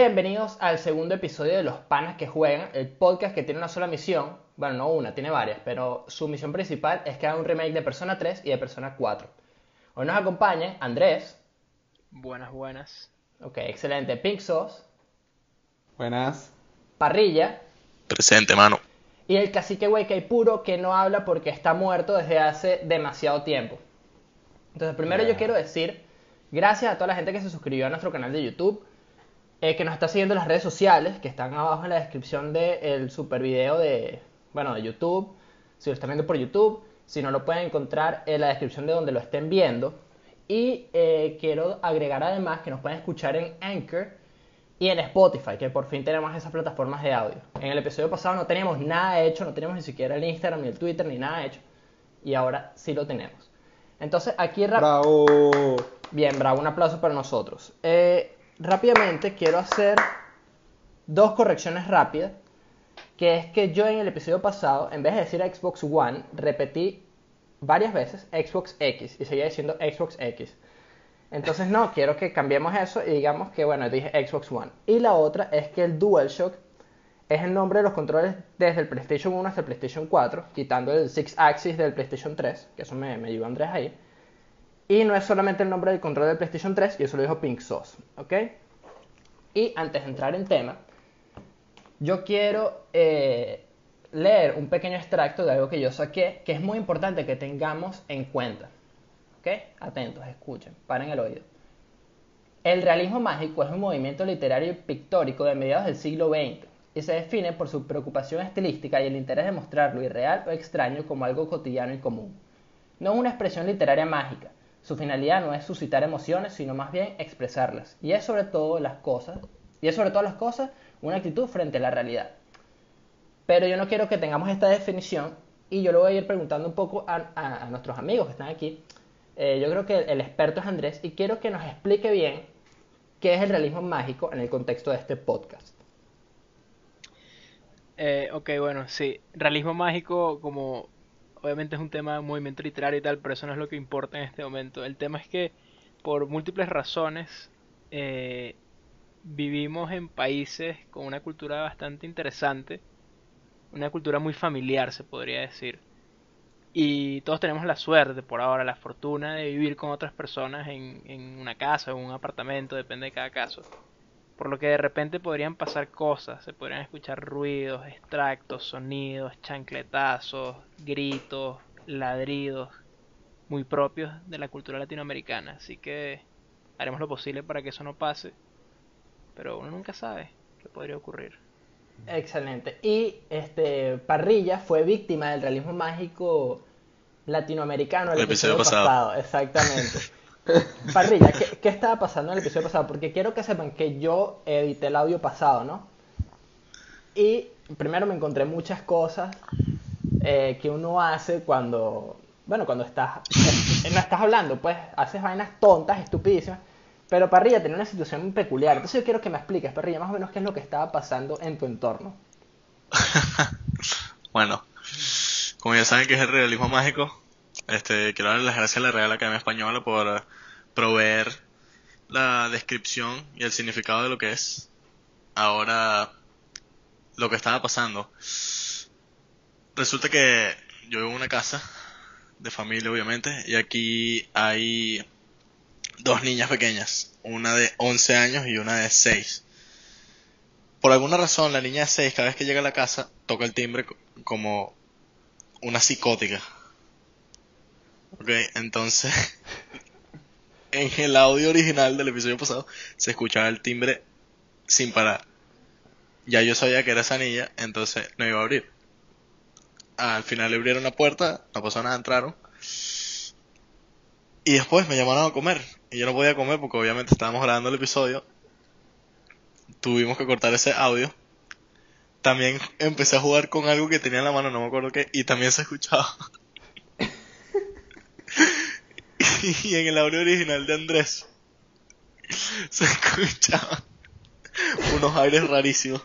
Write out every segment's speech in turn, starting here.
Bienvenidos al segundo episodio de Los Panas que Juegan, el podcast que tiene una sola misión, bueno, no una, tiene varias, pero su misión principal es que haga un remake de Persona 3 y de Persona 4. Hoy nos acompaña Andrés. Buenas, buenas. Ok, excelente. Pink Sauce. Buenas. Parrilla. Presente, mano. Y el cacique Weikei puro que no habla porque está muerto desde hace demasiado tiempo. Entonces, primero yo quiero decir gracias a toda la gente que se suscribió a nuestro canal de YouTube eh, que nos está siguiendo en las redes sociales, que están abajo en la descripción del super video de, bueno, de YouTube, si lo están viendo por YouTube, si no lo pueden encontrar en la descripción de donde lo estén viendo. Y eh, quiero agregar además que nos pueden escuchar en Anchor y en Spotify, que por fin tenemos esas plataformas de audio. En el episodio pasado no teníamos nada hecho, no teníamos ni siquiera el Instagram, ni el Twitter, ni nada hecho. Y ahora sí lo tenemos. Entonces aquí... Bravo. Bien, bravo, un aplauso para nosotros. Eh, rápidamente quiero hacer dos correcciones rápidas. Que es que yo en el episodio pasado, en vez de decir Xbox One, repetí varias veces Xbox X y seguía diciendo Xbox X. Entonces no, quiero que cambiemos eso y digamos que, bueno, dije Xbox One. Y la otra es que el DualShock es el nombre de los controles desde el PlayStation 1 hasta el PlayStation 4, quitando el Six Axis del PlayStation 3, que eso me, me Andrés ahí. Y no es solamente el nombre del control del PlayStation 3, y eso lo dijo Pink Sauce, ¿ok? Y antes de entrar en tema, yo quiero eh, leer un pequeño extracto de algo que yo saqué, que es muy importante que tengamos en cuenta. ¿Ok? Atentos, escuchen, paren el oído. El realismo mágico es un movimiento literario y pictórico de mediados del siglo XX y se define por su preocupación estilística y el interés de mostrar lo irreal o extraño como algo cotidiano y común. No es una expresión literaria mágica, su finalidad no es suscitar emociones, sino más bien expresarlas. Y es sobre todo las cosas, y es sobre todas las cosas una actitud frente a la realidad. Pero yo no quiero que tengamos esta definición y yo lo voy a ir preguntando un poco a, nuestros amigos que están aquí. Eh, yo creo que el experto es Andrés y quiero que nos explique bien qué es el realismo mágico en el contexto de este podcast. Eh, ok, bueno, sí. Realismo mágico, como obviamente es un tema de movimiento literario y tal, pero eso no es lo que importa en este momento. El tema es que por múltiples razones eh, vivimos en países con una cultura bastante interesante, una cultura muy familiar se podría decir. Y todos tenemos la suerte, por ahora, la fortuna de vivir con otras personas en, en una casa o en un apartamento, depende de cada caso. Por lo que de repente podrían pasar cosas, se podrían escuchar ruidos, extractos, sonidos, chancletazos, gritos, ladridos, muy propios de la cultura latinoamericana. Así que haremos lo posible para que eso no pase pero uno nunca sabe qué podría ocurrir. Excelente. Y este Parrilla fue víctima del realismo mágico latinoamericano el, episodio, pasado. Exactamente. Parrilla, ¿qué, estaba pasando en el episodio pasado? Porque quiero que sepan que yo edité el audio pasado, ¿no? Y primero me encontré muchas cosas eh, que uno hace cuando, bueno, cuando estás, no estás hablando, pues haces vainas tontas, estupidísimas pero Parrilla tenía una situación peculiar. Entonces yo quiero que me expliques, Parrilla, más o menos qué es lo que estaba pasando en tu entorno. bueno, como ya saben que es el realismo mágico, este, quiero darle las gracias a la Real Academia Española por proveer la descripción y el significado de lo que es ahora lo que estaba pasando. Resulta que yo vivo en una casa de familia, obviamente, y aquí hay dos niñas pequeñas, una de 11 años y una de 6. Por alguna razón, la niña de 6, cada vez que llega a la casa, toca el timbre como una psicótica. Ok, entonces, en el audio original del episodio pasado, se escuchaba el timbre sin parar. Ya yo sabía que era esa niña, entonces no iba a abrir. Al final le abrieron la puerta, no pasó nada, entraron. Y después me llamaron a comer. Y yo no podía comer porque obviamente estábamos grabando el episodio. Tuvimos que cortar ese audio. También empecé a jugar con algo que tenía en la mano, no me acuerdo qué, y también se escuchaba. y en el audio original de Andrés se escuchaban unos aires rarísimos.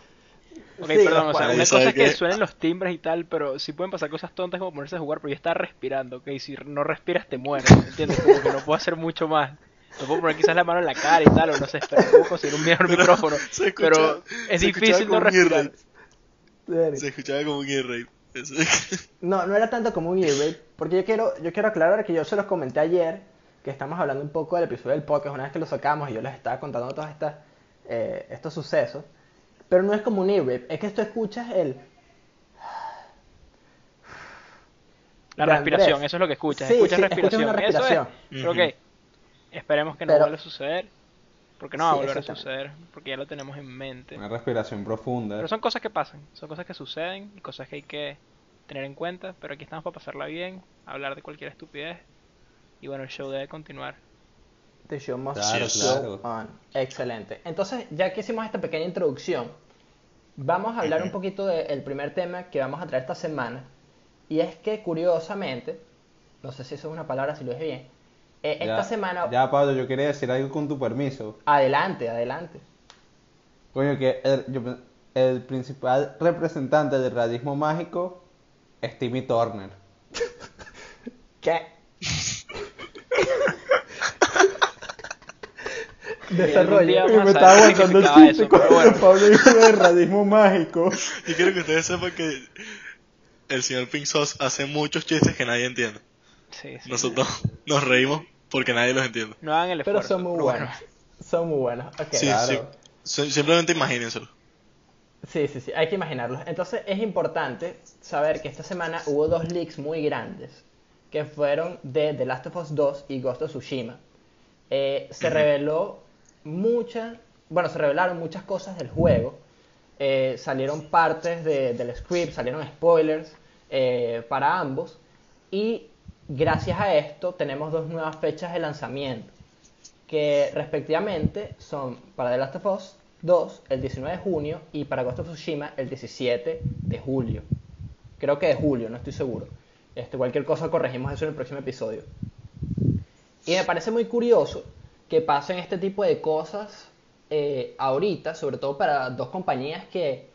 Ok, perdón, o sea, una cosa es que, suenen los timbres y tal, pero si pueden pasar cosas tontas como ponerse a jugar, pero yo estaba respirando, ok, si no respiras te mueres, ¿entiendes? Como que no puedo hacer mucho más. Me puedo poner quizás la mano en la cara y tal, o no sé, pero puedo conseguir un mejor micrófono. se escucha- Pero es difícil escuchaba no como un ear respirar. Se escuchaba como un rape. Eso. No, no era tanto como un ear rape, porque yo quiero, yo quiero aclarar que yo se los comenté ayer, que estamos hablando un poco del episodio del podcast, una vez que lo sacamos y yo les estaba contando todos estas, eh, estos sucesos, pero no es como un ear rape, es que tú escuchas el... La respiración, eso es lo que escuchas. Sí, escuchas sí, escuchas respiración. una Eso respiración. es. Ujú. que esperemos que no Pero- vuelva a suceder. Porque no va a Sí, volver a suceder. Porque ya lo tenemos en mente. Una respiración profunda. Pero son cosas que pasan. Son cosas que suceden y cosas que hay que tener en cuenta. Pero aquí estamos para pasarla bien, hablar de cualquier estupidez. Y bueno, el show debe continuar. The show must Claro, on. Excelente. Entonces, ya que hicimos esta pequeña introducción, vamos a hablar un poquito del primer tema que vamos a traer esta semana. Y es que, curiosamente, no sé si eso es una palabra, si lo dije bien, eh, esta Ya- semana... Ya, Pablo, yo quería decir algo con tu permiso. Adelante, adelante. Coño, que el, yo- el principal representante del realismo mágico es Timmy Turner. ¿Qué? día Desarrollo. vamos a me estaba aguantando el chiste eso, cuando bueno. Pablo dijo del realismo mágico. Y quiero que ustedes sepan que el señor Pink Sauce hace muchos chistes que nadie entiende. Sí, sí. Nosotros nos reímos porque nadie los entiende. No hagan el Pero esfuerzo. son muy pero bueno. buenos. Son muy buenos. Ok. Sí, Claro. sí. Sim- Simplemente imagínenselo. Sí, sí, sí, hay que imaginarlos. Entonces es importante saber que esta semana hubo dos leaks muy grandes que fueron de The Last of Us 2 y Ghost of Tsushima. Eh, se reveló muchas, bueno, se revelaron muchas cosas del juego. Eh, salieron partes de- del script, salieron spoilers eh, para ambos. Y gracias a esto tenemos dos nuevas fechas de lanzamiento que respectivamente son para The Last of Us 2 el 19 de junio y para Ghost of Tsushima el 17 de julio. Creo que de julio, no estoy seguro. Este, cualquier cosa corregimos eso en el próximo episodio. Y me parece muy curioso que pasen este tipo de cosas eh, ahorita, sobre todo para dos compañías que,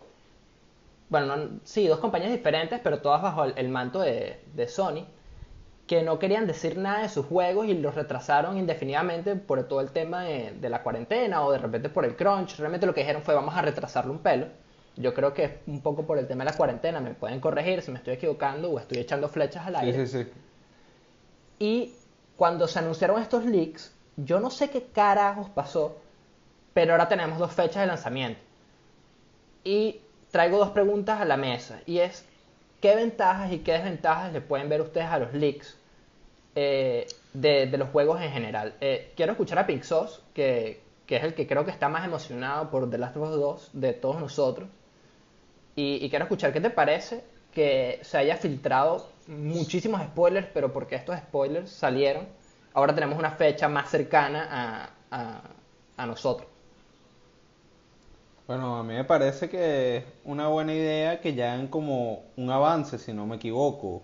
bueno, no- sí, dos compañías diferentes, pero todas bajo el, manto de Sony, que no querían decir nada de sus juegos y los retrasaron indefinidamente por todo el tema de, de la cuarentena o de repente por el crunch. Realmente lo que dijeron fue vamos a retrasarlo un pelo. Yo creo que es un poco por el tema de la cuarentena, me pueden corregir si me estoy equivocando o estoy echando flechas al Sí, aire. sí, sí. Y cuando se anunciaron estos leaks, yo no sé qué carajos pasó, pero ahora tenemos dos fechas de lanzamiento. Y traigo dos preguntas a la mesa, y es, ¿qué ventajas y qué desventajas le pueden ver ustedes a los leaks eh, de, los juegos en general? Eh, quiero escuchar a Sauce, que, que es el que creo que está más emocionado por The Last of Us 2 de todos nosotros. Y, y quiero escuchar qué te parece que se haya filtrado muchísimos spoilers, pero porque estos spoilers salieron, ahora tenemos una fecha más cercana a, a, a nosotros. Bueno, a mí me parece que es una buena idea que ya hagan como un avance, si no me equivoco.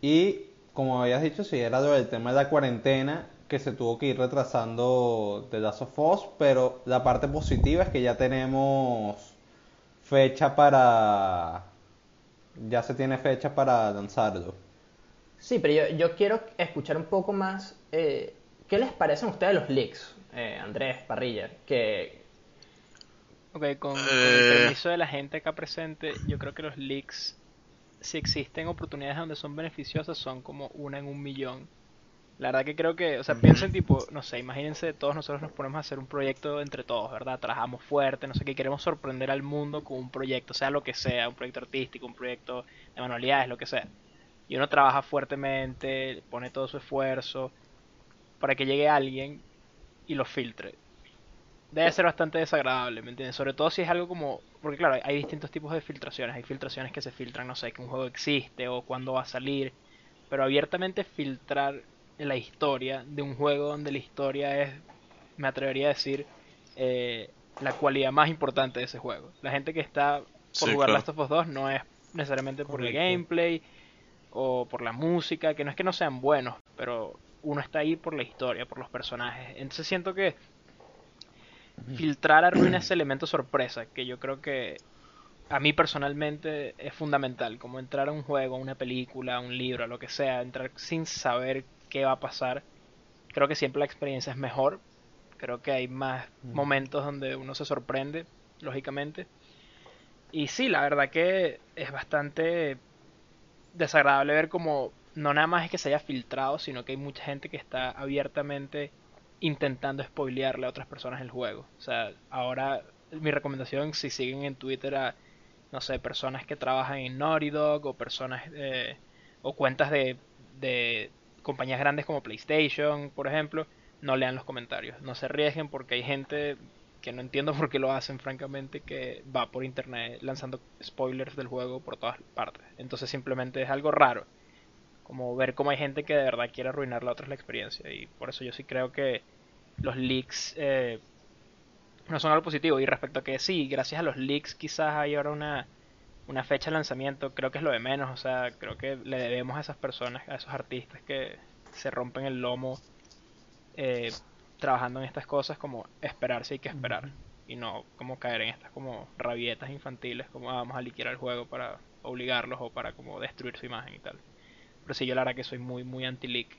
Y como habías dicho, si era lo del tema de la cuarentena, que se tuvo que ir retrasando de Last of Us, pero la parte positiva es que ya tenemos fecha para... Ya se tiene fecha para lanzarlo. Sí, pero yo, yo quiero escuchar un poco más, eh, ¿qué les parecen a ustedes los leaks, eh, Andrés Parrilla? Que, Ok, con, con Eh. el permiso de la gente acá presente, yo creo que los leaks, si existen oportunidades donde son beneficiosas, son como una en un millón. La verdad que creo que, o sea, piensen tipo, no sé, imagínense, todos nosotros nos ponemos a hacer un proyecto entre todos, ¿verdad? Trabajamos fuerte, no sé qué, queremos sorprender al mundo con un proyecto, sea lo que sea, un proyecto artístico, un proyecto de manualidades, lo que sea. Y uno trabaja fuertemente, pone todo su esfuerzo para que llegue alguien y lo filtre debe ser bastante desagradable, ¿me entiendes? Sobre todo si es algo como, porque claro, hay distintos tipos de filtraciones, hay filtraciones que se filtran, no sé, que un juego existe o cuándo va a salir, pero abiertamente filtrar la historia de un juego donde la historia es, me atrevería a decir, eh, la cualidad más importante de ese juego. La gente que está por Sí, jugar claro. Last of Us 2 no es necesariamente por el gameplay o por la música, que no es que no sean buenos, pero uno está ahí por la historia, por los personajes. Entonces siento que filtrar arruina ese elemento sorpresa, que yo creo que a mí personalmente es fundamental, como entrar a un juego, a una película, a un libro, a lo que sea, entrar sin saber qué va a pasar, creo que siempre la experiencia es mejor. Creo que hay más momentos donde uno se sorprende, lógicamente. Y sí, la verdad que es bastante desagradable ver como no nada más es que se haya filtrado, sino que hay mucha gente que está abiertamente intentando spoilearle a otras personas el juego. O sea, ahora mi recomendación si siguen en Twitter a no sé, personas que trabajan en Naughty Dog o personas eh, o cuentas de, de compañías grandes como PlayStation, por ejemplo, no lean los comentarios. No se arriesguen porque hay gente que no entiendo por qué lo hacen, francamente, que va por internet lanzando spoilers del juego por todas partes. Entonces simplemente es algo raro. Como ver cómo hay gente que de verdad quiere arruinar la otra la experiencia. Y por eso yo sí creo que los leaks eh, no son algo positivo. Y respecto a que sí, gracias a los leaks quizás hay ahora una, una fecha de lanzamiento, creo que es lo de menos. O sea, creo que le debemos a esas personas, a esos artistas que se rompen el lomo eh, trabajando en estas cosas, como esperar si hay que esperar. Y no como caer en estas como rabietas infantiles, como ah, vamos a liquidar el juego para obligarlos o para como destruir su imagen y tal. Pero sí, yo la verdad que soy muy, muy anti-leak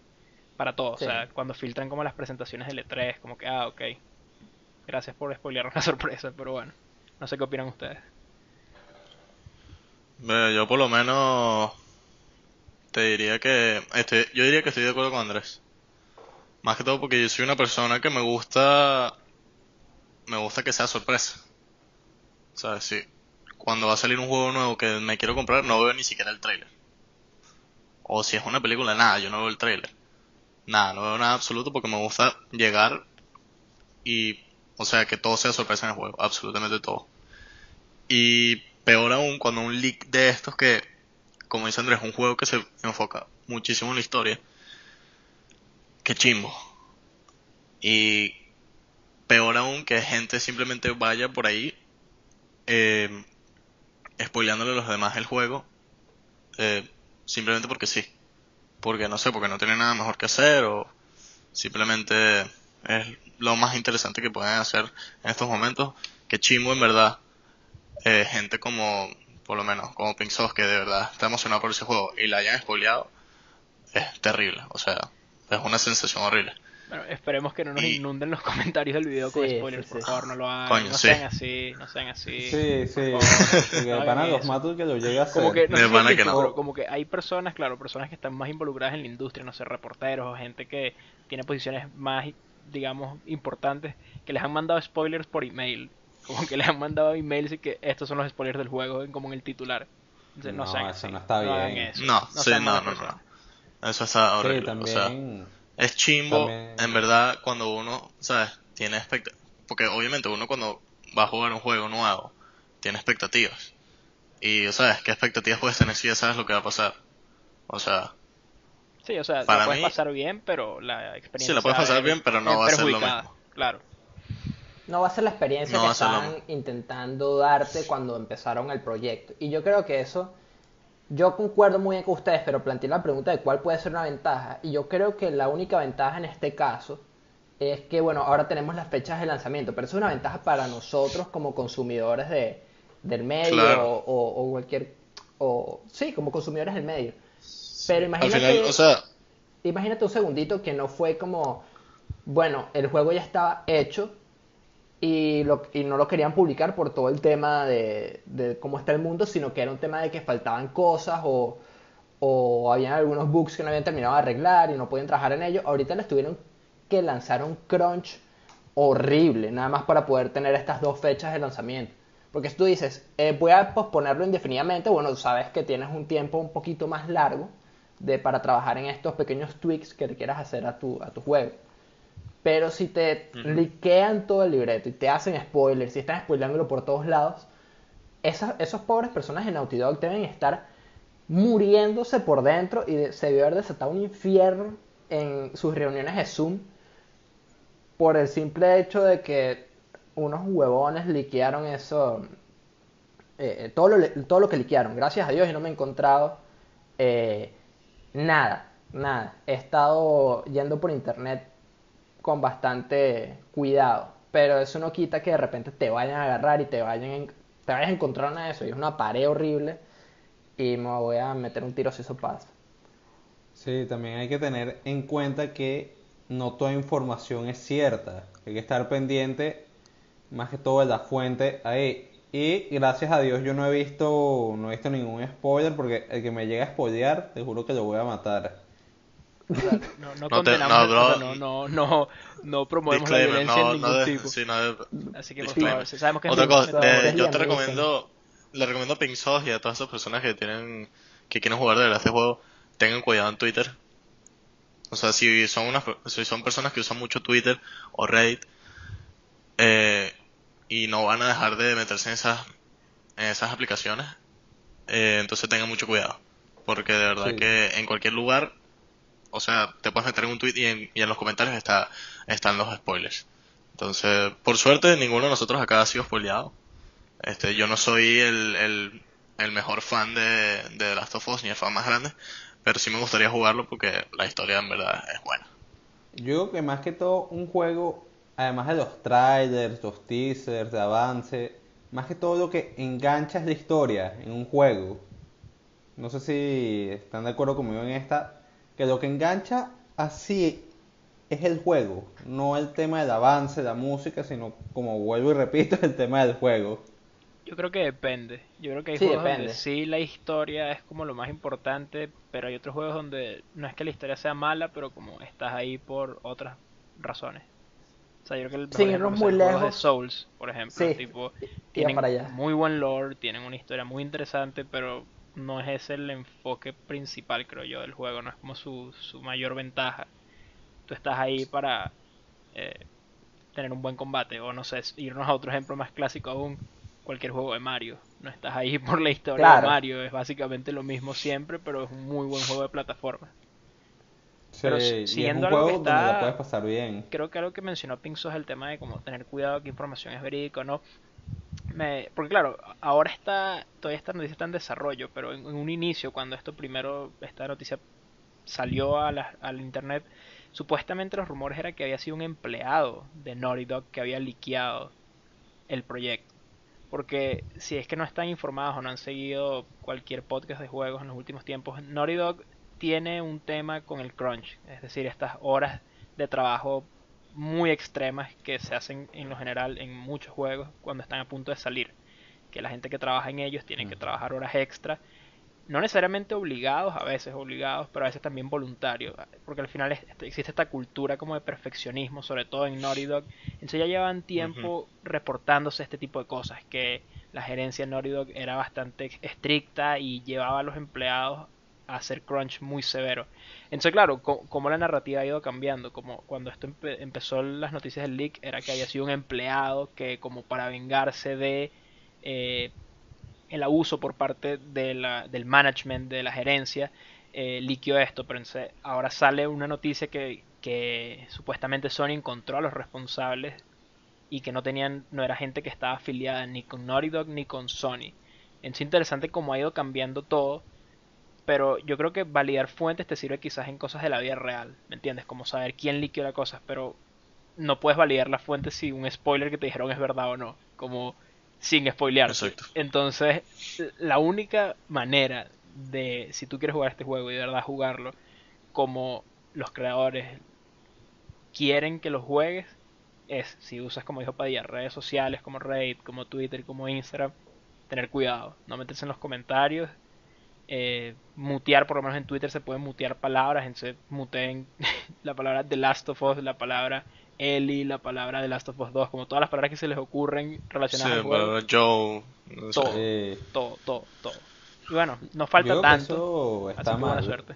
para todo. O sea, cuando filtran como las presentaciones de E3, como que, ah, ok. Gracias por spoilear la sorpresa, pero bueno. No sé qué opinan ustedes. Yo por lo menos te diría que estoy, yo diría que estoy de acuerdo con Andrés. Más que todo porque yo soy una persona que me gusta me gusta que sea sorpresa. O sea, si cuando va a salir un juego nuevo que me quiero comprar no veo ni siquiera el trailer. O si es una película, nada, yo no veo el trailer. Nada, no veo nada absoluto porque me gusta llegar y, o sea, que todo sea sorpresa en el juego, absolutamente todo. Y peor aún cuando un leak de estos que, como dice Andrés, un juego que se enfoca muchísimo en la historia que chimbo. Y peor aún que gente simplemente vaya por ahí eh, spoileándole a los demás el juego eh, simplemente porque sí. Porque no sé, porque no tiene nada mejor que hacer o simplemente es lo más interesante que pueden hacer en estos momentos. Que chimbo en verdad. Eh, gente como, por lo menos, como Pink que de verdad está emocionado por ese juego y la hayan spoileado. Es terrible. O sea, es una sensación horrible. Bueno, esperemos que no nos inunden los comentarios del video con spoilers, por favor, no lo hagan. no sean así, no sean así. Sí, sí. Porque van los matos que lo llega a hacer. Como que, no, como que hay personas, claro, personas que están más involucradas en la industria, no sé, reporteros o gente que tiene posiciones más, digamos, importantes, que les han mandado spoilers por email. Como que les han mandado emails y que estos son los spoilers del juego, como en el titular. Entonces, no, no eso no está bien. No, sí, no, no, no. Eso está horrible. O sea, es chimbo, en verdad, cuando uno, ¿sabes? Tiene expectativas. Porque obviamente uno cuando va a jugar un juego nuevo, tiene expectativas. Y, ¿sabes? ¿Qué expectativas puedes tener si ya sabes lo que va a pasar? O sea... Sí, o sea, para la puedes pasar bien, pero la experiencia... Sí, la puedes pasar bien, pero no va a ser lo mismo. Claro. No va a ser la experiencia que estaban intentando darte cuando empezaron el proyecto. Y yo creo que eso yo concuerdo muy bien con ustedes, pero planteé la pregunta de cuál puede ser una ventaja. Y yo creo que la única ventaja en este caso es que, bueno, ahora tenemos las fechas de lanzamiento, pero eso es una ventaja para nosotros como consumidores de, del medio o, cualquier... O, sí, como consumidores del medio. Pero imagínate... Imagínate un segundito que no fue como, bueno, el juego ya estaba hecho, y, lo, no lo querían publicar por todo el tema de, de, cómo está el mundo, sino que era un tema de que faltaban cosas o, o habían algunos bugs que no habían terminado de arreglar y no podían trabajar en ello. Ahorita les tuvieron que lanzar un crunch horrible, nada más para poder tener estas dos fechas de lanzamiento. Porque si tú dices, eh, voy a posponerlo indefinidamente, bueno, sabes que tienes un tiempo un poquito más largo de, para trabajar en estos pequeños tweaks que quieras hacer a tu, a tu juego. Pero si te liquean todo el libreto y te hacen spoilers, y están spoilándolo por todos lados, esas, esos pobres personas en Naughty Dog deben estar muriéndose por dentro y se debe haber desatado un infierno en sus reuniones de Zoom por el simple hecho de que unos huevones liquearon eso, eh, eh, todo, lo, todo lo que liquearon. Gracias a Dios y no me he encontrado eh, nada, nada. He estado yendo por internet con bastante cuidado. Pero eso no quita que de repente te vayan a agarrar y te vayan te vayas a encontrar una de eso. Y es una pared horrible. Y me voy a meter un tiro si eso pasa. Sí, también hay que tener en cuenta que no toda información es cierta. Hay que estar pendiente más que todo de la fuente ahí. Y gracias a Dios yo no he visto no he visto ningún spoiler porque el que me llega a spoilear, te juro que lo voy a matar. No, no, No te- condenamos, no, bro. no, no, no, no promovemos la violencia no, en ningún no de- tipo. sí, no de- Así que por favor, si sabemos que es Otra muy- cosa, eh, es yo te recomiendo, le recomiendo a Pink Sauce y a todas esas personas que tienen, que quieren jugar de verdad este juego, tengan cuidado en Twitter. O sea, si son unas, si son personas que usan mucho Twitter o Reddit, eh, y no van a dejar de meterse en esas, en esas aplicaciones, eh, entonces tengan mucho cuidado. Porque de verdad Sí. que en cualquier lugar, o sea, te puedes meter en un tweet y en, los comentarios está, están los spoilers. Entonces, por suerte, ninguno de nosotros acá ha sido spoileado. Este, yo no soy el, el, mejor fan de, de Last of Us, ni el fan más grande, pero sí me gustaría jugarlo porque la historia en verdad es buena. Yo creo que más que todo un juego, además de los trailers, los teasers, de avance, más que todo lo que engancha es la historia en un juego. No sé si están de acuerdo conmigo en esta, que lo que engancha así es el juego, no el tema del avance, la música, sino como vuelvo y repito, el tema del juego. Yo creo que depende. Yo creo que hay Sí, juegos depende. donde sí la historia es como lo más importante, pero hay otros juegos donde no es que la historia sea mala, pero como estás ahí por otras razones. O sea, yo creo que el irnos que muy juegos de lejos. Souls, por ejemplo, Sí, tipo, tienen para allá. muy buen lore, tienen una historia muy interesante, pero no es ese el enfoque principal, creo yo, del juego, no es como su, su mayor ventaja. Tú estás ahí para eh, tener un buen combate, o no sé, irnos a otro ejemplo más clásico aún, cualquier juego de Mario. No estás ahí por la historia Claro. de Mario, es básicamente lo mismo siempre, pero es un muy buen juego de plataforma. Pero Sí, es siguiendo un algo juego que donde está- la puedes pasar bien. Creo que algo que mencionó Pinzo es el tema de como tener cuidado qué información es verídica o no. Me, porque claro, ahora está, todavía esta noticia está en desarrollo, pero en, un inicio, cuando esto primero, esta noticia salió a la- al internet, supuestamente los rumores era que había sido un empleado de Naughty Dog que había liqueado el proyecto. Porque si es que no están informados o no han seguido cualquier podcast de juegos en los últimos tiempos, Naughty Dog tiene un tema con el crunch, es decir, estas horas de trabajo muy extremas que se hacen en lo general en muchos juegos cuando están a punto de salir. Que la gente que trabaja en ellos tiene que trabajar horas extra, no necesariamente obligados, a veces obligados, pero a veces también voluntarios, porque al final es- existe esta cultura como de perfeccionismo, sobre todo en Naughty Dog. Entonces ya llevan tiempo reportándose este tipo de cosas, que la gerencia de Naughty Dog era bastante estricta y llevaba a los empleados hacer crunch muy severo. Entonces, claro, co- como la narrativa ha ido cambiando, como cuando esto empe- empezó las noticias del leak, era que había sido un empleado que como para vengarse de eh, el abuso por parte de del management, de la gerencia, eh, liqueó esto, pero ahora sale una noticia que, que supuestamente Sony encontró a los responsables y que no tenían, no era gente que estaba afiliada ni con Naughty Dog ni con Sony. Es interesante cómo ha ido cambiando todo, pero yo creo que validar fuentes te sirve quizás en cosas de la vida real, ¿me entiendes? Como saber quién liqueó las cosas, pero no puedes validar las fuentes si un spoiler que te dijeron es verdad o no, como sin spoilear. Exacto. Entonces, la única manera de, si tú quieres jugar este juego y de verdad jugarlo, como los creadores quieren que lo juegues, es, si usas, como dijo Padilla, redes sociales como Reddit, como Twitter, como Instagram, tener cuidado, no meterse en los comentarios, eh, mutear, por lo menos en Twitter se pueden mutear palabras, entonces muteen la palabra The Last of Us, la palabra Ellie, la palabra The Last of Us 2, como todas las palabras que se les ocurren Sí, relacionadas al juego, Joe, no sé. Todo. Eh, todo, todo, todo. Y bueno, nos falta yo creo que tanto, eso así está buena mal. suerte.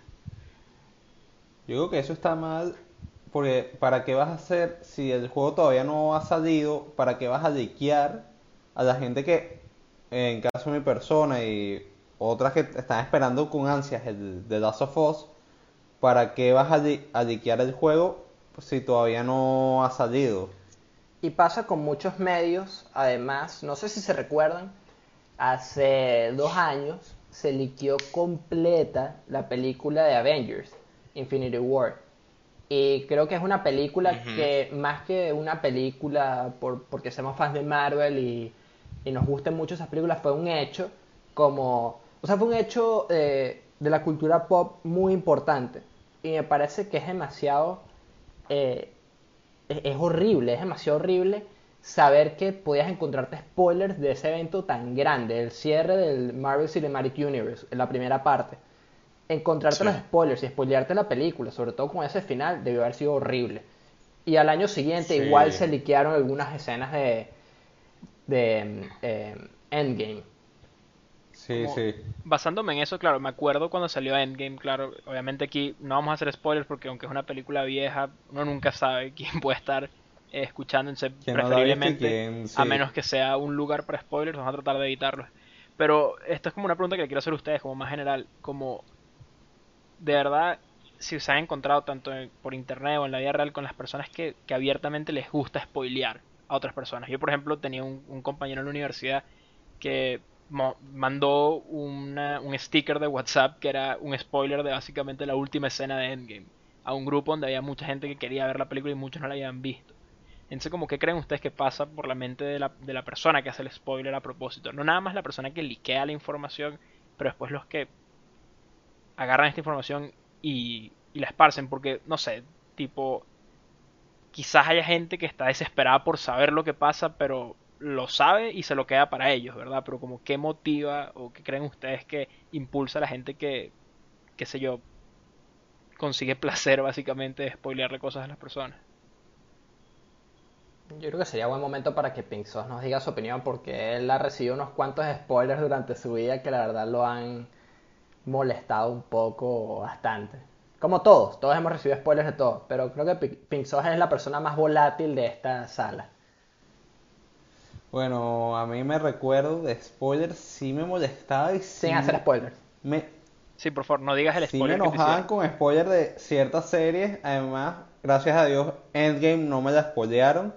Yo creo que eso está mal porque ¿para qué vas a hacer si el juego todavía no ha salido? ¿Para qué vas a liquear a la gente que, en caso de mi persona y otras que están esperando con ansias el de Last of Us, ¿para qué vas a, li- a liquear el juego si todavía no ha salido? Y pasa con muchos medios, además, no sé si se recuerdan, hace dos años se liqueó completa la película de Avengers, Infinity War. Y creo que es una película que, más que una película por, porque somos fans de Marvel y, y nos gusten mucho esas películas, fue un hecho como, o sea, fue un hecho eh, de la cultura pop muy importante. Y me parece que es demasiado eh, es, es horrible, es demasiado horrible saber que podías encontrarte spoilers de ese evento tan grande, el cierre del Marvel Cinematic Universe, en la primera parte. Encontrarte Sí. los spoilers y spoilearte la película, sobre todo con ese final, debió haber sido horrible. Y al año siguiente Sí. igual se liquearon algunas escenas de, de eh, Endgame. Sí, Como- sí. Basándome en eso, claro, me acuerdo cuando salió Endgame, claro, obviamente aquí no vamos a hacer spoilers porque aunque es una película vieja, uno nunca sabe quién puede estar eh, escuchándose ¿Quién no la ha visto y preferiblemente, sí? a menos que sea un lugar para spoilers, vamos a tratar de evitarlos. Pero esto es como una pregunta que le quiero hacer a ustedes, como más general, como de verdad, si se han encontrado tanto en- por internet o en la vida real con las personas que, que abiertamente les gusta spoilear a otras personas. Yo, por ejemplo, tenía un, un compañero en la universidad que mandó una- un sticker de WhatsApp que era un spoiler de básicamente la última escena de Endgame a un grupo donde había mucha gente que quería ver la película y muchos no la habían visto. Entonces, como ¿qué creen ustedes que pasa por la mente de la, de la persona que hace el spoiler a propósito? No nada más la persona que liquea la información, pero después los que agarran esta información y, y la esparcen, porque, no sé, tipo, quizás haya gente que está desesperada por saber lo que pasa, pero lo sabe y se lo queda para ellos, ¿verdad? Pero como qué motiva o qué creen ustedes que impulsa a la gente que, qué sé yo, consigue placer básicamente de spoilearle cosas a las personas. Yo creo que sería buen momento para que Pink nos diga su opinión porque él ha recibido unos cuantos spoilers durante su vida que la verdad lo han molestado un poco bastante. Como todos, todos hemos recibido spoilers de todo, pero creo que Pi- Pink es la persona más volátil de esta sala. Bueno, a mí me recuerdo de spoilers, sí me molestaba y sí Sin hacer spoilers. me, Sí, por favor, no digas el sí me spoiler que te enojaban con spoilers de ciertas series. Además, gracias a Dios, Endgame no me la spoilearon.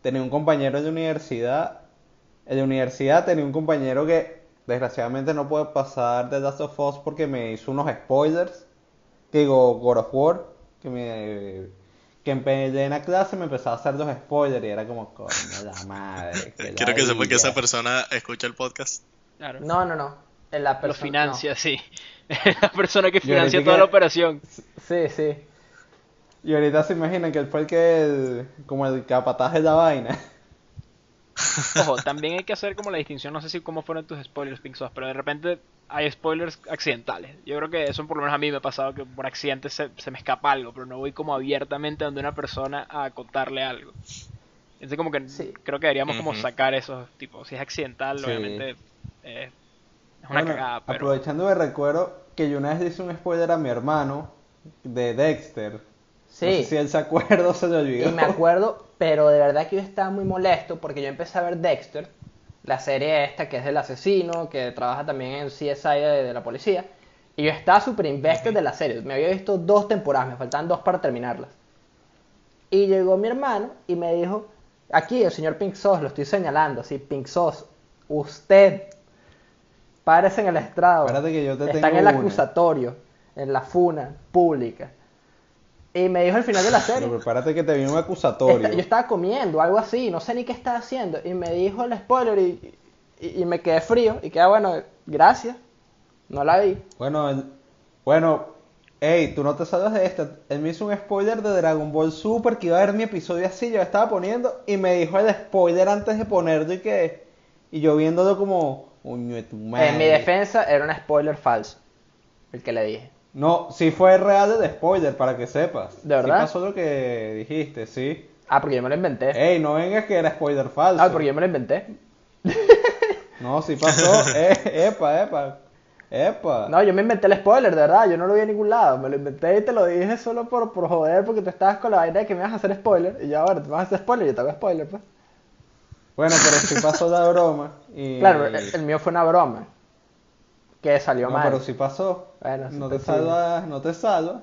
Tenía un compañero de universidad. En la universidad tenía un compañero que desgraciadamente no puede pasar de Last of Us porque me hizo unos spoilers. Que digo, God of War. Que me que en plena clase me empezaba a hacer los spoilers y era como, coño, la madre. Quiero que sepa que esa ladilla". persona escucha el podcast. Claro. No, no, no. La Lo financia, sí. la persona que financia toda que- la operación. no. Sí, sí. Y ahorita se imaginan que él fue el que, el- como el capataz de la vaina. Ojo, también hay que hacer como la distinción, no sé si cómo fueron tus spoilers, Pink Sauce, pero de repente hay spoilers accidentales. Yo creo que eso por lo menos a mí me ha pasado que por accidente se, se me escapa algo, pero no voy como abiertamente donde una persona a contarle algo. Entonces como que Sí. creo que deberíamos como sacar esos tipos. Si es accidental, Sí. obviamente eh, es una Bueno, cagada, pero... aprovechando me recuerdo que yo una vez hice un spoiler a mi hermano de Dexter. No sé Sí. si él se acuerda o se le olvidó. Y me acuerdo, pero de verdad que yo estaba muy molesto porque yo empecé a ver Dexter, la serie esta que es del asesino, que trabaja también en CSI de, de la policía. Y yo estaba súper invested de la serie. Me había visto dos temporadas, me faltaban dos para terminarlas. Y llegó mi hermano y me dijo, aquí el señor Pink Sauce, lo estoy señalando, sí, Pink Sauce, usted, párese en el estrado. Espérate que yo te Está en el una. acusatorio, en la funa pública. Y me dijo al final de la serie. Pero prepárate que te viene un acusatorio. Esta- yo estaba comiendo, algo así, no sé ni qué estaba haciendo. Y me dijo el spoiler y, y, y me quedé frío. Y quedé, bueno, gracias. No la vi. Bueno, bueno, hey, tú no te sabes de esta. Él me hizo un spoiler de Dragon Ball Super que iba a ver mi episodio así, yo estaba poniendo y me dijo el spoiler antes de ponerlo y que y yo viéndolo como uño de tu madre. En mi defensa era un spoiler falso. El que le dije. No, sí fue real el spoiler para que sepas. ¿De verdad? Sí pasó lo que dijiste, sí. Ah, porque yo me lo inventé. Ey, no vengas que era spoiler falso. Ah, porque yo me lo inventé. No, sí pasó. eh, epa, epa. Epa. No, yo me inventé el spoiler, de verdad. Yo no lo vi en ningún lado. Me lo inventé y te lo dije solo por, por joder, porque tú estabas con la vaina de que me ibas a hacer spoiler. Y yo, ahora, te vas a hacer spoiler y yo te hago spoiler, pues. Bueno, pero sí pasó la broma. Y... Claro, el, el mío fue una broma. Que salió No, mal. pero sí pasó. Bueno, sí no te salvas, no te salvas.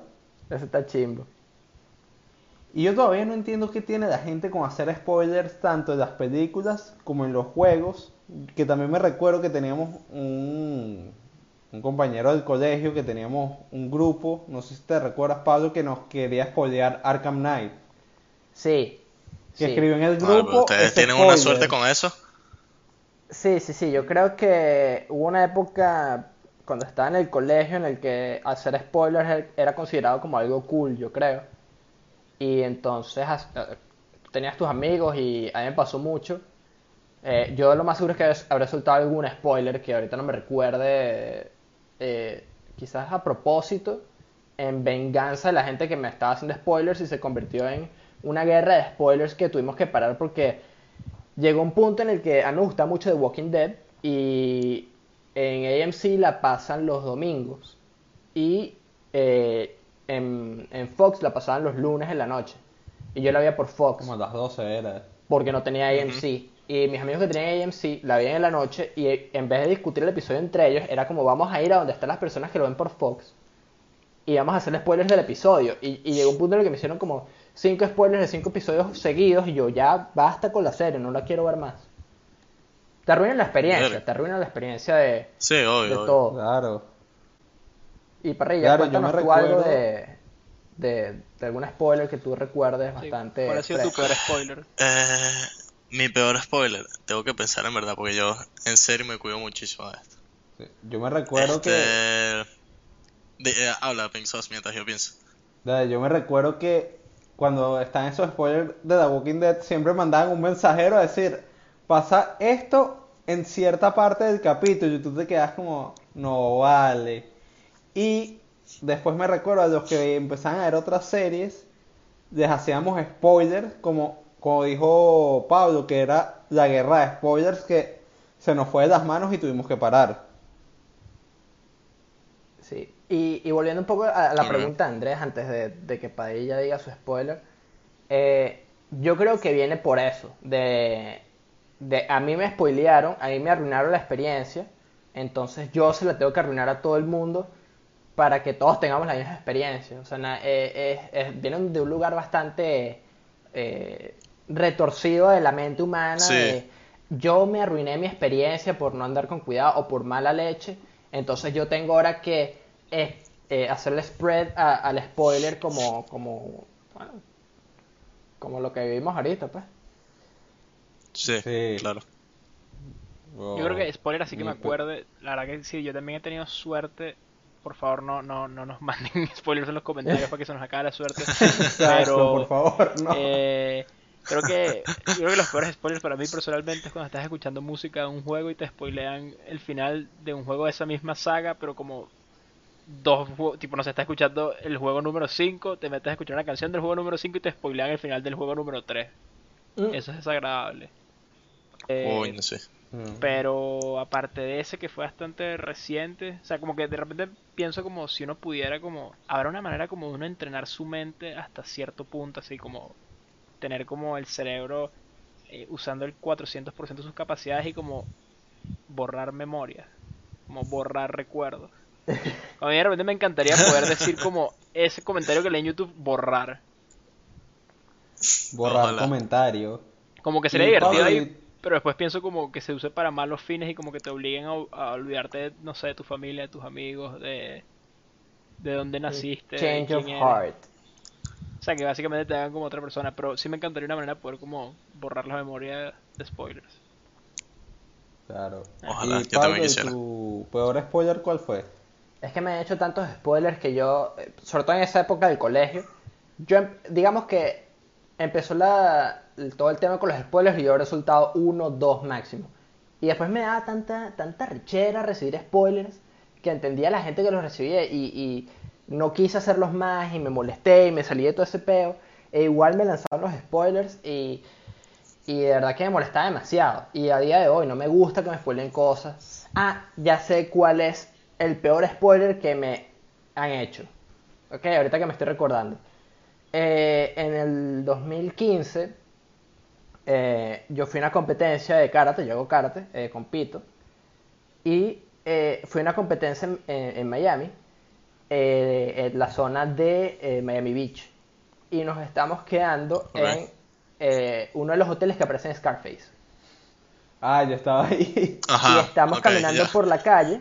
Ese está chimbo. Y yo todavía no entiendo qué tiene la gente con hacer spoilers tanto en las películas como en los juegos. Que también me recuerdo que teníamos un, un compañero del colegio, que teníamos un grupo, no sé si te recuerdas Pablo, que nos quería spoilear Arkham Knight. Sí. Que sí. escribió en el Ah, grupo. ustedes tienen una suerte con eso. Sí, sí, sí. Yo creo que hubo una época cuando estaba en el colegio en el que hacer spoilers era considerado como algo cool, yo creo. y entonces eh, tenías tus amigos y a mí me pasó mucho. Eh, yo lo más seguro es que habré- habré soltado algún spoiler que ahorita no me recuerde, eh, quizás a propósito, en venganza de la gente que me estaba haciendo spoilers y se convirtió en una guerra de spoilers que tuvimos que parar porque llegó un punto en el que a mí me gusta mucho The Walking Dead y en AMC la pasan los domingos y eh, en, en Fox la pasaban los lunes en la noche y yo la veía por Fox Como a las 12 era. porque no tenía AMC. Y mis amigos que tenían AMC la veían en la noche y en vez de discutir el episodio entre ellos, era como vamos a ir a donde están las personas que lo ven por Fox y vamos a hacer spoilers del episodio. Y, y llegó un punto en el que me hicieron como cinco spoilers de cinco episodios seguidos y yo ya basta con la serie, no la quiero ver más. Te arruinan la experiencia, te arruinan la experiencia de, Sí, de obvio, todo. Claro. Y Parrilla, Claro, yo me cuéntanos tú algo recuerdo- de, de, de algún spoiler que tú recuerdes Sí, bastante. ¿Cuál ha sido tu peor spoiler? Eh, mi peor spoiler, tengo que pensar en verdad, porque yo en serio me cuido muchísimo de esto. Sí. Yo me recuerdo Este, que. de- eh, habla, Pink Sauce, mientras yo pienso. Dale, Yo me recuerdo que cuando están esos spoilers de The Walking Dead, siempre mandaban un mensajero a decir, pasa esto en cierta parte del capítulo y tú te quedas como, no vale. Y después me recuerdo a los que empezaban a ver otras series, les hacíamos spoilers, como, como dijo Pablo, que era la guerra de spoilers que se nos fue de las manos y tuvimos que parar. Y, y volviendo un poco a la pregunta de Andrés, antes de, de que Padilla diga su spoiler, eh, yo creo que viene por eso, de, de a mí me spoilearon, a mí me arruinaron la experiencia, entonces yo se la tengo que arruinar a todo el mundo para que todos tengamos la misma experiencia. O sea, na- eh, vienen de un lugar bastante eh, retorcido de la mente humana, Sí. de yo me arruiné mi experiencia por no andar con cuidado o por mala leche, entonces yo tengo ahora que eh, eh, hacerle spread a- al spoiler como, como, bueno, como lo que vivimos ahorita, pues. Sí, Sí. claro. Yo creo que spoiler así que me acuerde. La verdad que sí, yo también he tenido suerte. Por favor, no, no, no nos manden spoilers en los comentarios para que se nos acabe la suerte. Pero por favor, no. eh, creo que yo creo que los peores spoilers para mí personalmente es cuando estás escuchando música de un juego y te spoilean el final de un juego de esa misma saga, pero como dos tipo no se está escuchando el juego número 5, te metes a escuchar una canción del juego número 5 y te spoilean el final del juego número 3. Mm. Eso es desagradable. Eh, Uy, no sé. Mm. pero aparte de ese que fue bastante reciente, o sea, como que de repente pienso como si uno pudiera como, habrá una manera como de uno entrenar su mente hasta cierto punto, así como tener como el cerebro eh, usando el 400% de sus capacidades y como borrar memoria, como borrar recuerdos. A mí de repente me encantaría poder decir como ese comentario que leí en YouTube, borrar. Borrar Ojalá. comentario. Como que sería Y divertido ahí, pero después pienso como que se use para malos fines y como que te obliguen a, a olvidarte, de, no sé, de tu familia, de tus amigos, de, de dónde naciste, Change of eres. heart. O sea, que básicamente te hagan como otra persona, pero sí me encantaría una manera de poder como borrar la memoria de spoilers. Claro. Ojalá, y yo Pablo, ¿y quisiera. tu peor spoiler cuál fue? Es que me han hecho tantos spoilers que yo, eh, sobre todo en esa época del colegio, yo em- digamos que empezó la, todo el tema con los spoilers y yo he resultado uno, dos máximo. Y después me daba tanta, tanta richera recibir spoilers que entendía a la gente que los recibía y, y no quise hacerlos más y me molesté y me salí de todo ese peo. E igual me lanzaron los spoilers y, y de verdad que me molestaba demasiado. Y a día de hoy no me gusta que me spoilen cosas. Ah, ya sé cuál es el peor spoiler que me han hecho. Ok, ahorita que me estoy recordando. Eh, en el 2015, eh, yo fui a una competencia de karate, yo hago karate, eh, compito. Y eh, fui a una competencia en, en- en Miami, eh, en la zona de eh, Miami Beach. Y nos estamos quedando en eh, uno de los hoteles que aparece en Scarface. Ah, yo estaba ahí. Ajá. y estamos caminando por la calle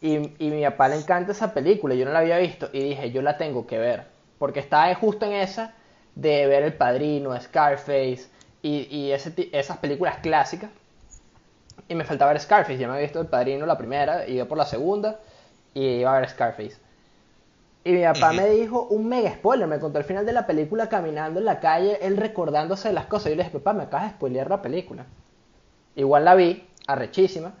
y, y mi papá le encanta esa película, yo no la había visto y dije, yo la tengo que ver, porque estaba justo en esa de ver El Padrino, Scarface y, y ese, ti- esas películas clásicas y me faltaba ver Scarface, ya me había visto El Padrino la primera, iba por la segunda y iba a ver Scarface. Y mi papá me dijo un mega spoiler, me contó el final de la película caminando en la calle, él recordándose de las cosas. Yo le dije, papá, me acabas de spoilear la película. Igual la vi, arrechísima,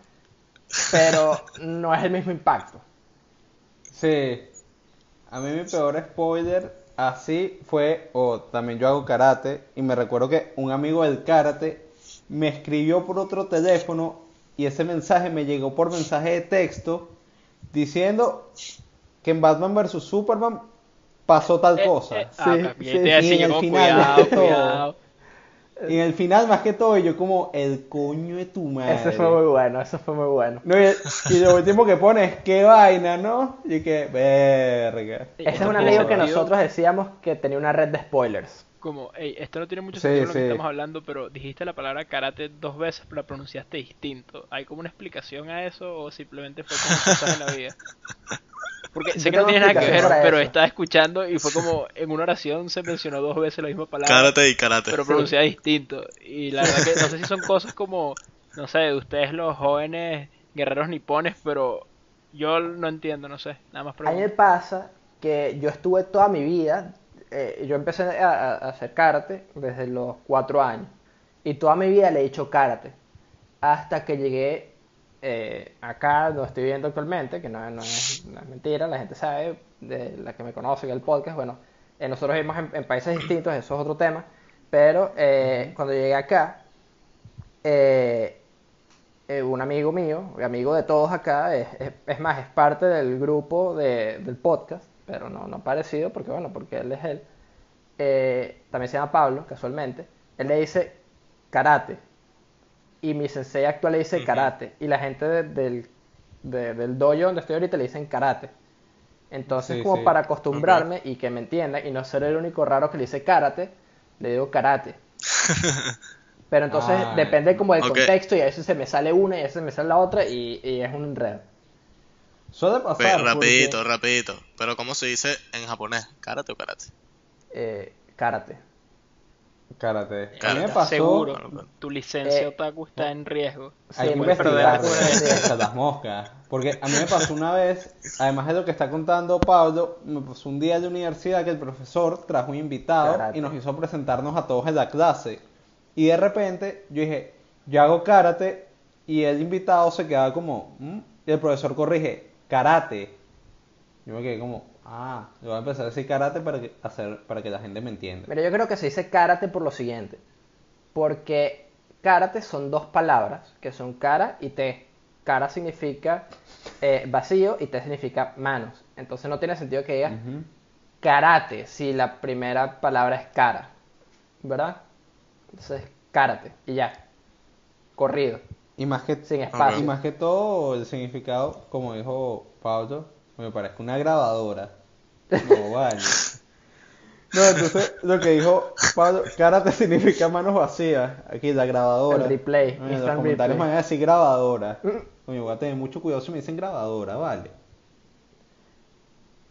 pero no es el mismo impacto. Sí. A mí mi peor spoiler así fue, o también yo hago karate, y me recuerdo que un amigo del karate me escribió por otro teléfono y ese mensaje me llegó por mensaje de texto diciendo que en Batman vs. Superman pasó tal Eh, cosa. eh, ah, Sí, sí, decir, en el final, cuidado, más que todo. cuidado. Y en el final, más que todo, yo como el coño de tu madre. Ese fue muy bueno, eso fue muy bueno. No, y, y lo último que pones, qué vaina, ¿no? Y que, verga. Ese es un amigo que nosotros decíamos que tenía una red de spoilers. Como, ey, esto no tiene mucho Sí, sentido lo que estamos hablando, pero dijiste la palabra karate dos veces, pero la pronunciaste distinto. ¿Hay como una explicación a eso o simplemente fue como cosas de la vida? Porque sé que no tiene nada que ver, pero eso. estaba escuchando y fue como en una oración se mencionó dos veces la misma palabra, Karate y karate. pero pronunciada distinto. Y la verdad que no sé si son cosas como, no sé, de ustedes los jóvenes guerreros nipones, pero yo no entiendo, no sé, nada más A mí me pregunto. pasa que yo estuve toda mi vida, eh, yo empecé a, a- a hacer karate desde los cuatro años, y toda mi vida le he hecho karate, hasta que llegué eh, acá donde estoy viviendo actualmente, que no, no es, no es mentira, la gente sabe, de la que me conoce, que el podcast, bueno, eh, nosotros vivimos en, en países distintos, eso es otro tema, pero eh, cuando llegué acá, un amigo mío, amigo de todos acá, es, es- es más, es parte del grupo de- del podcast, pero no, no parecido, porque bueno, porque él es él. También se llama Pablo, casualmente. Él le dice karate. Y mi sensei actual le dice karate. Y la gente de- del, de- del dojo donde estoy ahorita le dicen karate. Entonces, Sí, como sí. para acostumbrarme y que me entiendan y no ser el único raro que le dice karate, le digo karate. Pero entonces Ah, depende como del contexto y a veces se me sale una y a veces me sale la otra y, y es un enredo. Suele pasar. rapidito, porque- rapidito. Pero ¿cómo se dice en japonés? ¿Karate o karate? Eh, karate. Karate. A mí Karate. me pasó. Seguro, tu licencia Eh, otaku está en riesgo. Hay Sí, que investigar las moscas. Porque a mí me pasó una vez, además de lo que está contando Pablo, me pasó un día de universidad que el profesor trajo un invitado Karate. y nos hizo presentarnos a todos en la clase. Y de repente yo dije, yo hago karate y el invitado se quedaba como, "¿Mm?". y el profesor corrige, karate. Yo me quedé como, ah, yo voy a empezar a decir karate para que, hacer, para que la gente me entienda. Mira, yo creo que se dice karate por lo siguiente. Porque karate son dos palabras, que son cara y te. Cara significa eh, vacío y te significa manos. Entonces no tiene sentido que digas karate si la primera palabra es cara. ¿Verdad? Entonces, karate y ya. Corrido, Y más que, sin y espacio. más que todo el significado, como dijo Pablo, me parece una grabadora. No, vale. No, entonces lo que dijo Pablo, karate significa manos vacías. Aquí la grabadora. El replay, En los comentarios me replay. van a decir grabadora. Coño, voy a tener mucho cuidado si me dicen grabadora, vale.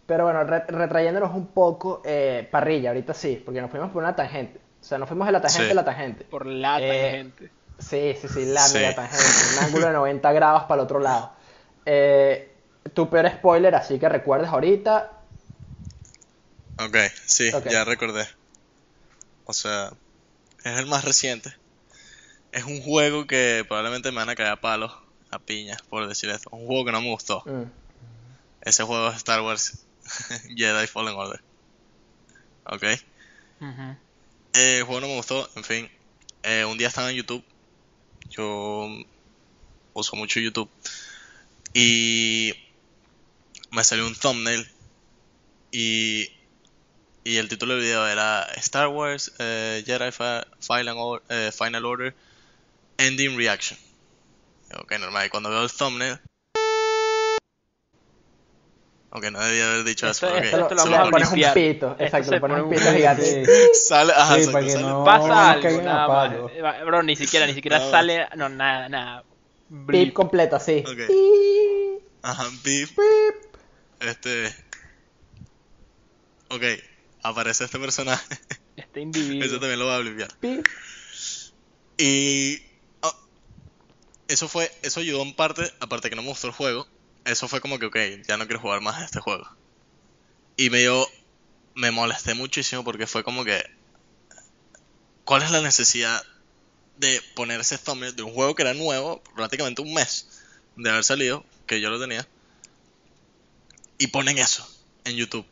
Pero bueno, re- retrayéndonos un poco, eh, parrilla, ahorita sí, porque nos fuimos por una tangente. O sea, nos fuimos de la tangente Sí. a la tangente. Por la Eh, tangente. Sí, sí, sí, la Sí. mega tangente. Un ángulo de 90 grados para el otro lado. Eh, tu peor spoiler, así que recuerdes ahorita. Ok, sí, ya recordé. O sea, es el más reciente. Es un juego que probablemente me van a caer a palos, a piñas, por decir esto. Un juego que no me gustó. Mm, Ese juego es Star Wars Jedi Fallen Order. Ok. Eh, el juego no me gustó, en fin. Eh, un día estaba en YouTube. Yo uso mucho YouTube. Y me salió un thumbnail. Y, y el título del video era Star Wars eh, Jedi Fi- Final, Or- eh, Final Order Ending Reaction. Ok, normal. Y cuando veo el thumbnail. Ok, no debía haber dicho eso. Esto- lo vamos a me pones un pito, exacto, le pones un pito gigante. Sale, ajá, Sí, para que no- Pasa algo, nada más. Eh, Bro, ni siquiera, ni siquiera sale. No, nada, nada. Pip Blip. completo, así. Ajá, beep. pip. Este. Ok, aparece este personaje. Este individuo. Eso también lo voy a limpiar. Pip. Y. ah, eso fue. Eso ayudó en parte. Aparte que no me gustó el juego. Eso fue como que, ok, ya no quiero jugar más a este juego. Y me dio, me molesté muchísimo porque fue como que, ¿cuál es la necesidad de poner ese thumbnail de un juego que era nuevo, prácticamente un mes de haber salido, que yo lo tenía, y ponen eso en YouTube?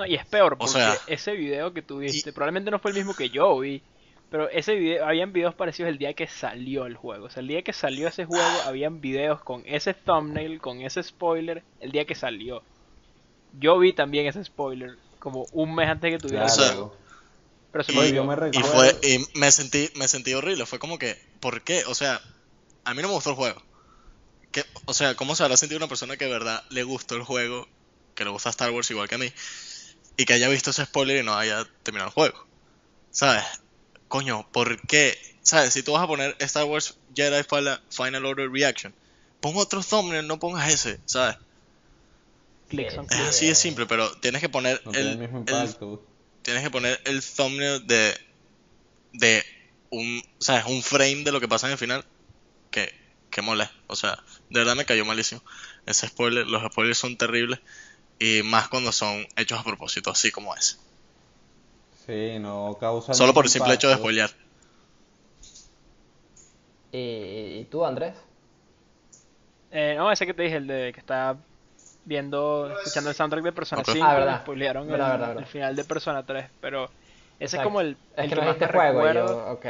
No, y es peor, O porque sea- ese video que tuviste, probablemente no fue el mismo que yo vi, pero ese video, habían videos parecidos el día que salió el juego. O sea, el día que salió ese juego, habían videos con ese thumbnail, con ese spoiler, el día que salió. Yo vi también ese spoiler, como un mes antes de que tuviera el Claro. juego. Pero se me Oye, olvidó. yo me Y fue, y me sentí, me sentí horrible, fue como que, ¿por qué? O sea, a mí no me gustó el juego. ¿Qué- o sea, ¿cómo se habrá sentido una persona que de verdad le gustó el juego, que le gusta Star Wars igual que a mí, y que haya visto ese spoiler y no haya terminado el juego? ¿Sabes? Coño, ¿por qué? ¿Sabes? Si tú vas a poner Star Wars Jedi Final Order Reaction, pon otro thumbnail, no pongas ese, ¿sabes? Click Es click. así de simple, pero tienes que poner No tiene el, el mismo el tienes que poner el thumbnail de de un, o sea, es un frame de lo que pasa en el final que que mole, o sea, de verdad me cayó malísimo. Ese spoiler, los spoilers son terribles y más cuando son hechos a propósito, así como ese. Sí, no causa. Solo por el simple hecho de spoilear. ¿Y, y tú, Andrés? Eh, no, ese que te dije, el de que está viendo, escuchando el soundtrack de Persona Ok. 5, Ah, verdad. spoilearon el, Verdad, verdad, verdad. el final de Persona 3, pero ese es como el, Es el que que no más me juego recuerdo. yo.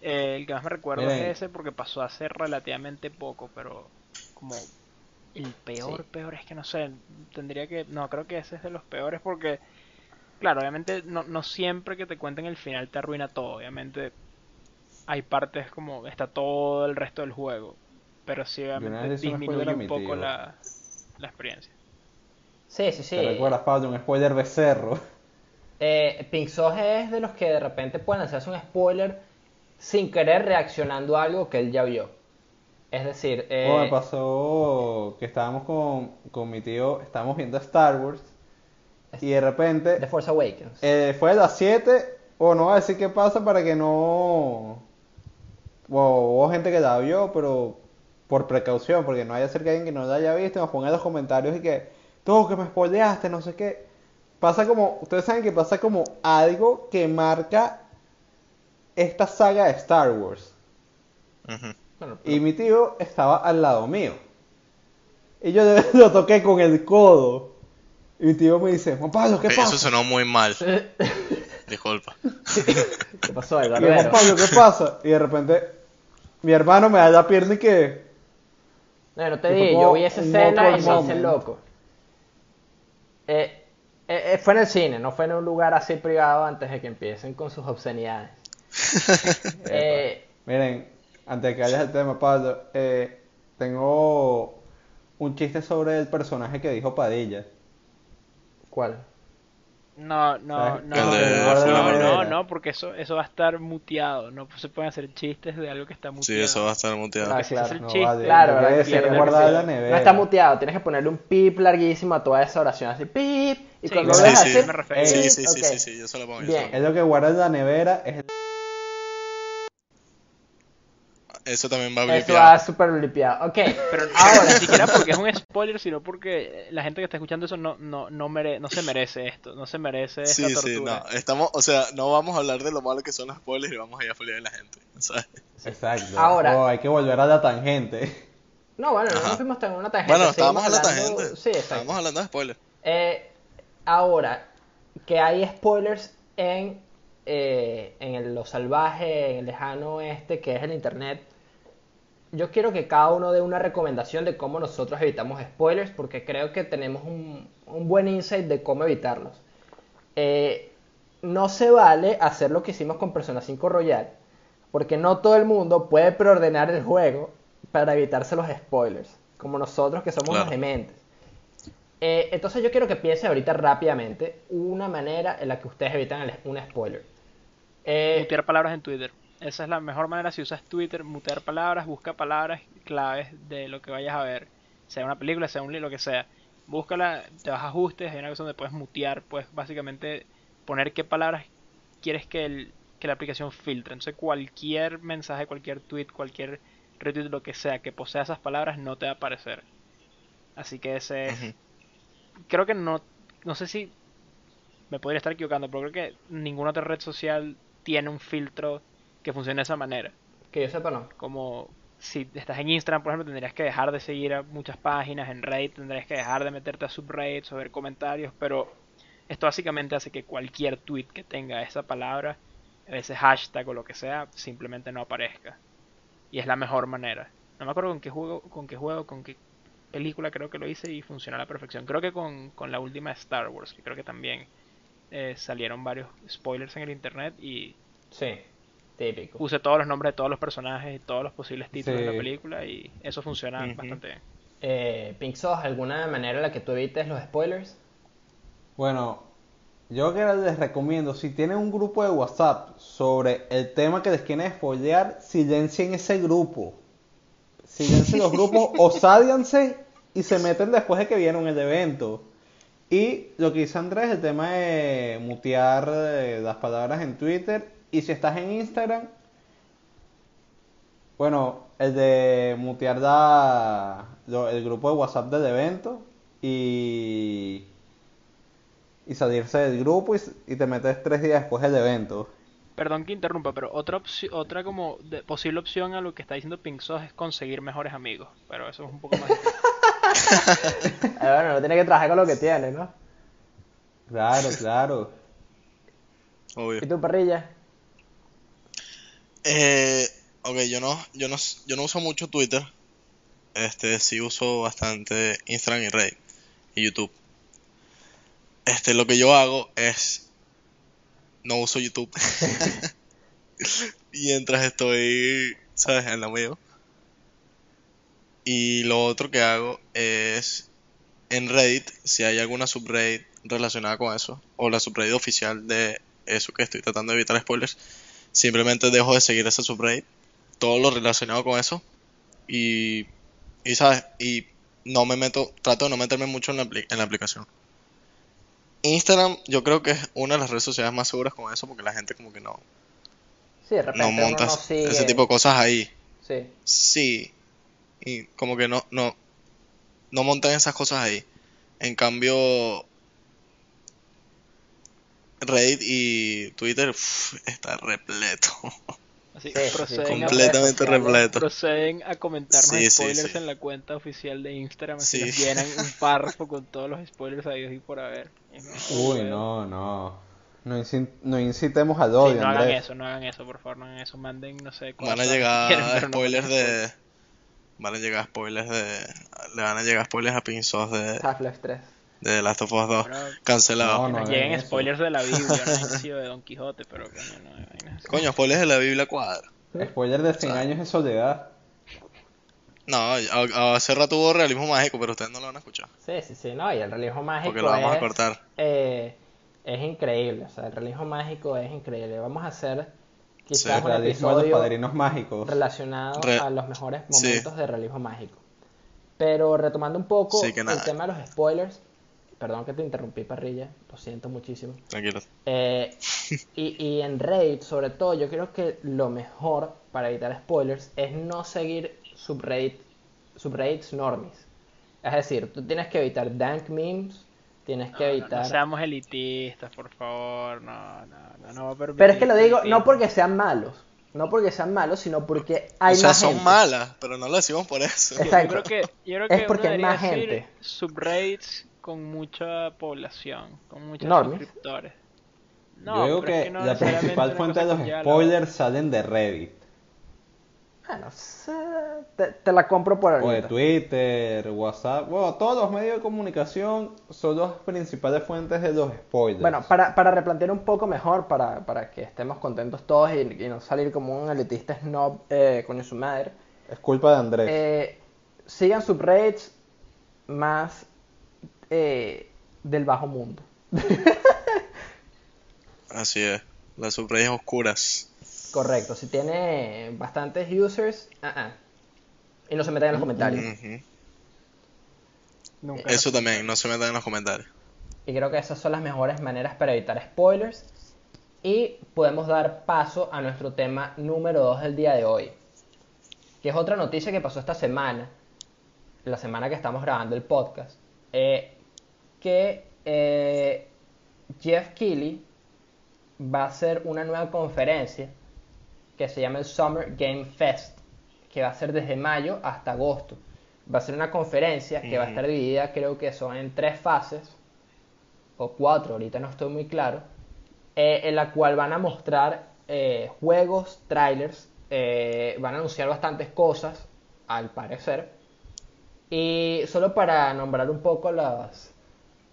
Eh, el que más me recuerdo Miren. es ese porque pasó hace relativamente poco, pero como el peor, Sí. peor es que no sé, tendría que, no, creo que ese es de los peores porque, claro, obviamente no, no siempre que te cuenten el final te arruina todo, obviamente hay partes como está todo el resto del juego, pero sí obviamente disminuye un poco la, la experiencia. Sí, sí, sí. ¿Te recuerdas, Pablo? Un spoiler becerro. Eh, es de los que de repente pueden hacerse un spoiler sin querer reaccionando a algo que él ya vio. Es decir, eh, Oh, me pasó que estábamos con, con mi tío, estábamos viendo Star Wars y de repente The Force Awakens. eh, fue a las 7, o no voy a decir qué pasa para que no... Bueno, hubo gente que la vio, pero por precaución, porque no haya ser que alguien que no la haya visto nos ponga en los comentarios y que tú que me spoileaste, no sé qué. Pasa como, ustedes saben que pasa como algo que marca esta saga de Star Wars. Bueno, Y mi tío estaba al lado mío. Y yo lo toqué con el codo. Y mi tío me dice, Juan Pablo, ¿qué pasa? Eso sonó muy mal. Disculpa. ¿Qué pasó, Y yo, Juan? Pablo, ¿qué pasa? Y de repente, mi hermano me da la pierna y que... No, no te como yo vi esa escena y me hice loco. Eh, eh, eh, fue en el cine, no fue en un lugar así privado antes de que empiecen con sus obscenidades. Eh, Miren, antes de que vayas al tema, Pablo, eh, tengo un chiste sobre el personaje que dijo Padilla. ¿Cuál? No, no, no, no, no, no, porque eso, eso va a estar muteado, no se pueden hacer chistes de algo que está muteado. Sí, eso va a estar muteado. Ah, es claro, el no chiste, vale. Claro, es ¿verdad que guardado la nevera. No está muteado, tienes que ponerle un pip larguísimo a toda esa oración, así pip. Y Sí, cuando sí, lo ves sí. así, Me refiero. Sí, sí, sí, sí, sí, yo se lo pongo. Bien. Es lo que guarda en la nevera, es el... Eso también va Eso blipeado. va súper limpiado. Ok, Pero ahora. ni siquiera porque es un spoiler, sino porque la gente que está escuchando eso no, no, no, mere- no se merece esto, no se merece esta Sí, sí, tortura. no. Estamos, o sea, no vamos a hablar de lo malo que son los spoilers y vamos a ir a folear a la gente. ¿sabes? Exacto. Ahora- Oh, hay que volver a la tangente. No, bueno, no nos fuimos tan en una tangente. Bueno, estábamos en la hablando- tangente. Sí, exacto. Estábamos hablando de spoilers. Eh, ahora, que hay spoilers en, eh, en el- lo salvaje, en el lejano oeste, que es el internet, yo quiero que cada uno dé una recomendación de cómo nosotros evitamos spoilers, porque creo que tenemos un, un buen insight de cómo evitarlos. Eh, no se vale hacer lo que hicimos con Persona 5 Royal, porque no todo el mundo puede preordenar el juego para evitarse los spoilers, como nosotros que somos Claro. unos dementes. Eh, entonces yo quiero que piensen ahorita rápidamente una manera en la que ustedes evitan el- un spoiler. Eh, Mutear palabras en Twitter. Esa es la mejor manera si usas Twitter, mutear palabras, busca palabras claves de lo que vayas a ver. Sea una película, sea un libro, lo que sea. Búscala, te vas a ajustes, hay una cosa donde puedes mutear, puedes básicamente poner qué palabras quieres que, el, que la aplicación filtre. Entonces cualquier mensaje, cualquier tweet, cualquier retweet, lo que sea que posea esas palabras no te va a aparecer. Así que ese es... Creo que no no sé si me podría estar equivocando, pero creo que ninguna otra red social tiene un filtro que funcione de esa manera. Que yo sepa, no. Como si estás en Instagram, por ejemplo, tendrías que dejar de seguir a muchas páginas, en Reddit tendrías que dejar de meterte a subreddits o ver comentarios, pero esto básicamente hace que cualquier tweet que tenga esa palabra, ese hashtag o lo que sea, simplemente no aparezca. Y es la mejor manera. No me acuerdo con qué juego, con qué juego, con qué película creo que lo hice y funciona a la perfección. Creo que con, con la última Star Wars, que creo que también eh, salieron varios spoilers en el internet y Sí, típico. puse todos los nombres de todos los personajes y todos los posibles títulos de la película y eso funciona bastante bien. Eh, Pink Sauce, ¿alguna manera en la que tú evites los spoilers? Bueno, yo que les recomiendo, si tienen un grupo de WhatsApp sobre el tema que les quieren spoilear, silencien ese grupo. Silencien los grupos o sálganse y se meten después de que vieron el evento. Y lo que dice Andrés, el tema de mutear eh, las palabras en Twitter. Y si estás en Instagram, bueno, el de mutear lo- el grupo de WhatsApp del evento y, y salirse del grupo y, te metes tres días después del evento. Perdón que interrumpa, pero otra otra como de- posible opción a lo que está diciendo Pink Sauce es conseguir mejores amigos, pero eso es un poco más difícil. Eh, bueno, no tiene que trabajar con lo que tiene, ¿no? Claro, claro. Obvio. ¿Y tu parrilla? Eh, ok, yo no, yo no, yo no uso mucho Twitter. Este, sí uso bastante Instagram y Reddit y YouTube. Este, lo que yo hago es no uso YouTube. Mientras estoy, ¿sabes? En la mío. Y lo otro que hago es en Reddit, si hay alguna subreddit relacionada con eso, o la subreddit oficial de eso que estoy tratando de evitar spoilers, simplemente dejo de seguir ese subreddit, todo lo relacionado con eso, y, y sabes, y no me meto, trato de no meterme mucho en la, en la aplicación. Instagram, yo creo que es una de las redes sociales más seguras con eso, porque la gente como que no, Sí, de repente no uno monta no sigue. ese tipo de cosas ahí. Sí. Sí, y como que no, no, no montan esas cosas ahí. En cambio, Reddit y Twitter uf, está repleto. Así, Sí, proceden, a, Completamente repleto. proceden a comentarnos sí, spoilers sí. en la cuenta oficial de Instagram, así Sí. nos llenan un párrafo con todos los spoilers a Dios y por haber. Uy, no, no. No, no incitemos al Sí, odio, no hagan Andrés. eso, no hagan eso, por favor, no hagan eso. Manden, no sé, Van a llegar no spoilers de. Van a llegar spoilers de. Le van a llegar spoilers a Pinzos de, Half-Life 3. De The Last of Us 2. Pero Cancelado. No, lleguen eso. spoilers de la Biblia, no han sido de Don Quijote, pero coño, no eso. Coño, spoilers de la Biblia cuadra. Spoiler de 100 años de soledad. No, a- hace rato hubo realismo mágico, pero ustedes no lo van a escuchar. Sí, sí, sí, no, y el realismo mágico Porque lo vamos a es, cortar. eh, es increíble, o sea, el realismo mágico es increíble. Vamos a hacer Sí. quizás El un realismo de los episodio padrinos mágicos. relacionado Re- a los mejores Sí. momentos de realismo mágico. Pero retomando un poco Sí, el tema de los spoilers, perdón que te interrumpí, parrilla, lo siento muchísimo. Tranquilo. Eh, y, y en Reddit, sobre todo, yo creo que lo mejor para evitar spoilers es no seguir subreddit, subreddits normies. Es decir, tú tienes que evitar dank memes, tienes que No, evitar... no seamos elitistas, por favor, no, no, no, no va a permitir Pero es que lo digo no porque sean malos, no porque sean malos, sino porque hay o sea, más son gente. malas, pero no lo decimos por eso. Yo Exacto. creo que, yo creo Es que porque uno hay más gente. subreddits con mucha población, con muchos Normies. suscriptores. Yo digo pero es que no la necesariamente principal fuente de los la spoilers salen de Reddit. Bueno, sé, te, te la compro por O de ahorita. Twitter, WhatsApp. Bueno, todos los medios de comunicación son las principales fuentes de los spoilers. Bueno, para, para replantear un poco mejor, para, para que estemos contentos todos y, y no salir como un elitista snob eh, coño su madre, Es culpa de Andrés. eh, sigan subreddits más eh, del bajo mundo. Así es. Las subreddits oscuras. Correcto, si tiene bastantes users, ah, ah. y no se metan en los comentarios. Nunca Eso también, no se metan en los comentarios. Y creo que esas son las mejores maneras para evitar spoilers. Y podemos dar paso a nuestro tema número 2 del día de hoy. Que es otra noticia que pasó esta semana. La semana que estamos grabando el podcast. eh, que eh, Jeff Keighley va a hacer una nueva conferencia que se llama el Summer Game Fest, que va a ser desde mayo hasta agosto. Va a ser una conferencia que va a estar dividida, creo que son en tres fases, o cuatro, ahorita no estoy muy claro, eh, en la cual van a mostrar eh, juegos, trailers, eh, van a anunciar bastantes cosas, al parecer. Y solo para nombrar un poco las,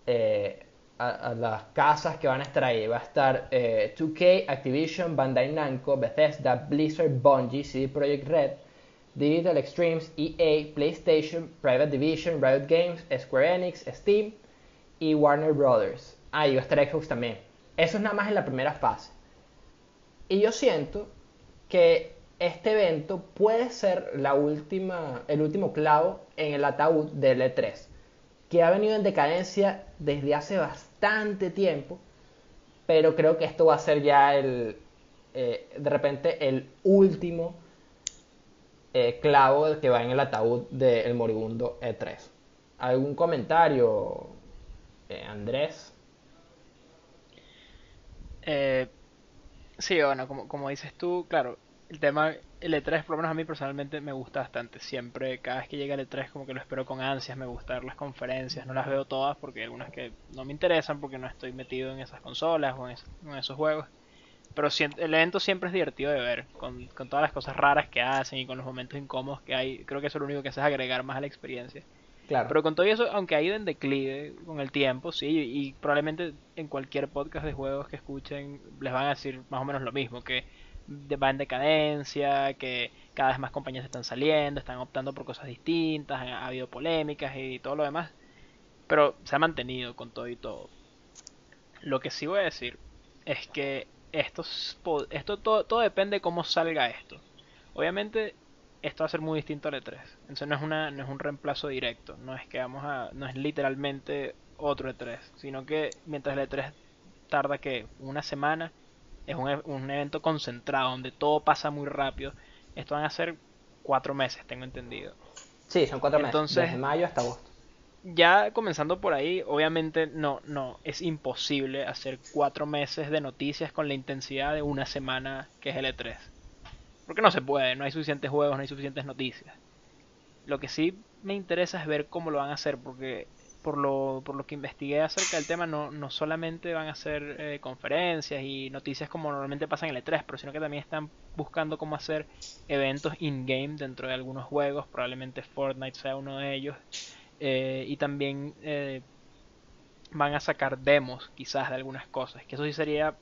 a, las casas que van a estar ahí, va a estar 2K, Activision, Bandai Namco, Bethesda, Blizzard, Bungie, CD Projekt Red, Digital Extremes, EA, PlayStation, Private Division, Riot Games, Square Enix, Steam y Warner Brothers. Ah, y va a estar Xbox también. Eso es nada más en la primera fase. Y yo siento que este evento puede ser la última, el último clavo en el ataúd del E3, que ha venido en decadencia desde hace bastante tiempo, pero creo que esto va a ser ya el, eh, de repente, el último eh, clavo que va en el ataúd del moribundo E3. ¿Algún comentario, eh, Andrés? Eh, sí, bueno, como, como dices tú, claro, el tema, el E3 por lo menos a mí personalmente me gusta bastante. Siempre, cada vez que llega el E3 como que lo espero con ansias, me gusta ver las conferencias, no las veo todas porque hay algunas que no me interesan porque no estoy metido en esas consolas o en, esos juegos. Pero el evento siempre es divertido de ver, con, con, todas las cosas raras que hacen y con los momentos incómodos que hay. Creo que eso es lo único que hace es agregar más a la experiencia. Pero con todo eso, aunque ha ido en declive con el tiempo, sí, y probablemente en cualquier podcast de juegos que escuchen les van a decir más o menos lo mismo, que va en decadencia, que cada vez más compañías están saliendo, están optando por cosas distintas, ha habido polémicas y todo lo demás, pero se ha mantenido con todo y todo. Lo que sí voy a decir es que esto, esto todo, todo depende de cómo salga esto. Obviamente esto va a ser muy distinto al E3. Entonces no es, una, no es un reemplazo directo, no es que vamos a, no es literalmente otro E3, sino que mientras el E3 tarda que una semana, es un, e, un, evento concentrado donde todo pasa muy rápido. Esto van a ser cuatro meses, tengo entendido. Sí, son cuatro meses, desde mayo hasta agosto. Ya comenzando por ahí, obviamente no, no, es imposible hacer cuatro meses de noticias con la intensidad de una semana que es el E3 porque no se puede, no hay suficientes juegos, no hay suficientes noticias. Lo que sí me interesa es ver cómo lo van a hacer, porque por lo, por lo que investigué acerca del tema, no, no solamente van a hacer eh, conferencias y noticias como normalmente pasan en el E3, pero sino que también están buscando cómo hacer eventos in-game dentro de algunos juegos, probablemente Fortnite sea uno de ellos, eh, y también eh, van a sacar demos quizás de algunas cosas, que eso sí sería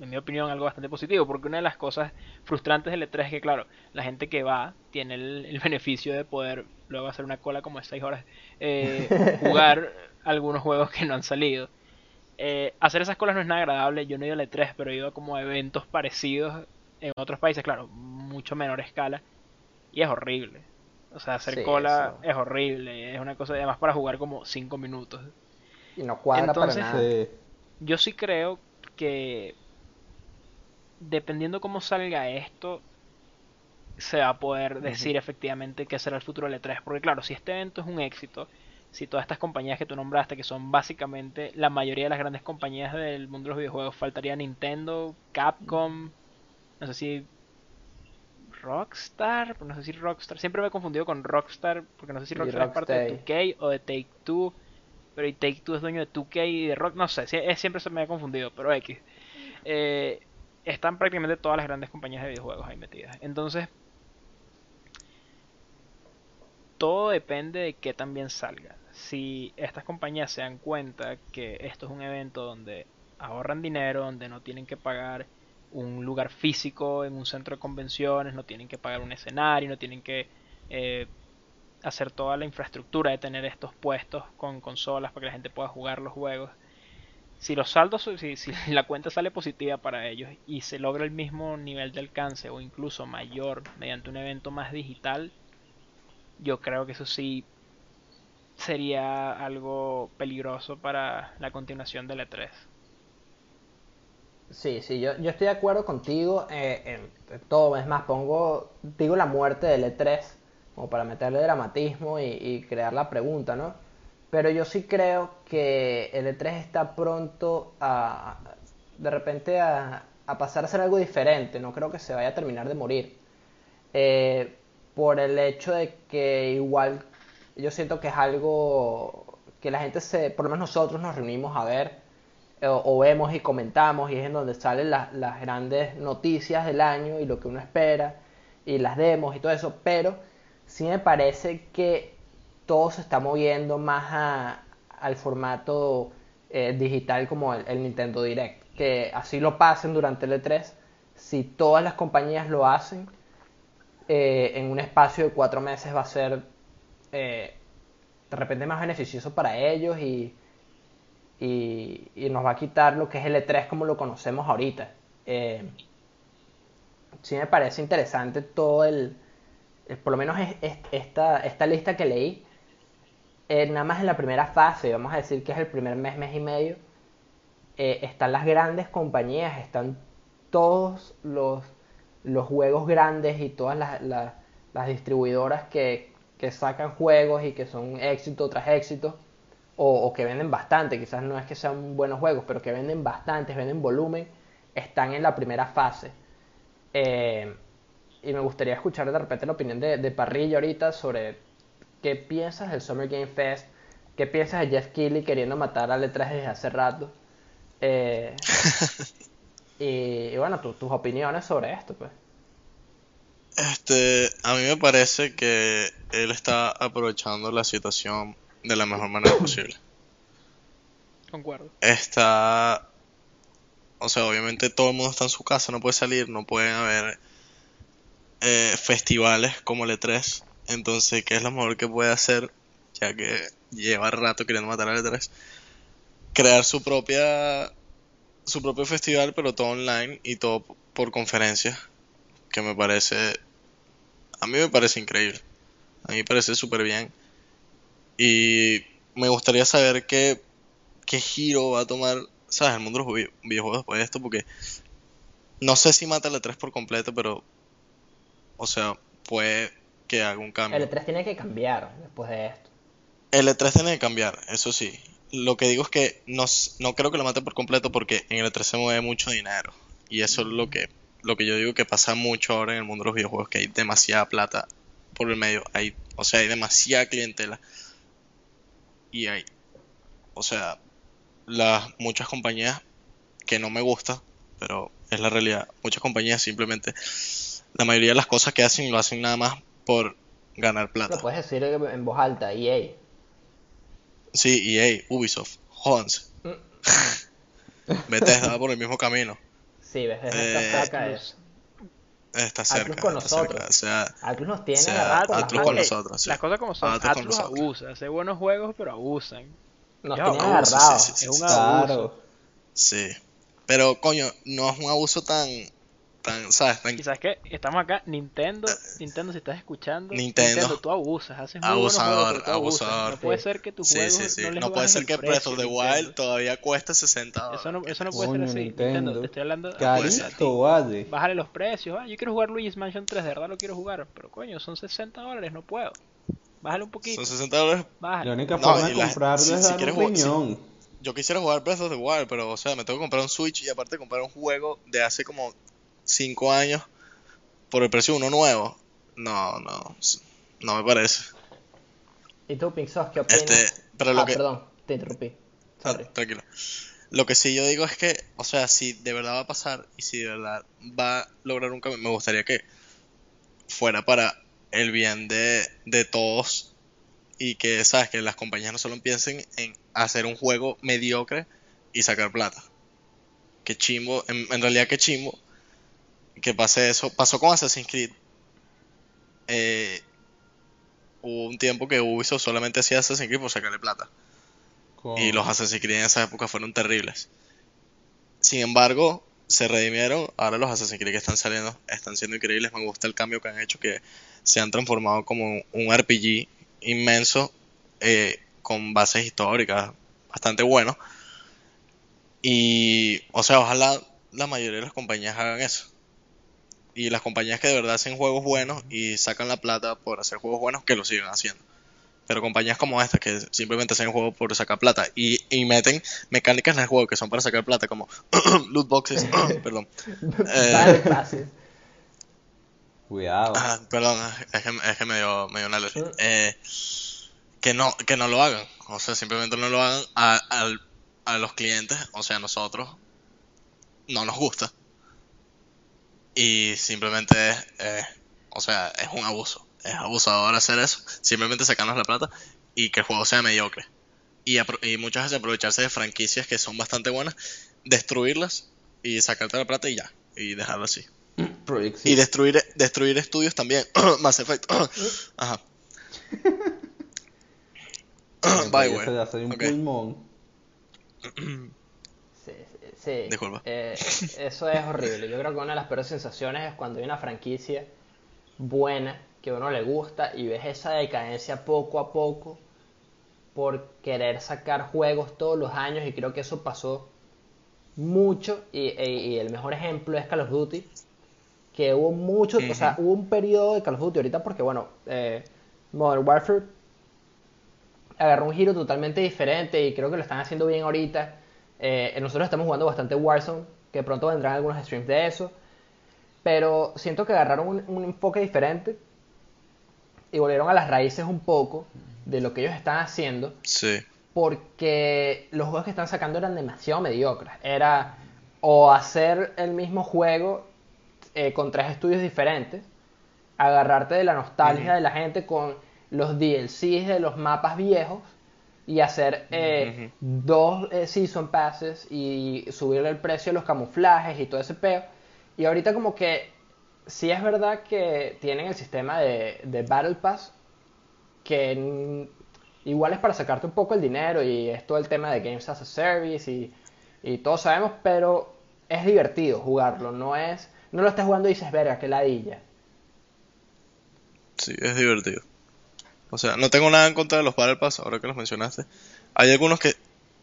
en mi opinión, algo bastante positivo, porque una de las cosas frustrantes del E3 es que, claro, la gente que va tiene el, beneficio de poder luego hacer una cola como de 6 horas, eh, jugar algunos juegos que no han salido. Eh, hacer esas colas no es nada agradable, yo no he ido al E3, pero he ido como a eventos parecidos en otros países, claro, mucho menor escala, y es horrible. O sea, hacer cola es horrible, es una cosa además para jugar como 5 minutos. Y no cuadra para nada. Yo sí creo que dependiendo cómo salga esto, se va a poder decir efectivamente qué será el futuro del E3. Porque claro, si este evento es un éxito, si todas estas compañías que tú nombraste, que son básicamente la mayoría de las grandes compañías del mundo de los videojuegos, faltaría Nintendo, Capcom, no sé si Rockstar, no sé si Rockstar, siempre me he confundido con Rockstar, porque no sé si Rockstar, es parte de 2K o de Take Two, pero Take Two es dueño de 2K y de Rock, no sé, siempre se me ha confundido, pero X. Eh, están prácticamente todas las grandes compañías de videojuegos ahí metidas. Entonces, todo depende de qué también salga. Si estas compañías se dan cuenta que esto es un evento donde ahorran dinero, donde no tienen que pagar un lugar físico en un centro de convenciones, no tienen que pagar un escenario, no tienen que eh, hacer toda la infraestructura de tener estos puestos con consolas para que la gente pueda jugar los juegos si los saldos, si, la cuenta sale positiva para ellos y se logra el mismo nivel de alcance o incluso mayor mediante un evento más digital, yo creo que eso sí sería algo peligroso para la continuación del E3. Sí, sí, yo, yo estoy de acuerdo contigo eh, en, todo. Es más, pongo, digo la muerte del E3 como para meterle dramatismo y, y crear la pregunta, ¿no? Pero yo sí creo que el E3 está pronto a, de repente, a, pasar a ser algo diferente. No creo que se vaya a terminar de morir. Eh, por el hecho de que igual yo siento que es algo que la gente se, por lo menos nosotros nos reunimos a ver eh, o, vemos y comentamos y es en donde salen las grandes noticias del año y lo que uno espera y las demos y todo eso, pero sí me parece que todo se está moviendo más a- al formato eh, digital como el, Nintendo Direct, que así lo pasen durante el E3, si todas las compañías lo hacen, eh, en un espacio de cuatro meses va a ser eh, de repente más beneficioso para ellos y, y, y nos va a quitar lo que es el E3 como lo conocemos ahorita. Eh, sí me parece interesante todo el, por lo menos es- es- esta, esta lista que leí, eh, nada más en la primera fase, vamos a decir que es el primer mes, mes y medio, eh, están las grandes compañías, están todos los, los juegos grandes y todas las, las- distribuidoras que, que sacan juegos y que son éxito tras éxito, o, o que venden bastante, quizás no es que sean buenos juegos, pero que venden bastantes, venden volumen, están en la primera fase. Eh, y me gustaría escuchar de repente la opinión de, de Parrilla ahorita sobre qué piensas del Summer Game Fest, qué piensas de Jeff Keighley queriendo matar a letras desde hace rato. Eh, y, y bueno, tu- tus opiniones sobre esto, pues. Este, a mí me parece que él está aprovechando la situación de la mejor manera posible. Concuerdo. Está, o sea, obviamente todo el mundo está en su casa, no puede salir, no pueden haber eh, festivales como el E3. Entonces, ¿qué es lo mejor que puede hacer? Ya que lleva rato queriendo matar al E3. Crear su propia, su propio festival, pero todo online y todo por conferencias. Que me parece, a mí me parece increíble. A mí me parece súper bien. Y me gustaría saber qué, qué giro va a tomar, ¿sabes? El mundo de los vi- videojuegos después de esto, porque no sé si mata el E3 por completo, pero, o sea, puede que haga un cambio. El E3 tiene que cambiar después de esto. El E3 tiene que cambiar, eso sí. Lo que digo es que no, no creo que lo mate por completo porque en el E3 se mueve mucho dinero. Y eso es lo que, lo que yo digo que pasa mucho ahora en el mundo de los videojuegos, que hay demasiada plata por el medio. Hay, o sea, hay demasiada clientela. Y hay, o sea, las muchas compañías que no me gusta, pero es la realidad. Muchas compañías simplemente, la mayoría de las cosas que hacen lo hacen nada más por ganar plata. Lo puedes decir en voz alta, EA. Sí, EA, Ubisoft, jódanse. Bethesda va por el mismo camino. Sí, ves, ves, Eh, está cerca de Atlus. eso. Está cerca, Atlus con está cerca. nosotros. O sea, Atlus nos tiene o sea, Atlus manos. con nosotros, sí. Las cosas como son, Atlus Atlus nosotros. abusa, hace buenos juegos, pero abusan. Nos tienen abuso, agarrados. sí, sí, Es un abuso. Sí. Pero, coño, no es un abuso tan, tan, ¿sabes? Tan Y sabes qué, estamos acá, Nintendo, Nintendo si estás escuchando, Nintendo. tú abusas, haces muy buenos Abusador, juegos, abusas. abusador. No puede ser que tus Sí, juegos sí, sí. no les No puede ser que Breath of the Wild Nintendo. todavía cueste 60 dólares. Eso no, eso no puede Coño, ser así, Nintendo. Nintendo. te estoy hablando. Carito, vale. bájale los precios, ah, yo quiero jugar Luigi's Mansion 3, de verdad lo quiero jugar, pero coño, son 60 dólares, no puedo. Bájale un poquito, Son 60 dólares. bájale. La única No, forma y de la- comprarlo si- es si dar quieres un jugar- si- riñón. Yo quisiera jugar Breath of the Wild, pero, o sea, me tengo que comprar un Switch y aparte comprar un juego de hace como 5 años por el precio de uno nuevo. No, no, no me parece. ¿Y tú, Pixos, qué opinas? Este, pero lo ah, que- perdón, te interrumpí. Ah, tranquilo. Lo que sí yo digo es que, o sea, si de verdad va a pasar y si de verdad va a lograr un cambio, me gustaría que fuera para el bien de, de todos y que, sabes, que las compañías no solo piensen en hacer un juego mediocre y sacar plata. Que chimbo, en, en realidad que chimbo que pase eso. Pasó con Assassin's Creed. Eh, hubo un tiempo que Ubisoft solamente hacía Assassin's Creed por sacarle plata. Y los Assassin's Creed en esa época fueron terribles. Sin embargo, se redimieron. Ahora los Assassin's Creed que están saliendo están siendo increíbles. Me gusta el cambio que han hecho, que se han transformado como un RPG inmenso eh, con bases históricas bastante bueno. Y, o sea, ojalá la mayoría de las compañías hagan eso. Y las compañías que de verdad hacen juegos buenos y sacan la plata por hacer juegos buenos, que lo sigan haciendo. Pero compañías como esta que simplemente hacen el juego por sacar plata y, y meten mecánicas en el juego que son para sacar plata, como loot boxes, perdón. Eh. Cuidado. ah, perdón, es que, es que me dio, me dio una alergia. Eh, que no, que no lo hagan. O sea, simplemente no lo hagan a, al- a los clientes, o sea, a nosotros no nos gusta. Y simplemente es, eh, o sea, es un abuso. Es abusador hacer eso. Simplemente sacarnos la plata y que el juego sea mediocre. Y, y muchas veces aprovecharse de franquicias que son bastante buenas, destruirlas y sacarte la plata y ya. Y dejarlo así. Project Y destruir, destruir estudios también. Mass Effect. Ajá. Bye, Se le hace un Ok. pulmón. Sí. Disculpa. Eh, eso es horrible. Yo creo que una de las peores sensaciones es cuando hay una franquicia buena que a uno le gusta y ves esa decadencia poco a poco por querer sacar juegos todos los años y creo que eso pasó mucho y, y- y el mejor ejemplo es Call of Duty que hubo mucho, o sea, hubo un periodo de Call of Duty ahorita porque bueno, eh, Modern Warfare agarró un giro totalmente diferente y creo que lo están haciendo bien ahorita. Eh, nosotros estamos jugando bastante Warzone, que pronto vendrán algunos streams de eso. Pero siento que agarraron un, un enfoque diferente y volvieron a las raíces un poco de lo que ellos están haciendo. Sí. Porque los juegos que están sacando eran demasiado mediocres. Era o hacer el mismo juego eh, con tres estudios diferentes, agarrarte de la nostalgia de la gente con los DLCs de los mapas viejos y hacer eh, dos eh, Season Passes y subirle el precio a los camuflajes y todo ese peo. Y ahorita como que sí es verdad que tienen el sistema de, de Battle Pass que igual es para sacarte un poco el dinero y es todo el tema de Games as a Service y, y todos sabemos, pero es divertido jugarlo, no es, no lo estás jugando y dices, verga, que ladilla. Sí, es divertido. O sea, no tengo nada en contra de los Battle Pass, ahora que los mencionaste. Hay algunos que,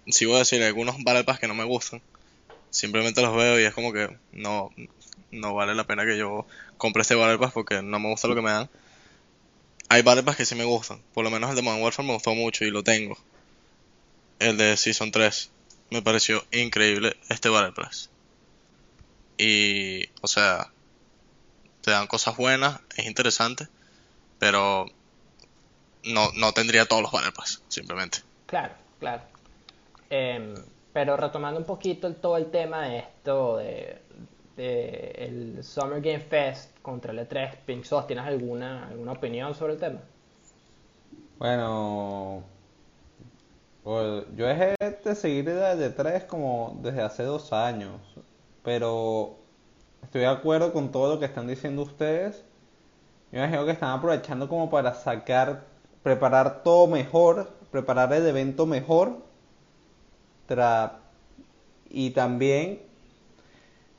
sí voy a decir, algunos Battle Pass que no me gustan. Simplemente los veo y es como que no, no vale la pena que yo compre este Battle Pass porque no me gusta lo que me dan. Hay Battle Pass que sí me gustan. Por lo menos el de Modern Warfare me gustó mucho y lo tengo. El de Season 3. Me pareció increíble este Battle Pass. Y, o sea, te dan cosas buenas, es interesante, pero no, no tendría todos los Battle Pass, simplemente. Claro, claro. Em, pero retomando un poquito el- todo el tema de esto, de, de el Summer Game Fest contra el E3, Pink Sauce, ¿tienes alguna, alguna opinión sobre el tema? Bueno, pues, yo dejé de seguir la de 3 como desde hace dos años, pero estoy de acuerdo con todo lo que están diciendo ustedes. Yo me imagino que están aprovechando como para sacar, preparar todo mejor, preparar el evento mejor, y también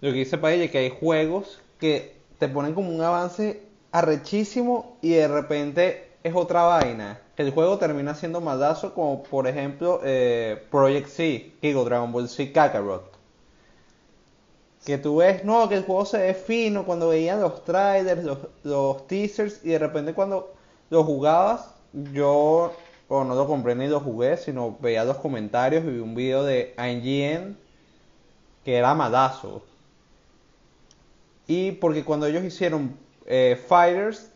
lo que dice Paella, que hay juegos que te ponen como un avance arrechísimo y de repente es otra vaina. El juego termina siendo malazo, como por ejemplo eh, Project C, digo Dragon Ball Z Kakarot. Que tú ves, no, que el juego se ve fino cuando veían los trailers, los, los teasers, y de repente cuando lo jugabas, yo o no lo compré ni lo jugué, sino veía los comentarios y vi un video de IGN que era malazo. Y porque cuando ellos hicieron eh, Fighters,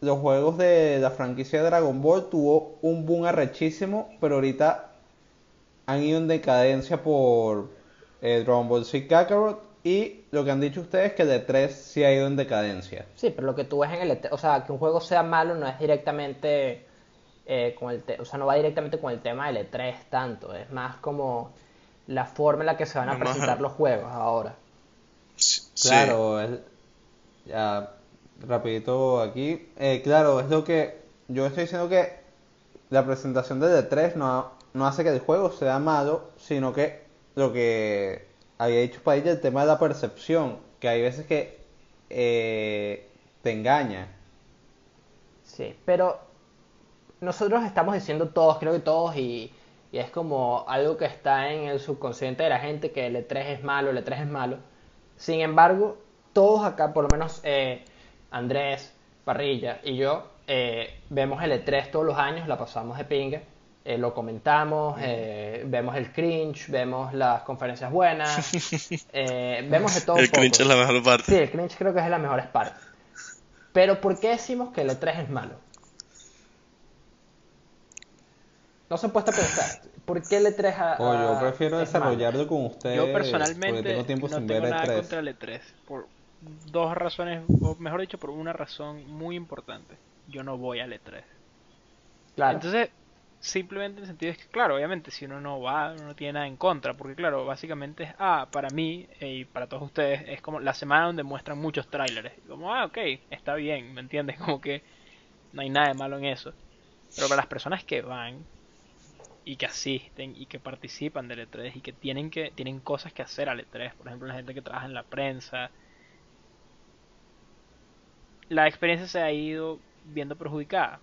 los juegos de la franquicia de Dragon Ball tuvo un boom arrechísimo, pero ahorita han ido en decadencia por eh, Dragon Ball Z Kakarot y lo que han dicho ustedes que de 3 sí ha ido en decadencia. Sí, pero lo que tú ves en el E3, o sea, que un juego sea malo no es directamente eh, con el, te- o sea, no va directamente con el tema del E3 tanto, es más como la forma en la que se van a No, más- presentar los juegos ahora. Sí, Claro, es- ya rapidito aquí. Eh, claro, es lo que yo estoy diciendo que la presentación de D3 no, no hace que el juego sea malo, sino que lo que había dicho para ella el tema de la percepción, que hay veces que eh, te engaña. Sí, pero nosotros estamos diciendo todos, creo que todos, y, y es como algo que está en el subconsciente de la gente, que el E3 es malo, el E3 es malo. Sin embargo, todos acá, por lo menos eh, Andrés, Parrilla y yo, eh, vemos el E3 todos los años, la pasamos de pinga, eh, lo comentamos, eh, vemos el cringe, vemos las conferencias buenas, eh, vemos de todo. El poco. cringe es la mejor parte. Sí, el cringe creo que es de las mejores partes. Pero ¿por qué decimos que el E3 es malo? No se han puesto a pensar. ¿Por qué el E3 a- O yo a- prefiero desarrollarlo con ustedes. Yo personalmente tengo tiempo no sin tengo ver nada E3. contra el E3 por dos razones, o mejor dicho, por una razón muy importante. Yo no voy al E3. Claro. Entonces, simplemente en el sentido es que, claro, obviamente, si uno no va, uno no tiene nada en contra, porque, claro, básicamente es, ah, para mí eh, y para todos ustedes, es como la semana donde muestran muchos trailers. Y Como, ah, ok, está bien, ¿me entiendes? Como que no hay nada de malo en eso. Pero para las personas que van y que asisten y que participan del E3 y que tienen que tienen cosas que hacer al E3, por ejemplo, la gente que trabaja en la prensa, la experiencia se ha ido viendo perjudicada.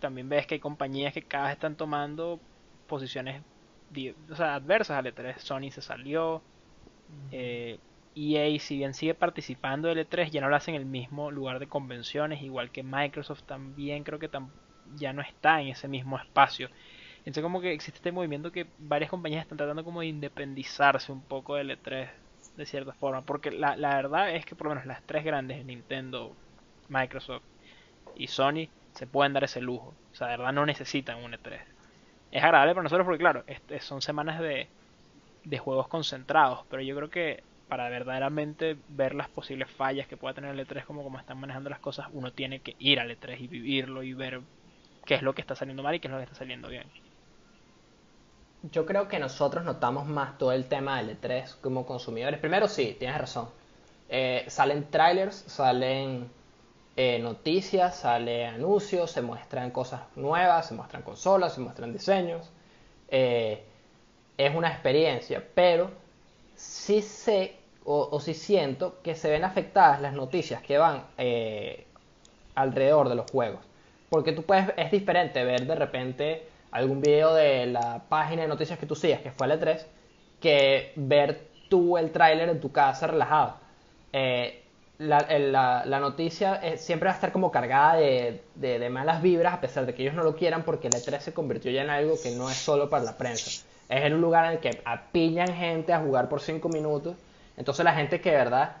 También ves que hay compañías que cada vez están tomando posiciones di- o sea, adversas al E3. Sony se salió. Eh, EA, si bien sigue participando del E3, ya no lo hace en el mismo lugar de convenciones, igual que Microsoft también creo que tam- ya no está en ese mismo espacio. Entonces como que existe este movimiento que varias compañías están tratando como de independizarse un poco del E3 de cierta forma, porque la, la verdad es que por lo menos las tres grandes, Nintendo, Microsoft y Sony, se pueden dar ese lujo. O sea, de verdad no necesitan un E3. Es agradable para nosotros porque claro, este- son semanas de, de juegos concentrados, pero yo creo que para verdaderamente ver las posibles fallas que pueda tener el E3 como, como están manejando las cosas, uno tiene que ir al E3 y vivirlo y ver qué es lo que está saliendo mal y qué es lo que está saliendo bien. Yo creo que nosotros notamos más todo el tema del E3 como consumidores. Primero, sí, tienes razón. Eh, salen trailers, salen eh, noticias, salen anuncios, se muestran cosas nuevas, se muestran consolas, se muestran diseños. Eh, es una experiencia, pero sí sé o, o sí siento que se ven afectadas las noticias que van eh, alrededor de los juegos. Porque tú puedes, es diferente ver de repente algún video de la página de noticias que tú sigas, que fue el E3, que ver tú el tráiler en tu casa relajado. Eh, la, la- noticia eh, siempre va a estar como cargada de, de- malas vibras, a pesar de que ellos no lo quieran, porque el E3 se convirtió ya en algo que no es solo para la prensa. Es en un lugar en el que apillan gente a jugar por 5 minutos. Entonces la gente que de verdad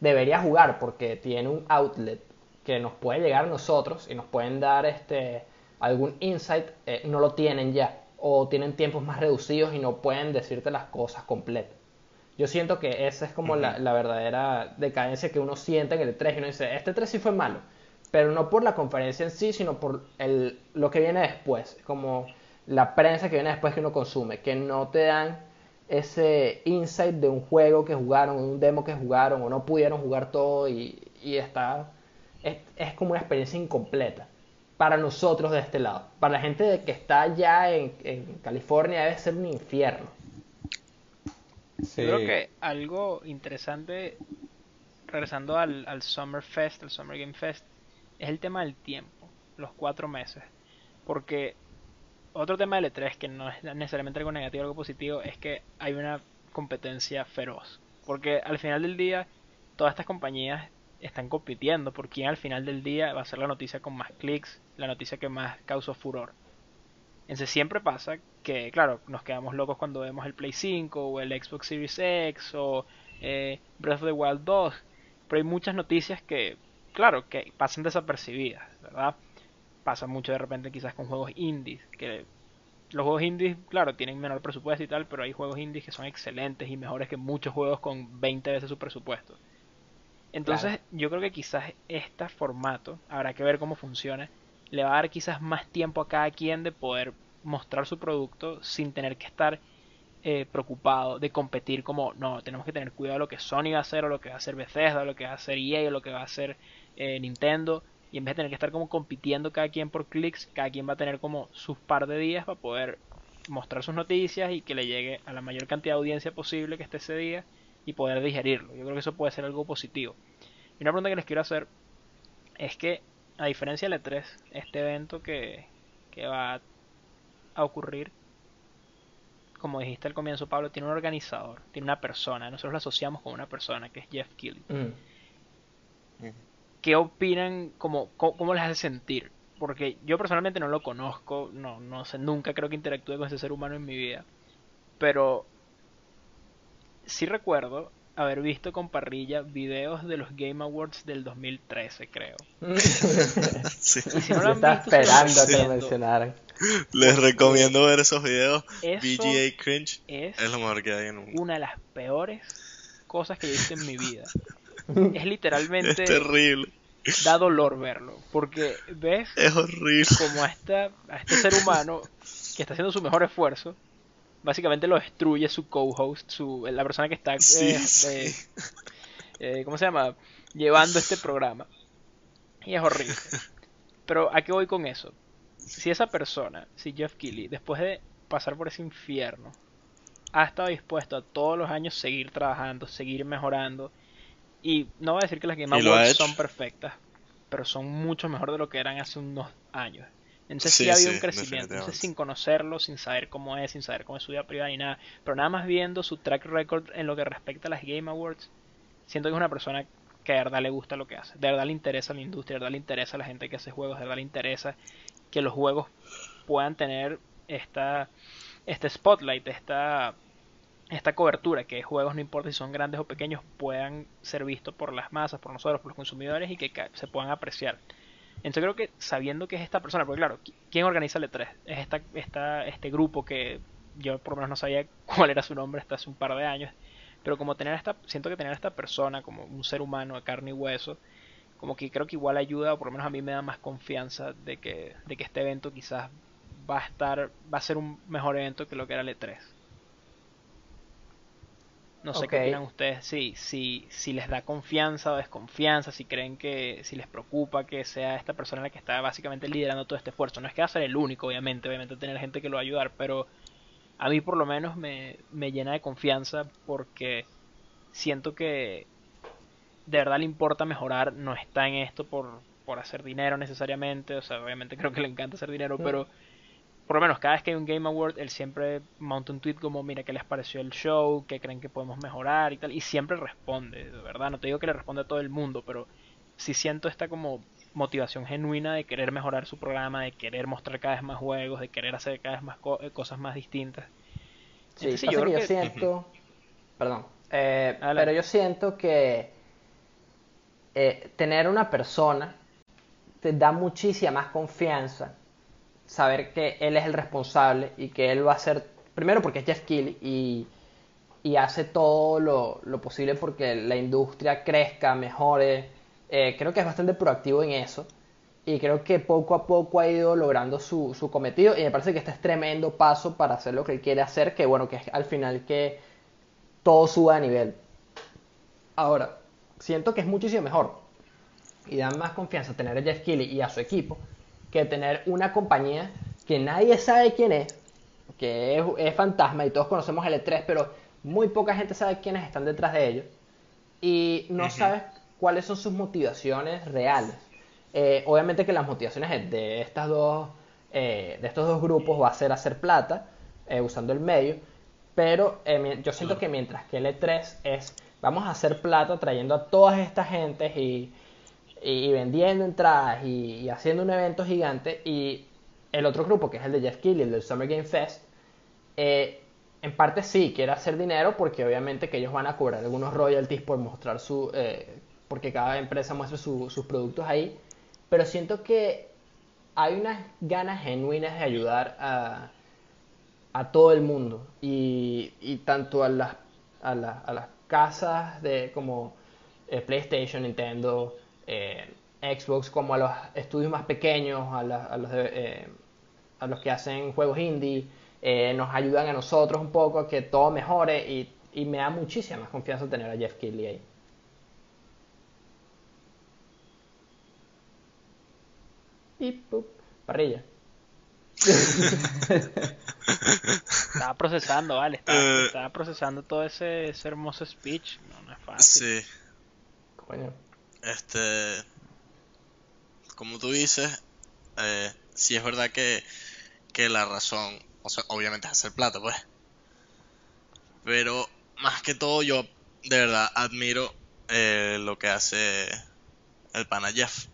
debería jugar porque tiene un outlet que nos puede llegar a nosotros y nos pueden dar este algún insight, eh, no lo tienen ya. O tienen tiempos más reducidos y no pueden decirte las cosas completas. Yo siento que esa es como la, la verdadera decadencia que uno siente en el E3 y uno dice, este E3 sí fue malo, pero no por la conferencia en sí, sino por el, lo que viene después, como la prensa que viene después que uno consume, que no te dan ese insight de un juego que jugaron, un demo que jugaron o no pudieron jugar todo y, y está, es, es como una experiencia incompleta para nosotros de este lado. Para la gente de que está allá en, en California debe ser un infierno. Sí. Yo creo que algo interesante, regresando al, al Summer Fest, al Summer Game Fest, es el tema del tiempo, los cuatro meses. Porque otro tema del E3, que no es necesariamente algo negativo o algo positivo, es que hay una competencia feroz. Porque al final del día, todas estas compañías están compitiendo por quién al final del día va a ser la noticia con más clics, la noticia que más causó furor. Entonces siempre pasa que, claro, nos quedamos locos cuando vemos el Play 5 o el Xbox Series X o eh, Breath of the Wild 2, pero hay muchas noticias que, claro, que pasan desapercibidas, ¿verdad? Pasa mucho de repente quizás con juegos indies, que los juegos indies, claro, tienen menor presupuesto y tal, pero hay juegos indies que son excelentes y mejores que muchos juegos con 20 veces su presupuesto. Entonces, Claro. yo creo que quizás este formato, habrá que ver cómo funciona, le va a dar quizás más tiempo a cada quien de poder mostrar su producto sin tener que estar eh, preocupado de competir como, no, tenemos que tener cuidado de lo que Sony va a hacer o lo que va a hacer Bethesda o lo que va a hacer EA o lo que va a hacer eh, Nintendo y en vez de tener que estar como compitiendo cada quien por clics, cada quien va a tener como sus par de días para poder mostrar sus noticias y que le llegue a la mayor cantidad de audiencia posible que esté ese día y poder digerirlo. Yo creo que eso puede ser algo positivo. Y una pregunta que les quiero hacer es que, a diferencia del E3, este evento que, que va a ocurrir, como dijiste al comienzo, Pablo, tiene un organizador, tiene una persona. Nosotros lo asociamos con una persona que es Jeff Keighley. Mm. ¿qué opinan? Como, cómo, cómo les hace sentir? Porque yo personalmente no lo conozco, no, no sé, nunca creo que interactúe con ese ser humano en mi vida. Pero sí recuerdo haber visto con parrilla videos de los Game Awards del 2013, creo. Sí. Y si no lo han visto, esperando a que lo mencionaran. Les recomiendo ver esos videos. Eso VGA Cringe es es lo mejor que hay en un... una de las peores cosas que he visto en mi vida. Es literalmente Es terrible. da dolor verlo, porque ves Es horrible. como a, esta, a este ser humano que está haciendo su mejor esfuerzo, básicamente lo destruye su co-host, su, la persona que está, eh, Sí, eh, eh, ¿cómo se llama? Llevando este programa. Y es horrible. Pero ¿a qué voy con eso? Si esa persona, si Jeff Keighley, después de pasar por ese infierno, ha estado dispuesto a todos los años seguir trabajando, seguir mejorando, y no voy a decir que las Game Awards son perfectas, pero son mucho mejor de lo que eran hace unos años. Entonces Sí, sí, ha habido sí, un crecimiento. Entonces sin conocerlo, sin saber cómo es, sin saber cómo es su vida privada ni nada, pero nada más viendo su track record en lo que respecta a las Game Awards, siento que es una persona que de verdad le gusta lo que hace, de verdad le interesa la industria, de verdad le interesa la gente que hace juegos, de verdad le interesa que los juegos puedan tener esta este spotlight, esta esta cobertura, que juegos no importa si son grandes o pequeños puedan ser vistos por las masas, por nosotros, por los consumidores y que se puedan apreciar. Entonces creo que sabiendo que es esta persona, porque claro, qui- ¿quién organiza el E3? Es esta, esta, este grupo que yo por lo menos no sabía cuál era su nombre hasta hace un par de años, pero como tener esta, siento que tener a esta persona como un ser humano de carne y hueso, como que creo que igual ayuda, o por lo menos a mí me da más confianza de que, de que este evento quizás va a estar, va a ser un mejor evento que lo que era el E3. No sé qué opinan ustedes, si, si, si les da confianza o desconfianza, si creen que, si les preocupa que sea esta persona la que está básicamente liderando todo este esfuerzo. No es que va a ser el único, obviamente, obviamente tener gente que lo va a ayudar, pero a mí por lo menos me, me llena de confianza porque siento que de verdad le importa mejorar, no está en esto por, por hacer dinero necesariamente, o sea, obviamente creo que le encanta hacer dinero, pero por lo menos cada vez que hay un Game Award, él siempre monta un tweet como, mira, ¿qué les pareció el show? ¿Qué creen que podemos mejorar? Y tal, y siempre responde, de verdad, no te digo que le responde a todo el mundo, pero sí siento esta como motivación genuina de querer mejorar su programa, de querer mostrar cada vez más juegos, de querer hacer cada vez más co- eh, cosas más distintas. Sí, Entonces, yo que yo que- siento, perdón, eh, pero yo siento que eh, tener una persona te da muchísima más confianza saber que él es el responsable y que él va a hacer, primero porque es Jeff Keighley y, hace todo lo, posible porque la industria crezca, mejore. Eh, creo que es bastante proactivo en eso y creo que poco a poco ha ido logrando su, cometido y me parece que este es tremendo paso para hacer lo que él quiere hacer, que bueno, que es al final que todo suba de nivel. Ahora, siento que es muchísimo mejor y da más confianza tener a Jeff Keighley y a su equipo que tener una compañía que nadie sabe quién es, que es, es fantasma y todos conocemos el E3, pero muy poca gente sabe quiénes están detrás de ellos y no sabes cuáles son sus motivaciones reales. Eh, obviamente que las motivaciones de- estas dos eh, de estos dos grupos va a ser hacer plata eh, usando el medio, pero yo siento que mientras que el E3 es vamos a hacer plata trayendo a todas estas gentes y, y vendiendo entradas y, haciendo un evento gigante. Y el otro grupo que es el de Jeff Keighley, el del Summer Game Fest, eh, en parte sí quiere hacer dinero porque obviamente que ellos van a cobrar algunos royalties por mostrar su eh, porque cada empresa muestra su- sus productos ahí. Pero siento que hay unas ganas genuinas de ayudar a, a todo el mundo. Y, y tanto a las, a, la- a las casas de como eh, PlayStation, Nintendo, eh, Xbox, como a los estudios más pequeños, a, la- a los, de, eh, a los que hacen juegos indie, eh, nos ayudan a nosotros un poco a que todo mejore y, y me da muchísima más confianza tener a Jeff Keighley ahí. Y pup, parrilla. Estaba procesando, vale, estaba, estaba procesando todo ese, ese hermoso speech. No, no es fácil. Sí, Coño. Este. Como tú dices, eh, sí es verdad que, que la razón, o sea, obviamente es hacer plata, pues. Pero más que todo, yo de verdad admiro eh, lo que hace el pana Jeff.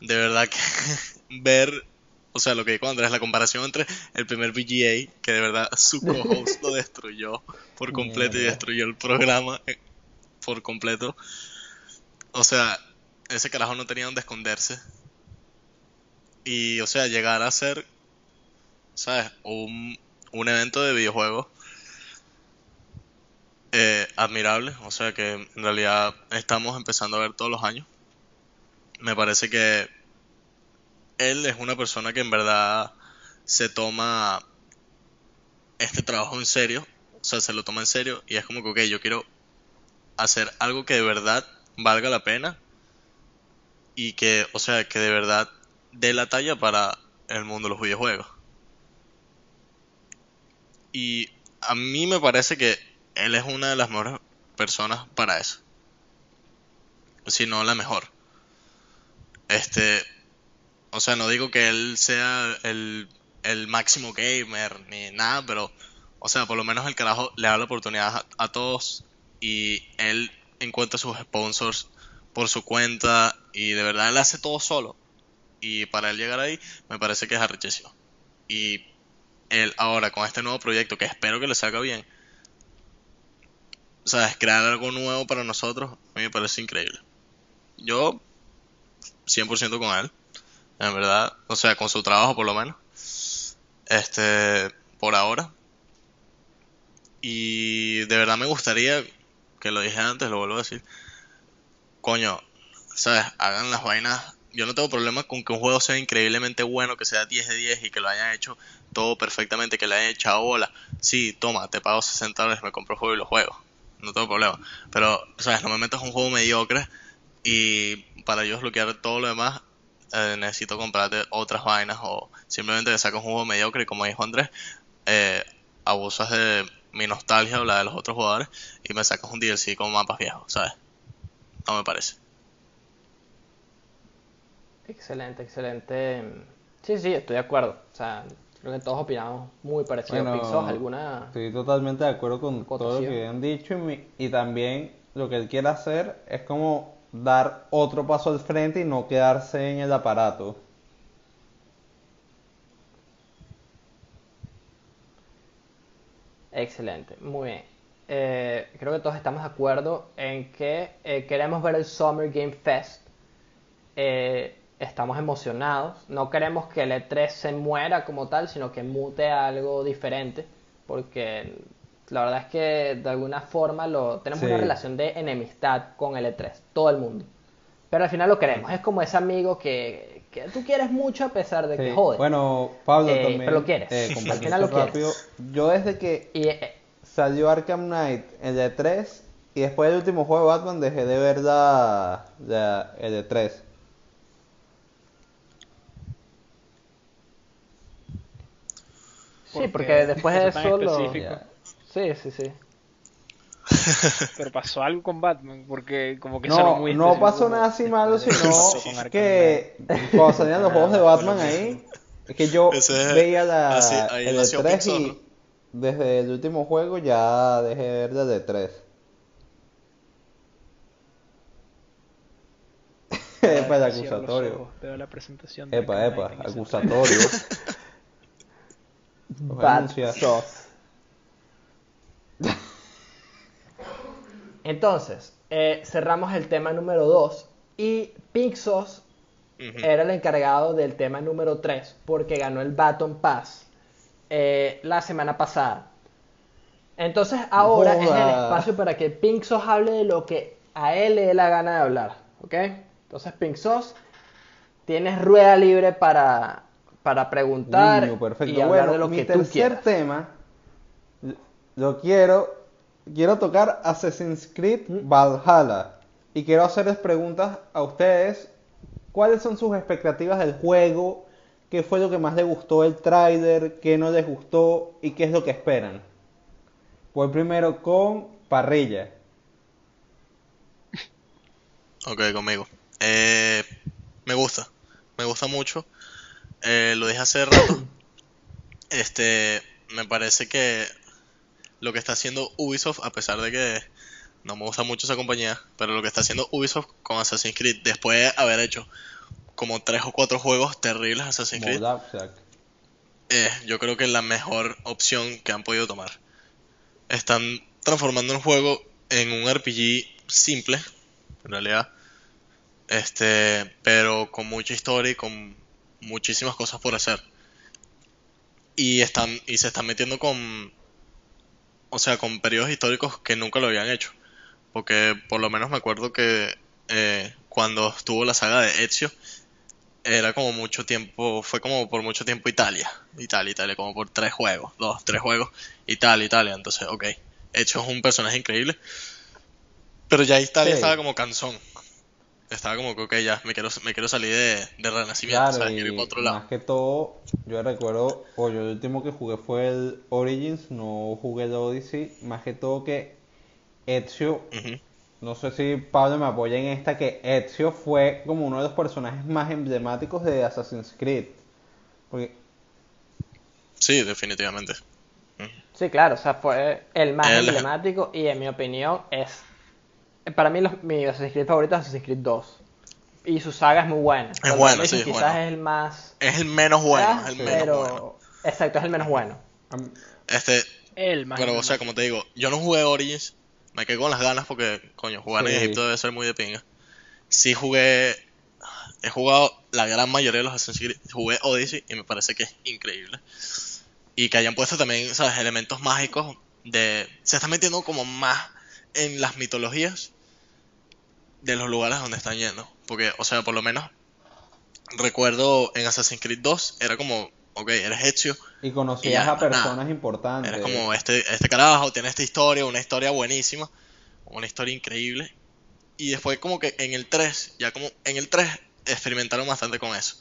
De verdad que ver, o sea, lo que dijo Andrés, la comparación entre el primer VGA, que de verdad su co-host lo destruyó por completo y destruyó el programa eh, por completo. O sea, ese carajo no tenía donde esconderse. Y, o sea, llegar a ser, ¿sabes? Un, un evento de videojuegos eh, admirable. O sea, que en realidad estamos empezando a ver todos los años. Me parece que él es una persona que en verdad se toma este trabajo en serio. O sea, se lo toma en serio y es como que, ok, yo quiero hacer algo que de verdad valga la pena y que, o sea, que de verdad dé la talla para el mundo de los videojuegos. Y a mí me parece que él es una de las mejores personas para eso. Si no la mejor. Este, o sea, no digo que él sea el, el máximo gamer ni nada, pero, o sea, por lo menos el carajo le da la oportunidad a, a todos y él encuentra sus sponsors por su cuenta y de verdad él hace todo solo. Y para él llegar ahí, me parece que es arrechísimo. Y él ahora con este nuevo proyecto, que espero que le salga bien, ¿sabes? Crear algo nuevo para nosotros, a mí me parece increíble. Yo, 100% con él, en verdad, o sea, con su trabajo por lo menos. Este, por ahora. Y de verdad me gustaría, que lo dije antes, lo vuelvo a decir, coño, ¿sabes? Hagan las vainas. Yo no tengo problema con que un juego sea increíblemente bueno, que sea 10 de 10 y que lo hayan hecho todo perfectamente, que le hayan echado bola. Sí, toma, te pago 60 dólares, me compro el juego y lo juego. No tengo problema. Pero, ¿sabes? No me metas un juego mediocre y para yo desbloquear todo lo demás eh, necesito comprarte otras vainas o simplemente te sacas un juego mediocre y como dijo Andrés, eh, abusas de mi nostalgia o la de los otros jugadores y me sacas un DLC con mapas viejos, ¿sabes? No me parece. Excelente, excelente. Sí, sí, estoy de acuerdo. O sea, creo que todos opinamos muy parecido. Bueno, Pixos, ¿alguna? Estoy totalmente de acuerdo con todo lo que han dicho y, mi- y también lo que él quiere hacer es como dar otro paso al frente y no quedarse en el aparato. Excelente, muy bien. Eh, creo que todos estamos de acuerdo en que eh, queremos ver el Summer Game Fest. Eh, estamos emocionados. No queremos que el E3 se muera como tal, sino que mute a algo diferente. Porque la verdad es que de alguna forma lo, tenemos Sí. una relación de enemistad con el E3, todo el mundo. Pero al final lo queremos. Es como ese amigo que, que tú quieres mucho a pesar de que Sí. jode. Bueno, Pablo Eh, también. pero lo quieres. eh, Al final lo quieres. rápido. Yo desde que Y eh, salió Arkham Knight el de 3 y después del último juego de Batman dejé de ver la, la- el de 3. sí, Porque después de eso lo... Sí, sí, sí. Pero pasó algo con Batman, porque como que sonó No, muy no pasó como nada así malo, sino Arkham que cuando salían los juegos de Batman ahí, es que yo es- veía la, así- el de nació 3 Pixar, y desde el último juego ya dejé de ver el de 3. Epa, el acusatorio. Veo la presentación de Epa, epa, acusatorio. Los Entonces, eh, cerramos el tema número 2 y Pink Sauce Ujú. era el encargado del tema número 3 porque ganó el Baton Pass eh, la semana pasada. Entonces ahora es el espacio para que Pink hable de lo que a él le dé la gana de hablar, ¿ok? Entonces Pink tienes rueda libre para, para preguntar Niño, perfecto. y hablar Bueno, de lo mi que tú tercer quieras. tema lo quiero quiero tocar Assassin's Creed. Valhalla y quiero hacerles preguntas a ustedes. ¿Cuáles son sus expectativas del juego? ¿Qué fue lo que más les gustó del tráiler? ¿Qué no les gustó? ¿Y qué es lo que esperan? Voy primero con Parrilla. Ok, conmigo. Eh, me gusta, me gusta mucho. Eh, lo dije hace rato. Este, me parece que lo que está haciendo Ubisoft, a pesar de que No me gusta mucho esa compañía, pero lo que está haciendo Ubisoft con Assassin's Creed, después de haber hecho como tres o cuatro juegos terribles Assassin's Creed, eh, yo creo que es la mejor opción que han podido tomar. Están transformando el juego en un RPG simple, en realidad, este, pero con mucha historia y con muchísimas cosas por hacer. Y están y se están metiendo con, o sea, con periodos históricos que nunca lo habían hecho, porque por lo menos me acuerdo que eh, cuando estuvo la saga de Ezio era como mucho tiempo, fue como por mucho tiempo Italia, Italia, Italia, como por tres juegos, dos, tres juegos, Italia, Italia, entonces, ok, Ezio es un personaje increíble, pero ya Italia Sí. estaba como cansón, estaba como que, ok, ya, me quiero, me quiero salir de, de Renacimiento, Claro, ¿sabes? y Quiero ir para otro lado. más que todo, yo recuerdo, o yo el último que jugué fue el Origins, no jugué el Odyssey, más que todo que Ezio, no sé si Pablo me apoya en esta, que Ezio fue como uno de los personajes más emblemáticos de Assassin's Creed. Porque, Sí, definitivamente. Sí, claro, o sea, fue el más El- emblemático y en mi opinión es... Para mí los, mi Assassin's Creed favorito es Assassin's Creed 2. Y su saga es muy buena. Cuando bueno, sí, es quizás bueno. es el más... Es el menos bueno, es el menos pero... bueno. Exacto, es el menos bueno. Este, El más Pero, o sea, como te digo, yo no jugué Origins, me quedé con las ganas porque, coño, jugar en. Egipto debe ser muy de pinga. Sí jugué, he jugado la gran mayoría de los Assassin's Creed, jugué Odyssey y me parece que es increíble. Y que hayan puesto también, ¿sabes? Elementos mágicos de... Se están metiendo como más en las mitologías de los lugares donde están yendo. Porque, o sea, por lo menos recuerdo en Assassin's Creed 2 era como, ok, eres Ezio, y Y conocías ya, a nada. personas importantes. Eres como este, este carajo, tiene esta historia, una historia buenísima, una historia increíble. Y después como que en el 3, ya como en el 3 experimentaron bastante con eso.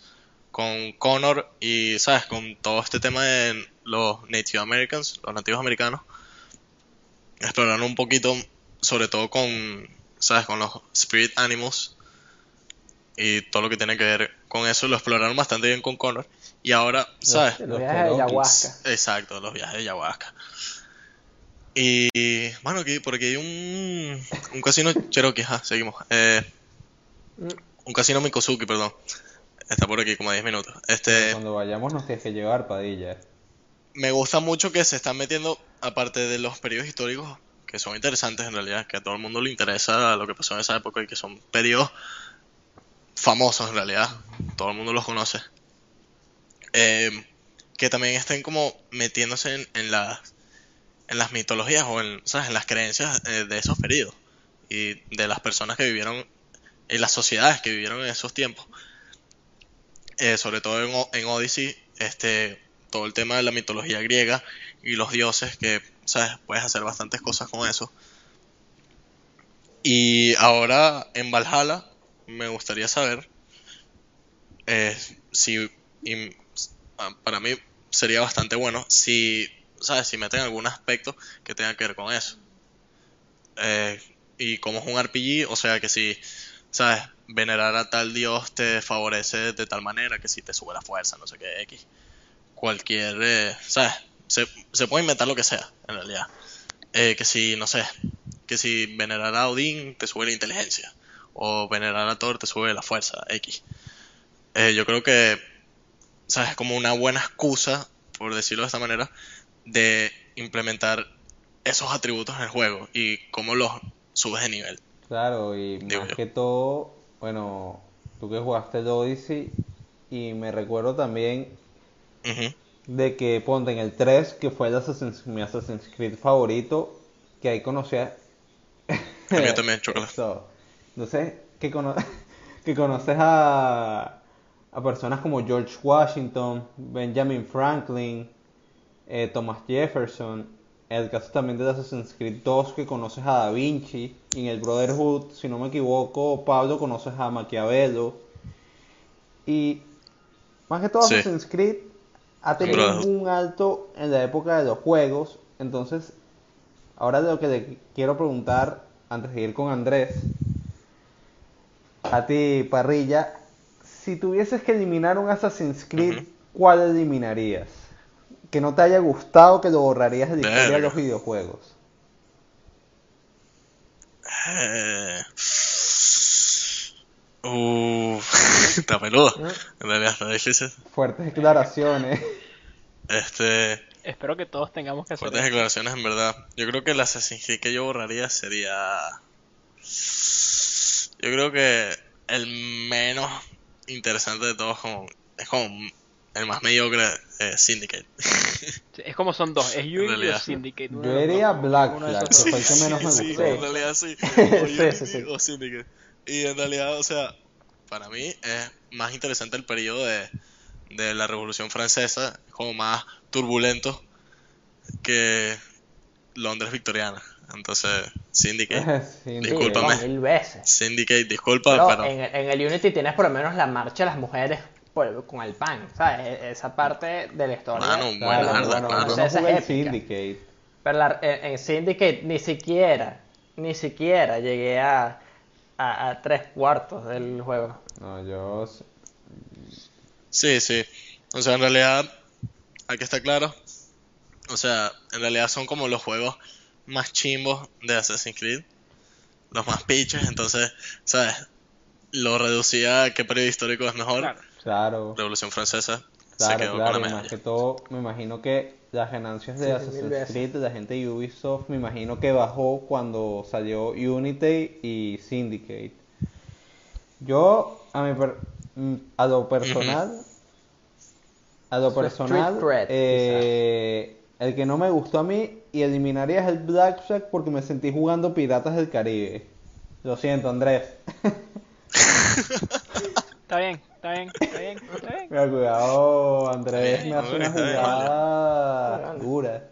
Con Connor y, ¿sabes? Con todo este tema de los Native Americans, los nativos americanos. Exploraron un poquito, sobre todo con, ¿sabes? Con los Spirit Animals. Y todo lo que tiene que ver con eso, lo exploraron bastante bien con Connor. Y ahora, ¿sabes? Los Los viajes de ayahuasca. Exacto, los viajes de ayahuasca. Y bueno, aquí por aquí hay un, un casino Cherokee, ajá, seguimos. Eh, un casino Mikosuki, perdón. Está por aquí como a 10 minutos. Este, Cuando vayamos nos tienes que llevar, Padilla. me gusta mucho que se están metiendo, aparte de los periodos históricos, que son interesantes en realidad, que a todo el mundo le interesa lo que pasó en esa época y que son periodos famosos en realidad, todo el mundo los conoce. Eh, que también estén como metiéndose en, las en las mitologías o en, ¿sabes? en las creencias eh, de esos periodos y de las personas que vivieron y las sociedades que vivieron en esos tiempos. Eh, sobre todo en, en Odyssey, este, todo el tema de la mitología griega y los dioses, que sabes, puedes hacer bastantes cosas con eso. Y ahora en Valhalla me gustaría saber eh, si y, ah, para mí sería bastante bueno si sabes si meten algún aspecto que tenga que ver con eso. Eh, y como es un RPG, o sea que si sabes venerar a tal dios te favorece de tal manera que si te sube la fuerza, no sé qué X. Cualquier, eh, sabes, se, se puede inventar lo que sea en realidad. Eh, que si, no sé, que si venerar a Odín te sube la inteligencia. O venerar a Thor te sube la fuerza, X. Eh, yo creo que, ¿sabes? Es como una buena excusa, por decirlo de esta manera, de implementar esos atributos en el juego y cómo los subes de nivel. Claro, y Digo más yo. que todo, bueno, tú que jugaste el Odyssey, y me recuerdo también Ujú. De que ponte en el 3, que fue el Assassin's, mi Assassin's Creed favorito, que ahí conocía... El mío también, chocolate. Eso. Entonces, que, cono- que conoces a, a personas como George Washington, Benjamin Franklin, eh, Thomas Jefferson, el caso también de Assassin's Creed 2 que conoces a Da Vinci, y en el Brotherhood, si no me equivoco, Pablo conoces a Maquiavelo, y más que todo Sí. Assassin's Creed ha tenido un alto en la época de los juegos, entonces ahora de lo que le quiero preguntar antes de ir con Andrés, a ti Parrilla, si tuvieses que eliminar un Assassin's Creed. ¿cuál eliminarías? Que no te haya gustado, que lo borrarías de la historia de los videojuegos. Eh, uh, está peludo. En realidad está difícil. Fuertes declaraciones. Este, Espero que todos tengamos que hacer fuertes eso. declaraciones en verdad. Yo creo que el Assassin's Creed que yo borraría sería. Yo creo que el menos interesante de todos como, es como el más mediocre eh, Syndicate. Sí, Es como son dos, es Unity o. Syndicate. uno Yo diría dos. Black Flag, esos que dos. fue el que menos me sí, gustó. en realidad sí. O Sí, Unity sí, sí. o Syndicate. Y en realidad, o sea, para mí es más interesante el periodo de, de la Revolución Francesa, como más turbulento que Londres victoriana. Entonces, Syndicate. Sí, Discúlpame. mil veces. Syndicate, disculpa, Pero pero en, en el Unity tienes por lo menos la marcha de las mujeres por- con el pan, ¿sabes? E- Esa parte de la historia. Mano, buena, Claro, verdad, bueno, claro. yo no jugué el es épica. Syndicate. Pero la- en, en Syndicate ni siquiera, ni siquiera llegué a, a, a tres cuartos del juego. No, yo... Sí, sí. O sea, en realidad, aquí está claro. O sea, en realidad son como los juegos más chimbos de Assassin's Creed. Los más piches. Entonces, ¿sabes? Lo reducía a qué periodo histórico es mejor. Claro. Claro, Revolución Francesa. Se claro, quedó claro. con Y más que todo, me imagino que las ganancias de Sí, Assassin's. Creed de la gente de Ubisoft, me imagino que bajó cuando salió Unity y Syndicate. Yo, a, mi per- mm, a lo personal, a lo personal, cred, eh, el que no me gustó a mí y eliminaría es el Black Flag porque me sentí jugando Piratas del Caribe. Lo siento, Andrés. Está bien, está bien, está bien, está bien. Mira, cuidado, Andrés Bien, me hace una jugada dura.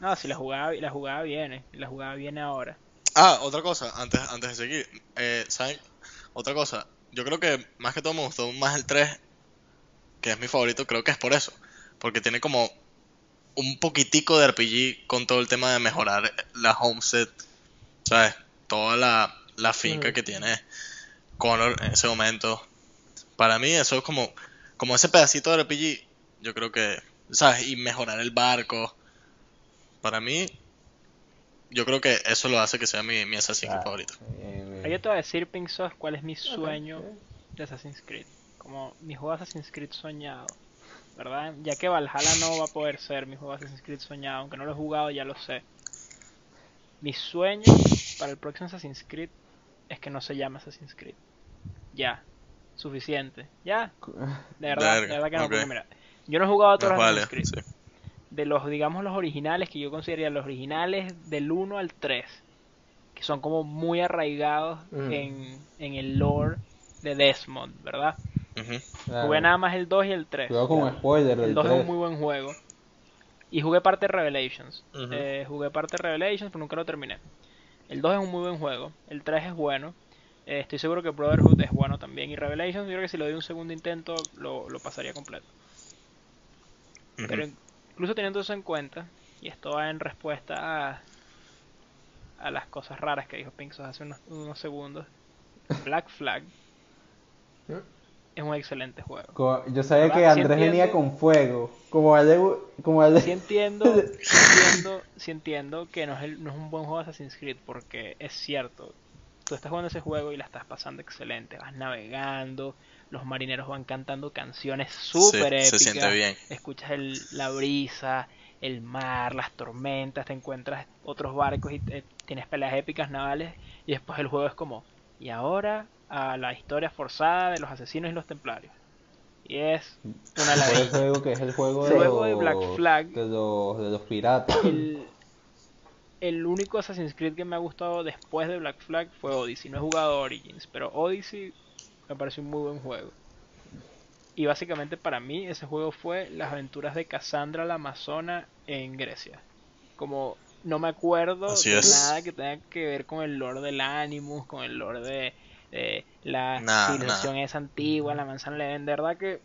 No, si la jugada, la jugada viene, la jugada viene ahora. Ah, otra cosa, antes, antes de seguir. Eh, ¿Saben? Otra cosa. Yo creo que más que todo me gustó más el 3, que es mi favorito, creo que es por eso. Porque tiene como un poquitico de RPG con todo el tema de mejorar la homestead, ¿sabes? Toda la, la finca Mm. que tiene Connor en ese momento. Para mí eso es como, como ese pedacito de RPG, yo creo que, ¿sabes? Y mejorar el barco. Para mí, yo creo que eso lo hace que sea mi, mi Assassin's Creed Ah, favorito. bien, bien. Ahora yo te voy a decir, Pink cuál es mi sueño de Assassin's Creed. Como mi juego de Assassin's Creed soñado. ¿Verdad? Ya que Valhalla no va a poder ser mi juego de Assassin's Creed soñado, aunque no lo he jugado, ya lo sé. Mi sueño para el próximo Assassin's Creed es que no se llame Assassin's Creed. Ya. Suficiente. Ya. De verdad, Verga, de verdad que no, ok. porque mira. Yo no he jugado a todos Más los vale, sí. De los, digamos, los originales que yo consideraría los originales del 1 al 3. Que son como muy arraigados Mm. en, en el lore de Desmond, ¿verdad? Ujú. Claro. Jugué nada más el 2 y el 3. Cuidado con spoiler del El 2 es un 3. muy buen juego. Y jugué parte de Revelations. Ujú. Eh, jugué parte de Revelations, pero nunca lo terminé. El 2 es un muy buen juego. El 3 es bueno. Eh, estoy seguro que Brotherhood es bueno también. Y Revelations, yo creo que si lo doy un segundo intento, lo, lo pasaría completo. Pero incluso teniendo eso en cuenta, y esto va en respuesta a, a las cosas raras que dijo Pinksos hace unos, unos segundos, Black Flag es un excelente juego. Co- Yo sabía ¿Verdad? que Sí Andrés venía entiendo. con fuego. Como de, como de- Sí entiendo, sí entiendo, sí entiendo que no es, el- no es un buen juego de Assassin's Creed porque es cierto, tú estás jugando ese juego y la estás pasando excelente, vas navegando, los marineros van cantando canciones súper se épicas, siente bien. escuchas el- la brisa, el mar, las tormentas, te encuentras otros barcos y te- tienes peleas épicas navales y después el juego es como, y ahora a la historia forzada de los asesinos y los templarios. Y es una Por ladilla. eso digo que es el juego de, los, de Black Flag. de los, de los piratas. el, el único Assassin's Creed que me ha gustado después de Black Flag fue Odyssey. No he jugado Origins, pero Odyssey me pareció un muy buen juego. Y básicamente para mí ese juego fue las aventuras de Cassandra la Amazona en Grecia. Como no me acuerdo Así de es. nada que tenga que ver con el lore del Animus, con el lore de, de la Nada, civilización esa antigua, la manzana de verdad que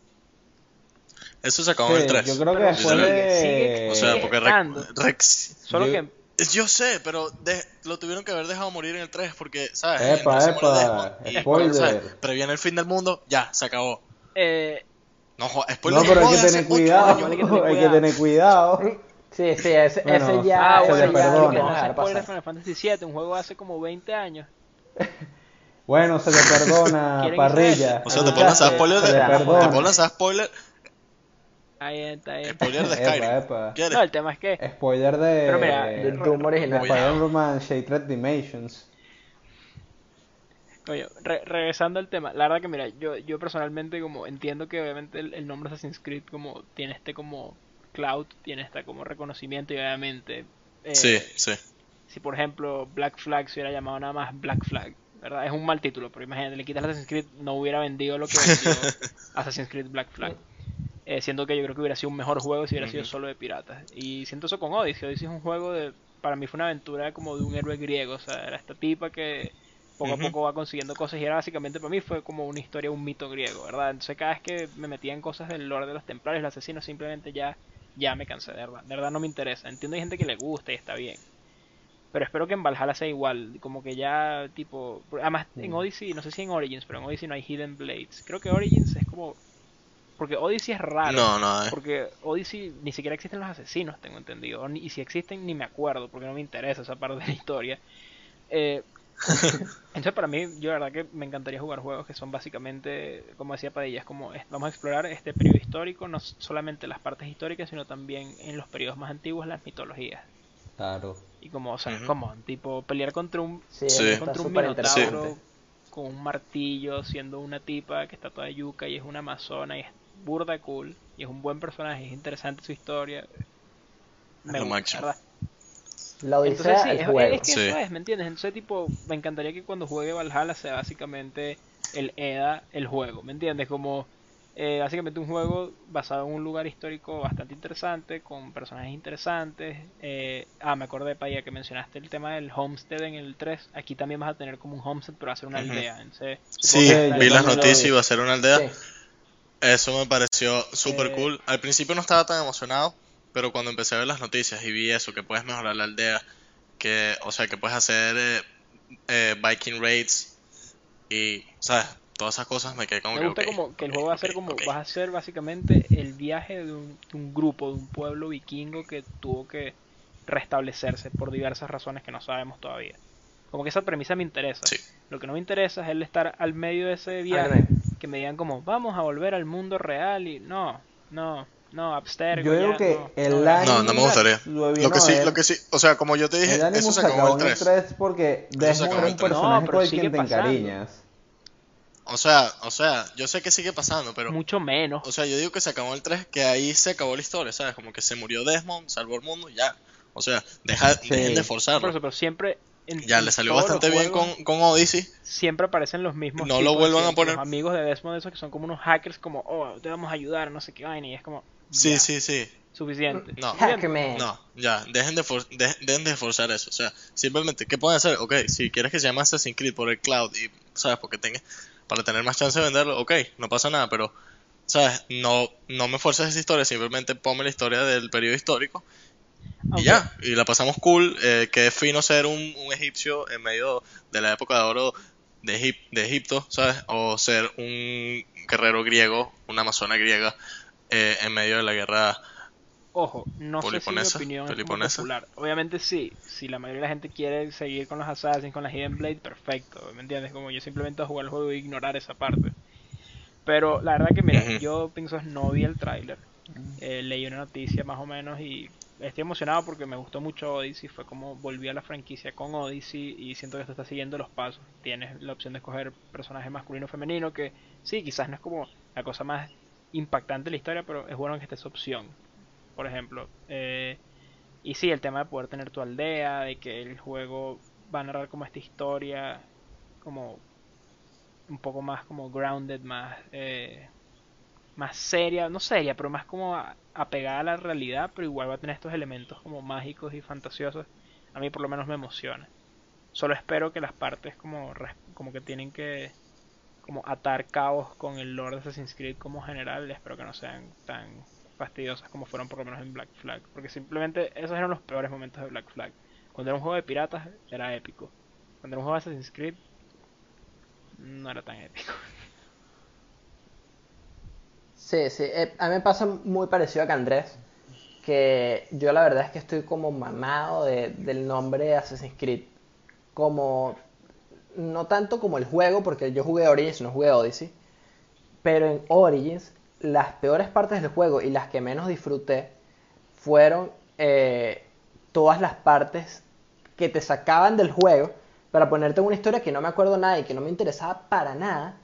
Eso se acabó en Sí, el 3. yo creo que después sigue, de... sigue O sea, porque. Rex, Rex- solo Yo- que yo sé, pero de- lo tuvieron que haber dejado morir en el 3 porque, ¿sabes? Epa, 3 se muere epa, y, spoiler. ¿sabes? Previene el fin del mundo, ya, se acabó. eh, No, spoiler No, pero hay que hace tener cuidado. hay que tener Hay que cuidado. tener cuidado. Sí, sí, ese, Bueno, ese ya, Ah, se bueno, ya perdona. lo que no se dejar spoiler. Final Fantasy VII, un juego hace como 20 años. Bueno, se le perdona, ¿Quieren parrilla. O sea, te puedo lanzar spoiler se de. Te perdona. puedo lanzar spoiler. Ahí está, ahí está. Spoiler de Skyrim. Epa, epa. ¿Quieres? No, el tema es que. Spoiler de... Pero mira, Del Doom original. Spider-Man Shattered Dimensions. Re- regresando al tema, la verdad que mira, yo, yo personalmente como entiendo que obviamente el, el nombre Assassin's Creed como tiene este como cloud, tiene este como reconocimiento y obviamente eh, Sí, sí. si por ejemplo Black Flag se hubiera llamado nada más Black Flag, ¿verdad? Es un mal título, pero imagínate, le quitas Assassin's Creed, no hubiera vendido lo que vendió Assassin's Creed Black Flag. Eh, siendo que yo creo que hubiera sido un mejor juego si hubiera sido solo de piratas. Y siento eso con Odyssey. Odyssey es un juego de. Para mí fue una aventura como de un héroe griego. O sea, era esta tipa que poco a poco va consiguiendo cosas. Y era básicamente para mí fue como una historia, un mito griego, ¿verdad? Entonces cada vez que me metía en cosas del lore de los templarios, los asesinos, simplemente ya, ya me cansé, de verdad. De verdad no me interesa. Entiendo hay gente que le gusta y está bien. Pero espero que en Valhalla sea igual, como que ya tipo... Además en Odyssey, no sé si en Origins, pero en Odyssey no hay Hidden Blades. Creo que Origins es como... Porque Odyssey es raro. No, no, eh. Porque Odyssey ni siquiera existen los asesinos, tengo entendido. Ni- Y si existen, ni me acuerdo, porque no me interesa esa parte de la historia. Eh, entonces, para mí, yo la verdad que me encantaría jugar juegos que son básicamente, como decía Padilla, es como vamos a explorar este periodo histórico, no solamente las partes históricas, sino también en los periodos más antiguos las mitologías. Claro. Y como, o sea, como, tipo, pelear contra un, Sí, está contra un minotauro con un martillo, siendo una tipa que está toda yuca y es una amazona y es burda cool y es un buen personaje, es interesante su historia. Me Lo gusta, máximo. ¿verdad? La Entonces Odisea, sí, el es, juego. es que Sí. eso es, ¿me entiendes? Entonces tipo, me encantaría que cuando juegue Valhalla sea básicamente el EDA, el juego, ¿me entiendes? Como eh, básicamente un juego basado en un lugar histórico bastante interesante, con personajes interesantes. eh, ah, me acordé, Paya, que mencionaste el tema del homestead en el 3. Aquí también vas a tener como un homestead, pero va a ser una Ujú. aldea. Entonces, Sí, vi las noticias y iba a ser una aldea. Sí. Eso me pareció súper Eh, cool. Al principio no estaba tan emocionado, pero cuando empecé a ver las noticias y vi eso, que puedes mejorar la aldea, que, o sea, que puedes hacer eh, eh, Viking raids y, ¿sabes? Todas esas cosas me quedé como Me que, gusta como que el juego va a ser como, vas a ser básicamente el viaje de un, de un grupo, de un pueblo vikingo que tuvo que restablecerse por diversas razones que no sabemos todavía. Como que esa premisa me interesa. Sí. Lo que no me interesa es el estar al medio de ese viaje. Que me digan como, vamos a volver al mundo real y no, no, no, abstergo. Yo digo ya, que no, el no, anime- No, no me gustaría. Lo Lo que sí, lo que sí, o sea, como yo te dije, El anime eso se acabó acabó el en 3. el 3 porque en un el 3. personaje No, pero el sigue quien te pasando. encariñas. O sea, o sea, yo sé que sigue pasando, pero Mucho menos. O sea, yo digo que se acabó el 3, que ahí se acabó la historia, ¿sabes? Como que se murió Desmond, salvó el mundo y ya. O sea, deja, Sí. dejen de Por forzarlo. eso, pero siempre. En- Ya en le salió bastante bien juegos con, con Odyssey. Siempre aparecen los mismos. No lo vuelvan a poner. Los amigos de Desmond, esos que son como unos hackers, como, oh, te vamos a ayudar, no sé qué vaina. Y es como. Sí, ya, sí, sí. Suficiente. No. No, ya, dejen de, for- de- dejen de forzar eso. O sea, simplemente, ¿qué pueden hacer? Ok, si quieres que se llame Assassin's Creed por el cloud y, ¿sabes? Porque tenga, para tener más chance de venderlo, ok, no pasa nada, pero, ¿sabes? No, no me fuerces esa historia, simplemente ponme la historia del periodo histórico y Aunque- ya, y la pasamos cool. Eh, que es fino ser un, un egipcio en medio de la época de oro de, Egip- de Egipto, ¿sabes? O ser un guerrero griego, una amazona griega eh, en medio de la guerra. Ojo, no sé si mi opinión es popular. Obviamente sí, si la mayoría de la gente quiere seguir con los Assassins, con las Hidden Blade, perfecto, ¿me entiendes? Como yo simplemente voy a jugar el juego y ignorar esa parte. Pero la verdad que mira, yo pienso no vi el tráiler, eh, leí una noticia más o menos y estoy emocionado porque me gustó mucho Odyssey, fue como volví a la franquicia con Odyssey y siento que esto está siguiendo los pasos. Tienes la opción de escoger personaje masculino o femenino que sí, quizás no es como la cosa más impactante de la historia, pero es bueno que esté esa opción por ejemplo. Eh, y sí, el tema de poder tener tu aldea, de que el juego va a narrar como esta historia, como un poco más como grounded, más, eh, más seria, no seria, pero más como apegada a la realidad, pero igual va a tener estos elementos como mágicos y fantasiosos. A mí por lo menos me emociona. Solo espero que las partes como, como que tienen que como atar cabos con el lore de Assassin's Creed como general, espero que no sean tan fastidiosas como fueron por lo menos en Black Flag. Porque simplemente esos eran los peores momentos de Black Flag. Cuando era un juego de piratas era épico. Cuando era un juego de Assassin's Creed no era tan épico. Sí, sí. eh, a mí me pasa muy parecido a que Andrés. que yo la verdad es que estoy como mamado de- del nombre Assassin's Creed. Como, no tanto como el juego, porque yo jugué Origins, no jugué Odyssey, pero en Origins las peores partes del juego y las que menos disfruté fueron eh, todas las partes que te sacaban del juego para ponerte en una historia que no me acuerdo nada y que no me interesaba para nada.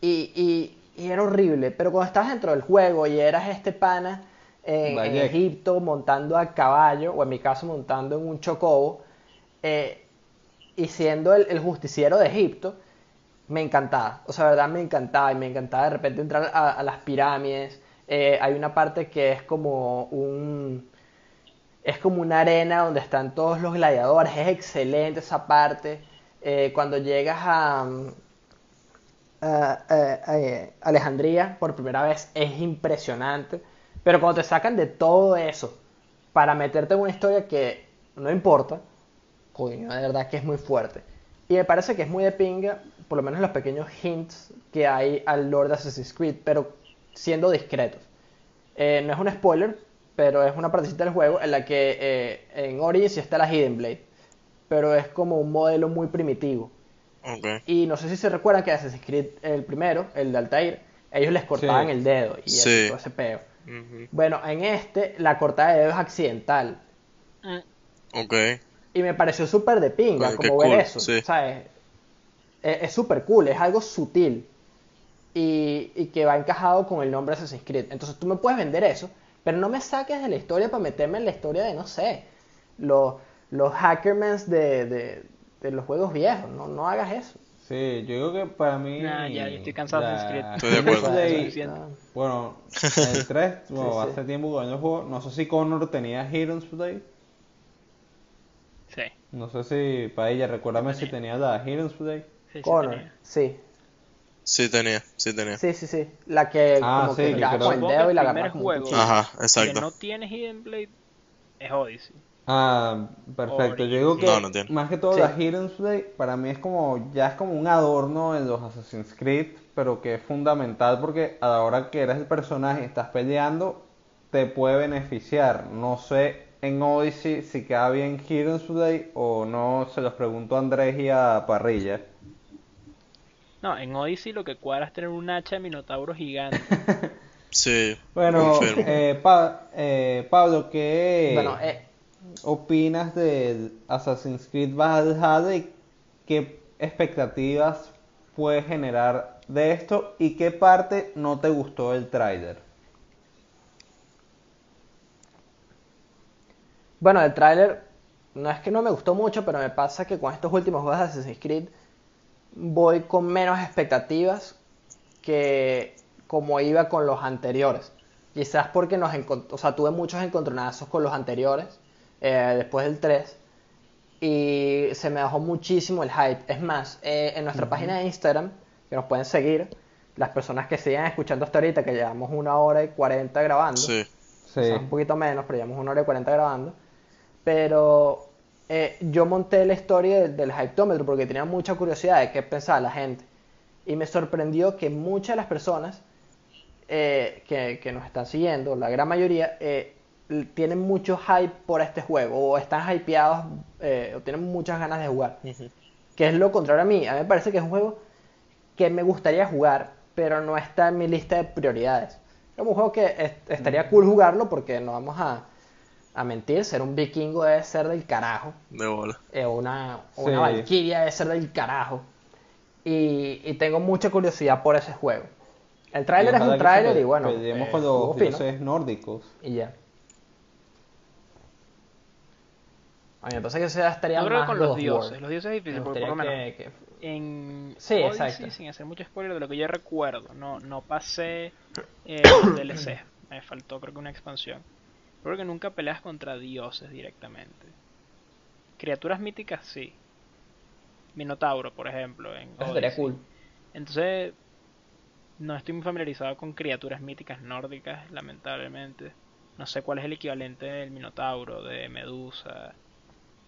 Y, y- y era horrible. Pero cuando estabas dentro del juego y eras este pana en, en. Egipto montando a caballo, o en mi caso montando en un chocobo, eh, y siendo el, el justiciero de Egipto, me encantaba. O sea, verdad me encantaba. Y me encantaba de repente entrar a, a las pirámides. Eh, hay una parte que es como un. Es como una arena donde están todos los gladiadores. Es excelente esa parte. Eh, cuando llegas a, a- a- a Alejandría por primera vez es impresionante. Pero cuando te sacan de todo eso para meterte en una historia que no importa, coño, de verdad que es muy fuerte. Y me parece que es muy de pinga, por lo menos los pequeños hints que hay al Lord Assassin's Creed, pero siendo discretos. Eh, no es un spoiler, pero es una partecita del juego en la que eh, en Origins está la Hidden Blade, pero es como un modelo muy primitivo. Y no sé si se recuerdan que Assassin's Creed, el primero, el de Altair, ellos les cortaban Sí. el dedo y eso, Sí. todo ese peo. Bueno, en este la cortada de dedo es accidental. Mm, Ok. Y me pareció súper de pinga, qué como ver cool, eso. sí. ¿sabes? Es es súper cool, es algo sutil. Y, y que va encajado con el nombre Assassin's Creed. Entonces tú me puedes vender eso, pero no me saques de la historia para meterme en la historia de, no sé, los, los hackermans de, de, de los juegos viejos. No, no hagas eso. Sí, yo digo que para mí. Nah, ya, yo estoy cansado de la Assassin's Creed. Estoy de acuerdo. Suficiente. Bueno, en el 3, bueno, Sí, sí. hace tiempo que no lo juego. No sé si Connor tenía Heroes Play. Sí, No sé si, para ella, recuérdame si tenía la Heroes Play. sí, sí Connor, tenía. sí, Sí tenía, sí tenía. sí, sí, sí. La que Ah, como sí, que que con el que dedo y la primer como juego-. Ajá, Que exacto. no tiene Hidden Blade es Odyssey. Ah, perfecto. Yo digo que No, no tiene. más que todo Sí. la Hidden Play para mí es como ya es como un adorno en los Assassin's Creed, pero que es fundamental porque a la hora que eres el personaje y estás peleando te puede beneficiar. No sé en Odyssey si queda bien Hidden Play o no, se los pregunto a Andrés y a Parrilla. No, en Odyssey lo que cuadra es tener un hacha de minotauro gigante. Sí. Bueno, eh, Pa- eh, Pablo, ¿qué Bueno, eh, opinas del Assassin's Creed Valhalla y qué expectativas puede generar de esto y qué parte no te gustó del tráiler? Bueno, el tráiler no es que no me gustó mucho, pero me pasa que con estos últimos juegos de Assassin's Creed voy con menos expectativas que como iba con los anteriores. Quizás porque nos o tuve muchos encontronazos con los anteriores, eh, después del 3, y se me bajó muchísimo el hype. Es más, eh, en nuestra página de Instagram, que nos pueden seguir, las personas que sigan escuchando hasta ahorita, que llevamos una hora y 40 grabando, Sí. Sí. un poquito menos, pero llevamos una hora y 40 grabando. Pero eh, yo monté la historia del, del hyptómetro porque tenía mucha curiosidad de qué pensaba la gente. Y me sorprendió que muchas de las personas eh, que, que nos están siguiendo, la gran mayoría, eh, tienen mucho hype por este juego o están hypeados eh, o tienen muchas ganas de jugar. Ujú. Que es lo contrario a mí. A mí me parece que es un juego que me gustaría jugar, pero no está en mi lista de prioridades. Es un juego que es- estaría cool jugarlo porque no vamos a, a mentir, ser un vikingo debe ser del carajo. De bola. eh, o una, Sí. una valquiria debe ser del carajo. Y, y tengo mucha curiosidad por ese juego. El tráiler es un tráiler y bueno, peleemos eh, con los dioses nórdicos. Y ya. Oye, entonces que sea estaría Yo creo que más con los dioses. Los dioses es Me difícil, porque por lo menos que- que- en Sí, Odyssey, exacto. sin hacer mucho spoiler de lo que yo recuerdo, no, no pasé eh, los DLC. Me faltó creo que una expansión. Creo que nunca peleas contra dioses directamente. Criaturas míticas sí. Minotauro, por ejemplo, en Eso estaría cool. Entonces, no estoy muy familiarizado con criaturas míticas nórdicas, lamentablemente. No sé cuál es el equivalente del Minotauro, de Medusa,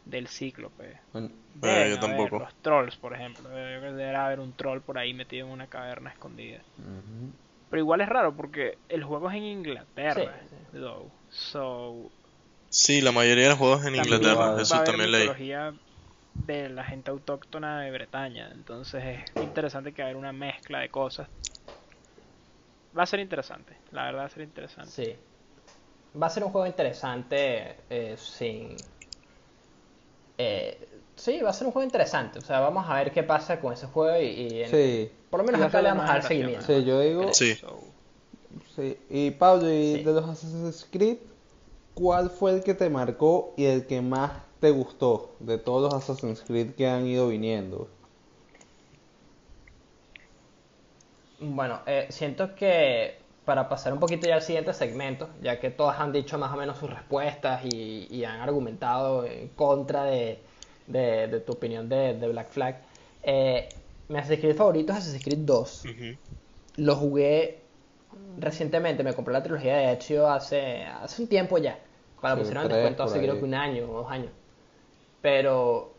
del Cíclope. Bueno, Eh, Deben yo haber tampoco. Los trolls, por ejemplo. Debe debe haber un troll por ahí metido en una caverna escondida. Pero igual es raro porque el juego es en Inglaterra. Sí, though. So, Sí, la mayoría de los juegos en Inglaterra, va eso a haber también leí. de la gente autóctona de Bretaña. Entonces es interesante que haya una mezcla de cosas. Va a ser interesante, la verdad va a ser interesante. Sí. Va a ser un juego interesante eh, sin... eh, sí, va a ser un juego interesante. O sea, vamos a ver qué pasa con ese juego y, y en- Sí, por lo menos acá le vamos a dar seguimiento. sí, yo digo, Sí. Y Pablo, y Sí. de los Assassin's Creed, ¿cuál fue el que te marcó y el que más te gustó de todos los Assassin's Creed que han ido viniendo? Bueno, eh, siento que para pasar un poquito ya al siguiente segmento, ya que todos han dicho más o menos sus respuestas y, y han argumentado en contra de, de- de tu opinión de, de Black Flag, eh, mi Assassin's Creed favorito es Assassin's Creed 2. Ujú. Lo jugué recientemente, me compré la trilogía de Ezio hace, hace un tiempo ya. Cuando Sí, pusieron en descuento hace creo que un año o dos años. Pero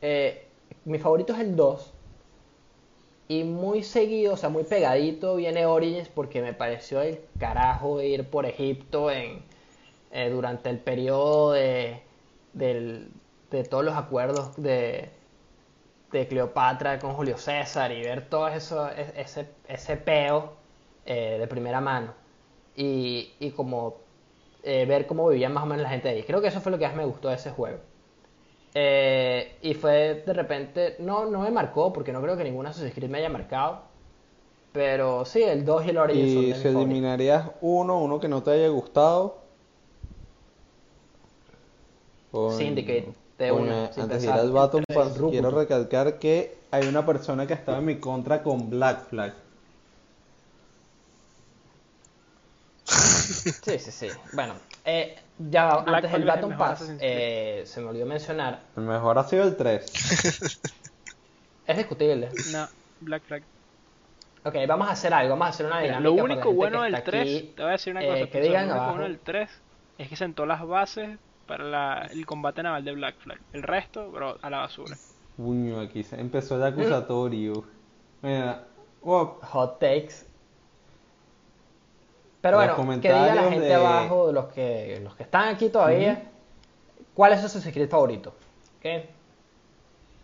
eh, mi favorito es el 2. Y muy seguido, o sea, muy pegadito viene Origins porque me pareció el carajo ir por Egipto en, eh, durante el periodo de, de todos los acuerdos de, de Cleopatra con Julio César y ver todo eso, ese, ese peo eh, de primera mano y, y como eh, ver cómo vivían más o menos la gente ahí. Creo que eso fue lo que más me gustó de ese juego. Eh, y fue de repente, no, no me marcó porque no creo que ninguna Assassin's Creed me haya marcado. Pero sí, el 2 y el Origins son Y de si mis favoritos. eliminarías uno, uno que no te haya gustado. Con- Syndicate, de una, sin antes de ir al Baton el Pass, quiero recalcar que hay una persona que estaba en mi contra con Black Flag. Sí, sí, sí. Bueno, eh, ya Black antes el Baton Pass, eh, se me olvidó mencionar, El mejor ha sido el 3. es discutible. no, Black Flag. Ok, vamos a hacer algo, vamos a hacer una Mira, dinámica. lo único bueno del está 3, aquí. te voy a decir una eh, cosa, que digan lo único abajo. bueno del 3 es que sentó las bases para la- el combate naval de Black Flag. El resto, bro, a la basura. Puño, aquí se empezó el acusatorio. Mira, oh, Hot takes. Pero bueno, que diga la gente de- abajo, los que, los que están aquí todavía, cuál es su Creed favorito. ¿ok?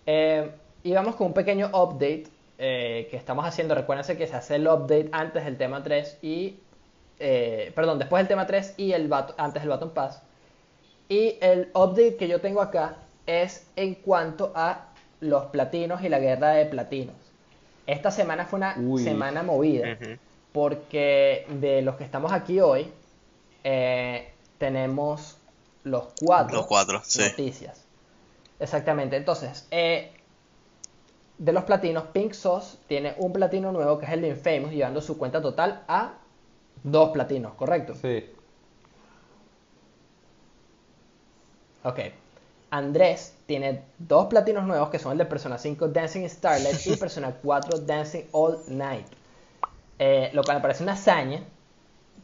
Eh, y vamos con un pequeño update eh, que estamos haciendo. Recuérdense que se hace el update antes del tema 3 y... eh, perdón, después del tema 3 y el antes del Baton Pass. Y el update que yo tengo acá es en cuanto a los platinos y la guerra de platinos. Esta semana fue una Uy. semana movida Ujú. Porque de los que estamos aquí hoy eh, tenemos los cuatro, Los cuatro, sí. noticias. Exactamente. Entonces, eh, de los platinos, Pink Sauce tiene un platino nuevo que es el de Infamous, llevando su cuenta total a dos platinos, ¿correcto? sí. Ok. Andrés tiene dos platinos nuevos que son el de Persona 5 Dancing Starlight y Persona 4 Dancing All Night. Eh, lo cual me parece una hazaña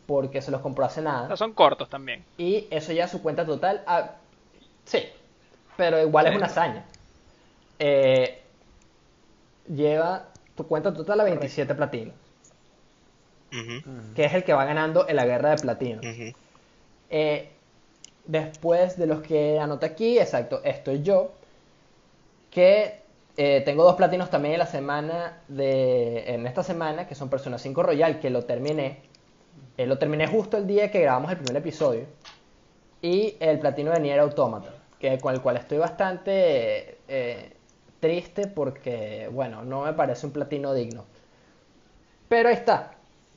porque se los compró hace nada. sea, son cortos también. Y eso ya su cuenta total. a- sí, pero igual es una hazaña. Eh, lleva tu cuenta total a 27 platinos, que es el que va ganando en la guerra de platinos. Eh, después de los que anoté aquí, exacto, estoy yo, que eh, tengo dos platinos también en la semana de, en esta semana, que son Persona 5 Royal, que lo terminé. Eh, lo terminé justo el día que grabamos el primer episodio. Y el platino de Nier Automata, que, con el cual estoy bastante eh, triste porque, bueno, no me parece un platino digno. Pero ahí está.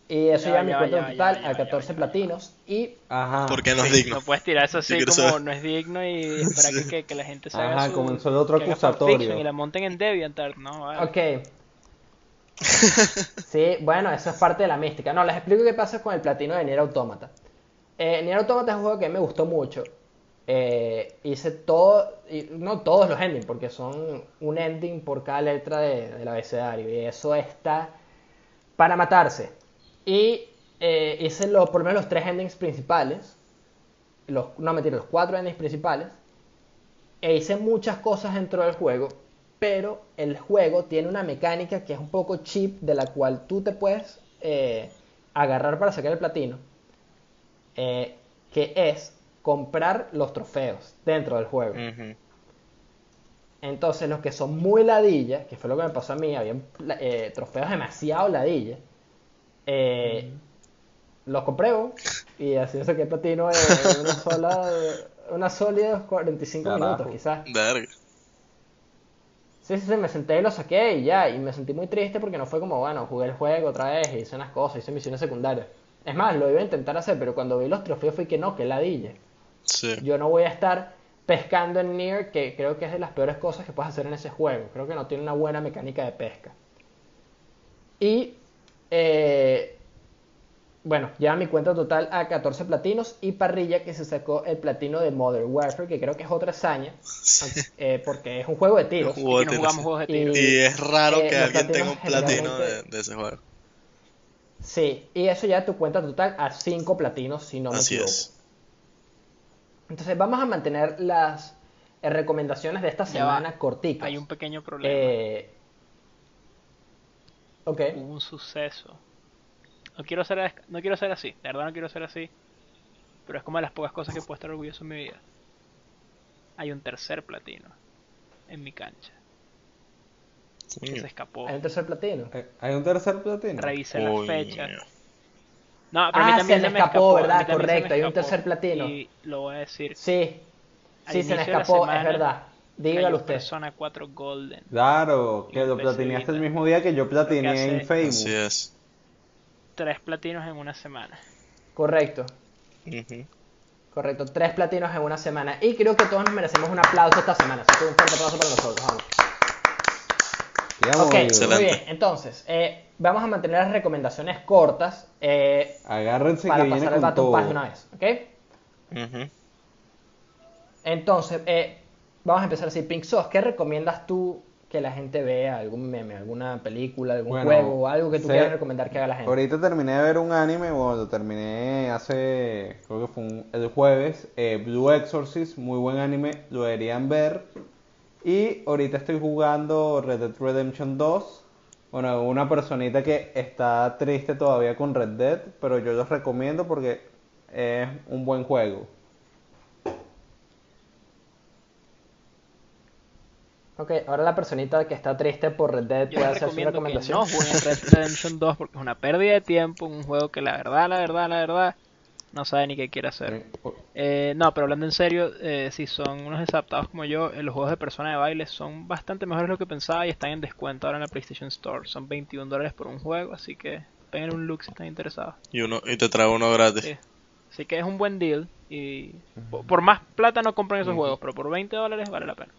Y eso Ya, ya, mi ya, cuenta ya, total ya, ya, a ya, 14 ya, ya. platinos. Y Ajá. ¿Por qué no es Sí, digno? No puedes tirar eso Sí, así como saber. no es digno y esperar que, que, que la gente se haga Ajá, su- comenzó el otro acusatorio. Y la monten en DeviantArt, ¿no? Vale. Ok. Sí, bueno, eso es parte de la mística. No, les explico qué pasa con el platino de Nier Automata. Eh, Nier Automata es un juego que me gustó mucho. Eh, hice todo, y no todos los endings, porque son un ending por cada letra de, del abecedario. Y eso está para matarse. Y eh, hice lo- por lo menos los tres endings principales. Los, no, mentira, los cuatro endings principales. E hice muchas cosas dentro del juego, pero el juego tiene una mecánica que es un poco cheap, de la cual tú te puedes eh, agarrar para sacar el platino. eh, que es comprar los trofeos dentro del juego. Entonces, los que son muy ladillas, que fue lo que me pasó a mí, había eh, trofeos demasiado ladillas, eh, los compré y así saqué platino en una sola, una sólida 45 Carajo. minutos, quizás. Verga. Sí, sí, sí, me senté y lo saqué y ya, y me sentí muy triste porque no fue como, bueno, jugué el juego otra vez, hice unas cosas, hice misiones secundarias. Es más, lo iba a intentar hacer, pero cuando vi los trofeos fui que no, que ladilla. Sí. Yo no voy a estar pescando en Nier, que creo que es de las peores cosas que puedes hacer en ese juego. Creo que no tiene una buena mecánica de pesca. Y, eh, bueno, ya mi cuenta total a 14 platinos y parrilla que se sacó el platino de Modern Warfare, que creo que es otra hazaña, eh, porque es un juego de tiros. Juego no tiros, jugamos juegos de Y- tiro. Y es raro Eh, que alguien tenga un platino de, generalmente- de ese juego. Sí, y eso ya tu cuenta total a 5 platinos, si no me Así equivoco. es. Entonces vamos a mantener las recomendaciones de esta Ya va. semana corticas. Hay un pequeño problema. Eh, ok. Hubo un suceso. No quiero ser, no quiero ser así, de verdad no quiero ser así. Pero es como de las pocas cosas que puedo estar orgulloso en mi vida. Hay un tercer platino en mi cancha que Coño. se escapó. Hay un tercer platino. Eh, ¿Hay un tercer platino? Revisé las fechas. No, pero a mí Ah, también se se, le me escapó, ¿verdad? Correcto, hay un tercer platino. Y lo voy a decir. Sí, sí, se me escapó, es verdad. Dígalo usted. Persona 4 Golden. Claro, que lo platineaste el mismo día que yo platineé en Facebook. Así es. Tres platinos en una semana. Correcto, correcto. Tres platinos en una semana. Y creo que todos nos merecemos un aplauso esta semana. Así que un fuerte aplauso para nosotros. Vamos. Ok, movido. muy Excelente. bien. Entonces, eh, vamos a mantener las recomendaciones cortas eh, Agárrense para que viene pasar el con todo. de una vez. ¿Ok? Entonces, eh, vamos a empezar así. Pink Sauce, ¿qué recomiendas tú que la gente vea? ¿Algún meme, alguna película, algún Bueno, juego o algo que tú sé- quieras recomendar que haga la gente? Ahorita terminé de ver un anime, bueno, lo terminé hace, creo que fue un- el jueves, eh, Blue Exorcist, muy buen anime, lo deberían ver. Y ahorita estoy jugando Red Dead Redemption 2. Bueno, una personita que está triste todavía con Red Dead, pero yo los recomiendo porque es un buen juego. Ok, ahora la personita que está triste por Red Dead Yo puede hacer su recomiendo que recomendación. no jueguen Red Dead Redemption 2 porque es una pérdida de tiempo, un juego que la verdad, la verdad, la verdad, no sabe ni qué quiere hacer. Eh, no, pero hablando en serio, eh, si son unos desadaptados como yo, eh, los juegos de persona de baile son bastante mejores de lo que pensaba y están en descuento ahora en la PlayStation Store. Son 21 dólares por un juego, así que peguen un look si están interesados. Y, uno, y te trae uno gratis. Sí. Así que es un buen deal y por, por más plata no compren esos juegos, pero por 20 dólares vale la pena.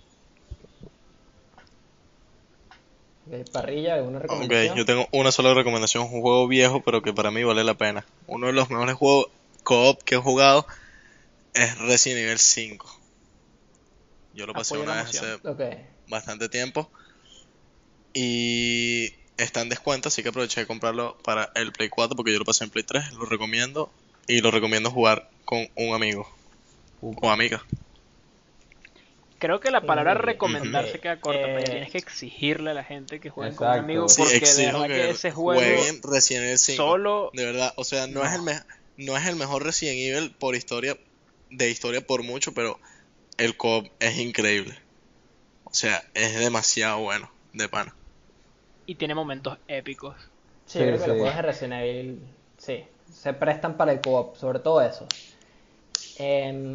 Ok, Parrilla, ¿alguna Ok, recomendación? yo tengo una sola recomendación, un juego viejo, pero que para mí vale la pena. Uno de los mejores juegos co-op que he jugado es Resident Evil 5. Yo lo pasé Apoyo una vez hace Ok, bastante tiempo y está en descuento, así que aproveché de comprarlo para el Play 4 porque yo lo pasé en Play 3, lo recomiendo y lo recomiendo jugar con un amigo o amiga. Creo que la palabra recomendar se queda corta, pero Eh, tienes que exigirle a la gente que juegue con un Exacto. amigo Sí, porque de exijo verdad que que ese juego jueguen Resident Evil 5. solo De verdad, o sea, no, Es el me- no es el mejor Resident Evil por historia, de historia por mucho, pero el co es increíble. O sea, es demasiado bueno, de pana. y tiene momentos épicos. sí, Sí, yo creo que los sí. juegos de Resident Evil, sí, se prestan para el co-op, sobre todo eso. Em,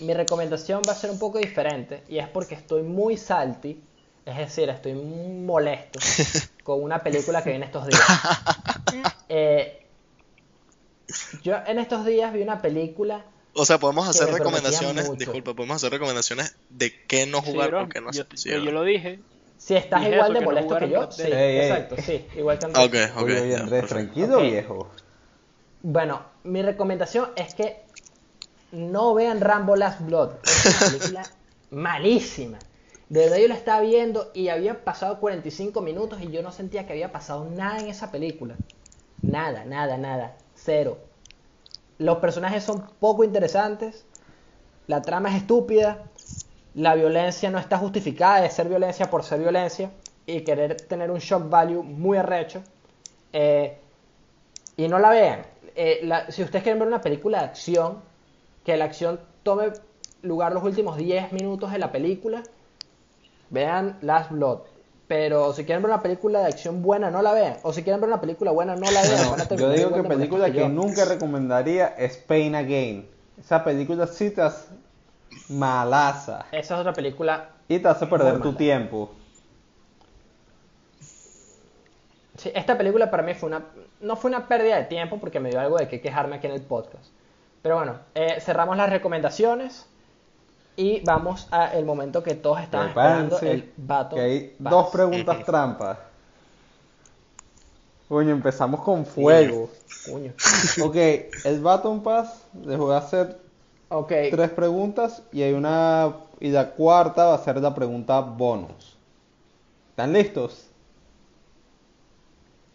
mi recomendación va a ser un poco diferente y es porque estoy muy salty, es decir, estoy molesto con una película que vi en estos días. Eh, yo en estos días vi una película O sea, podemos hacer recomendaciones, disculpa, podemos hacer recomendaciones de qué no Sí, jugar bro, o qué no yo, hacer. Sí, yo- lo dije. Si estás Dije igual de no molesto que yo, sí, exacto, sí, igual que Andrés. Ok, ok. Oye, oye, ya, Andrés, perfecto. tranquilo, viejo. Bueno, mi recomendación es que no vean Rambo Last Blood. Es una película malísima. De verdad yo la estaba viendo y había pasado 45 minutos y yo no sentía que había pasado nada en esa película. Nada, nada, nada. Cero. Los personajes son poco interesantes. La trama es estúpida. La violencia no está justificada de ser violencia por ser violencia. Y querer tener un shock value muy arrecho. Eh, y no la vean. Eh, la- si ustedes quieren ver una película de acción, que la acción tome lugar los últimos 10 minutos de la película, vean Last Blood. Pero si quieren ver una película de acción buena, no la vean. O si quieren ver una película buena, no la vean. Yo digo que película que yo. nunca recomendaría es Pain Again. Esa película sí te hace malaza. Esa es otra película. Y te hace perder tu tiempo. Sí, esta película para mí fue una. No fue una pérdida de tiempo porque me dio algo de qué quejarme aquí en el podcast. Pero bueno, eh, cerramos las recomendaciones. Y vamos al momento que todos estaban esperando: el Battle que hay Pass. dos preguntas trampas. Coño, empezamos con fuego. Coño. ok, el Baton Pass les voy a hacer tres preguntas y hay una y la cuarta va a ser la pregunta bonus. ¿Están listos?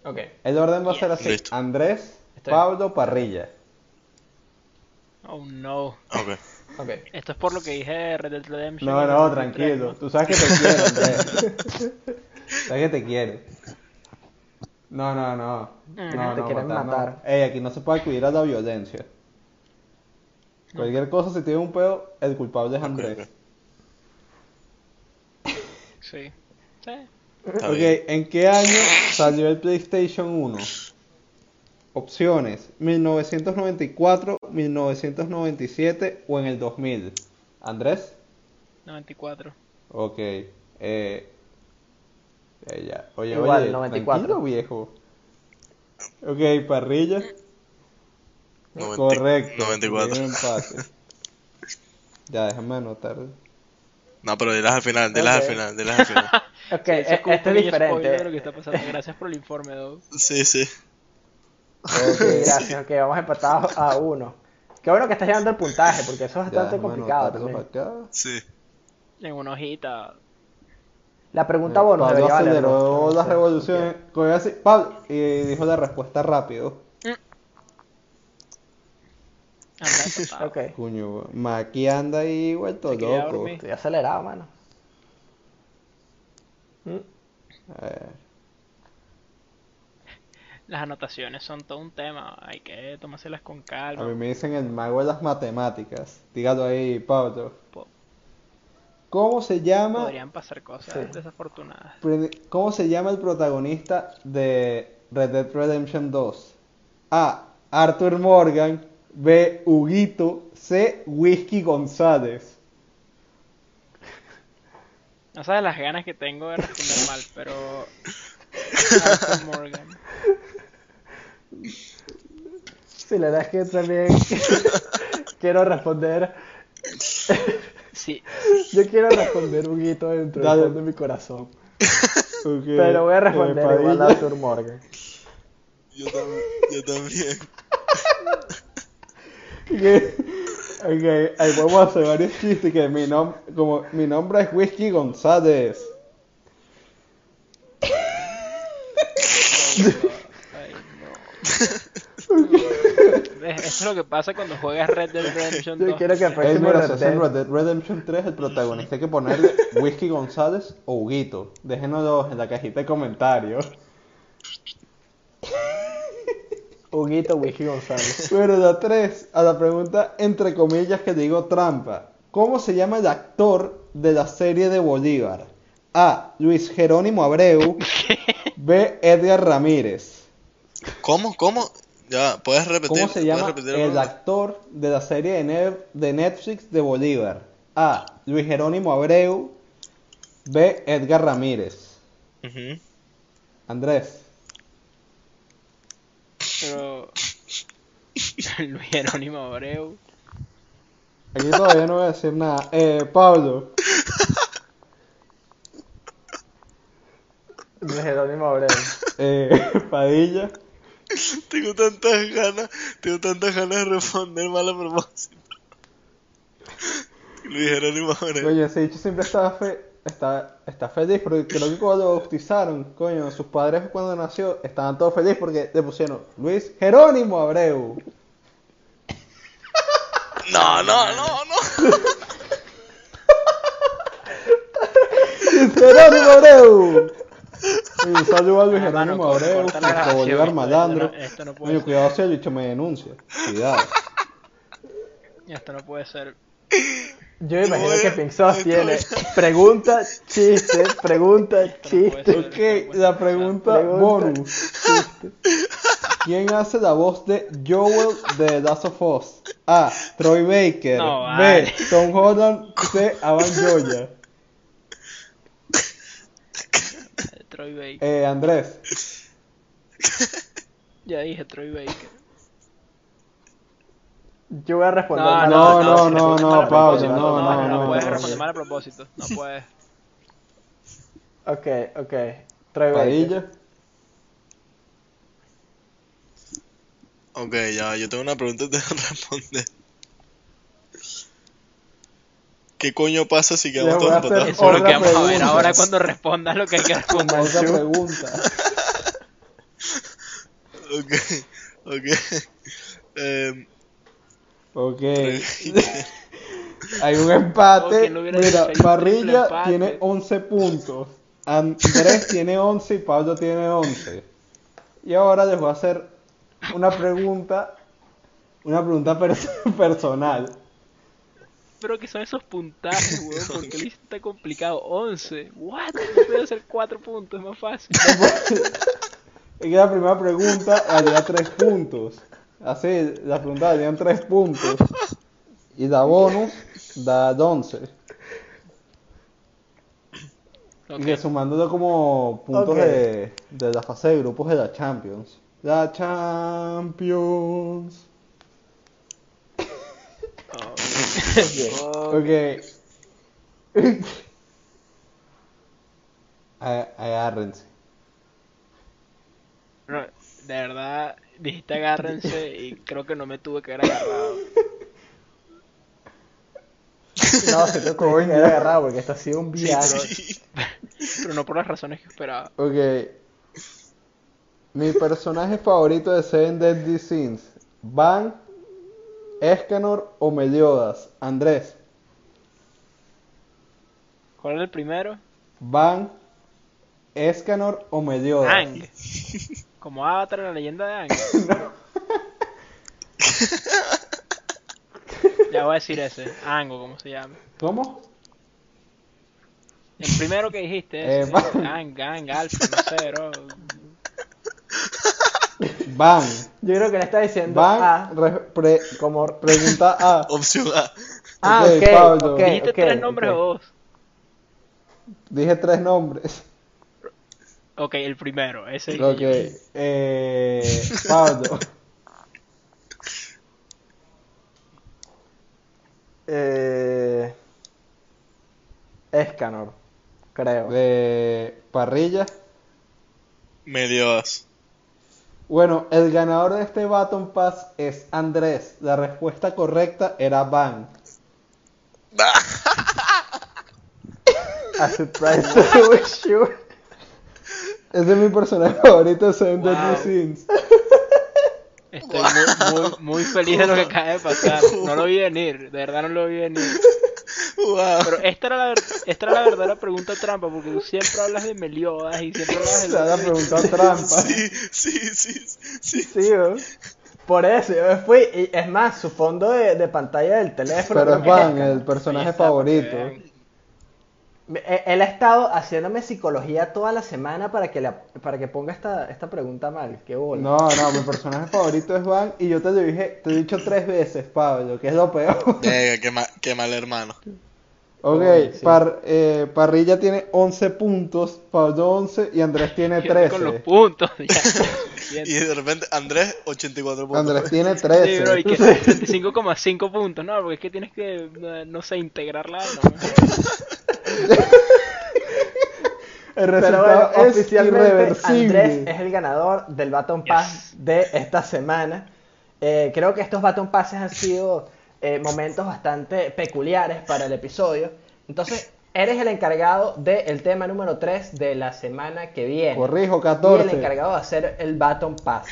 ok. El orden va a ser así: Listo. Andrés, Estoy. Pablo, Parrilla. Oh no. Ok. Ok. Esto es por lo que dije de Red Dead Redemption. No, no, Red Dead 3, tranquilo. ¿no? Tú sabes que te quiero, Andrés. sabes que te quiero. No, no, no. Mm. No, Te no, quieren matar, no. matar. Ey, aquí no se puede acudir a la violencia. Cualquier cosa, si tiene un pedo, el culpable es Andrés. Sí. Sí. Está Ok, bien. ¿en qué año salió el PlayStation 1? Opciones: 1994, 1997 o en el 2000. ¿Andrés? 94. Ok. Eh, ya, ya. Oye, Igual, oye, 94. tranquilo, viejo. Ok, parrilla. 90 Correcto. 94. Bien empate. Ya, déjame anotar. No, pero dilas al final, dilas Ok. al final, dilas al final. Ok, e- es esto es de lo que diferente. está pasando. Gracias por el informe, Doug. Sí, sí. Ok, gracias. Ok, vamos empatados a uno. Qué bueno que estás llevando el puntaje, porque eso es Ya, bastante déjame complicado anotarlos también. acá. Sí. En una hojita. La pregunta bonus Pablo debería valer aceleró dos. las revoluciones. Cogió así, Pablo, y dijo la respuesta rápido. Anda empatado. Ok, Cuño, Maki anda ahí vuelto loco. estoy acelerado, mano. Mm, A ver. Las anotaciones son todo un tema. Hay que tomárselas con A calma. mí me dicen el mago de las matemáticas. Dígalo ahí, Pablo. Po- ¿Cómo se llama? Podrían pasar cosas Sí. desafortunadas. ¿Cómo se llama el protagonista de Red Dead Redemption 2? A. Arthur Morgan. B. Huguito. C. Whisky González. No sabes las ganas que tengo de responder mal, pero. Arthur Morgan. Sí, la verdad es que también quiero responder. Sí, Yo quiero responder un guito dentro Dale. de mi corazón. Ok, Pero voy a responder eh, igual a. Arthur Morgan. Yo, tam- yo también. Ok, ok, ahí podemos hacer varios chistes que mi nom como mi nombre es Whisky González. Ay, no. Esto es lo que pasa cuando juegas Red Dead Redemption Yo 2. quiero que el Ey, próximo mira, Red Dead- Red Dead Redemption 3, el protagonista hay que ponerle Whisky González o Huguito. Déjenoslo en la cajita de comentarios. Huguito Whisky González. Bueno, la 3, a la pregunta entre comillas que digo trampa. ¿Cómo se llama el actor de la serie de Bolívar? A. Luis Jerónimo Abreu. B. Edgar Ramírez. ¿Cómo? ¿Cómo? Ya, ¿puedes repetir? ¿Cómo se ¿Puedes llama el actor de la serie de, Ne- de Netflix de Bolívar? A. Luis Jerónimo Abreu. B. Edgar Ramírez. Ujú. Andrés. Pero. Luis Jerónimo Abreu. Aquí todavía no voy a decir nada. Eh, Pablo. Luis Jerónimo Abreu. Eh, Padilla. Tengo tantas ganas, tengo tantas ganas de responder mal a propósito. Luis Jerónimo Abreu. Coño, ese dicho siempre estaba fe está, está feliz porque creo que cuando lo bautizaron, coño, sus padres cuando nació estaban todos felices porque le pusieron Luis Jerónimo Abreu. No, no, no, no. Jerónimo Abreu. Un saludo a Luis mano, Jerónimo Abreu, grabación, Bolívar Malandro. esto no- esto no puede Oye, ser. cuidado si el bicho me denuncia. Cuidado. Esto no puede ser. Yo imagino que Pixos esto tiene pregunta, chiste, pregunta, no chiste. Ok, la pregunta Pregunta. bonus. ¿Quién hace la voz de Joel de The Last of Us? A. Troy Baker. No, B. Tom Holland. C. Avan Joya. Troy Baker. Eh, Andrés. Ya dije Troy Baker. Yo voy a responder. No, no, no, no, no, no, puedes responder mal a propósito, no puedes. Ok, ok. Troy Baker. Ok, ya, yo tengo una pregunta y te voy a responder. ¿Qué coño pasa si quedamos todos empatados? Eso es lo que Otra vamos a ver ahora cuando respondas lo que hay que responder. Otra pregunta. Ok, ok. Em, Ok. Hay un empate. No Mira, Parrilla empate. tiene 11 puntos. Andrés tiene 11 y Pablo tiene 11. Y ahora les voy a hacer una pregunta. Una pregunta pers- personal. Pero que son esos puntajes, weón, porque el lista está complicado. 11. What? No puedo hacer 4 puntos, es más fácil. Es que la primera pregunta valía 3 puntos. Así, la pregunta valían 3 puntos. Y la bonus da 11. Ok. Y que sumándolo como puntos Ok. de, de la fase de grupos de la Champions. La Champions. Ok. A- Agárrense. No, de verdad, dijiste agárrense y creo que no me tuve que haber agarrado. No, se te coño que agarrado porque esto ha sido un viaje. sí. Pero no por las razones que esperaba. Ok. Mi personaje favorito de Seven Deadly Sins. Van, Escanor o Meliodas. Andrés. ¿Cuál era el primero? Van, Escanor o Meliodas. Ang. Como Avatar en la leyenda de Ang. Ya voy a decir ese. Ango, como se llama. ¿Cómo? El primero que dijiste, Eh, ese. Van. Ang, Ang, Alfa, no sé, bro. Van. Yo creo que le está diciendo Van, A re- pre- como... pregunta A. Opción A. Ah, Ok, ok, Pablo. ok, ¿Dijiste ok, tres nombres dos? Dije tres nombres. Ok, el primero, ese Ok. Eh, Pablo. Eh... Escanor, creo. De Parrilla. Meliodas. Bueno, el ganador de este Baton Pass es Andrés. La respuesta correcta era Van. A surprise to wish you. Ese es mi personaje favorito de Seven Wow. Deadly Sins. Estoy muy, muy, muy feliz de lo que acaba de pasar. No lo vi venir, de verdad no lo vi venir. Wow. Pero esta era la, ver- esta era la verdadera pregunta trampa, porque tú siempre hablas de Meliodas y siempre hablas de... La preguntó trampa. Sí, sí, sí, sí. Sí, ¿no? Por eso, yo me fui. Y es más, su fondo de, de pantalla del teléfono. Pero es Van, el personaje favorito. Eh, Él ha estado haciéndome psicología toda la semana para que, la- para que ponga esta, esta pregunta mal. Qué bola. No, no, mi personaje favorito es Van y yo te lo dije, te he dicho tres veces, Pablo, que es lo peor. Venga, qué, ma- qué mal hermano. Ok, Ay, sí. Par- eh, Parrilla tiene 11 puntos, Pablo 11 y Andrés tiene Fíjate Con los 13. puntos. ya, Y de repente, Andrés, 84 puntos. Andrés tiene Sí, bro, y 13. que 35,5 puntos, no, porque es que tienes que, no sé, integrarla. No, El Pero resultado bueno, es oficialmente irreversible. Andrés es el ganador del Baton Pass de esta semana. Eh, creo que estos Baton Passes han sido eh, momentos bastante peculiares para el episodio. Entonces, eres el encargado del tema número 3 de la semana que viene. Corrijo, Y el 14. encargado de hacer el Baton Pass.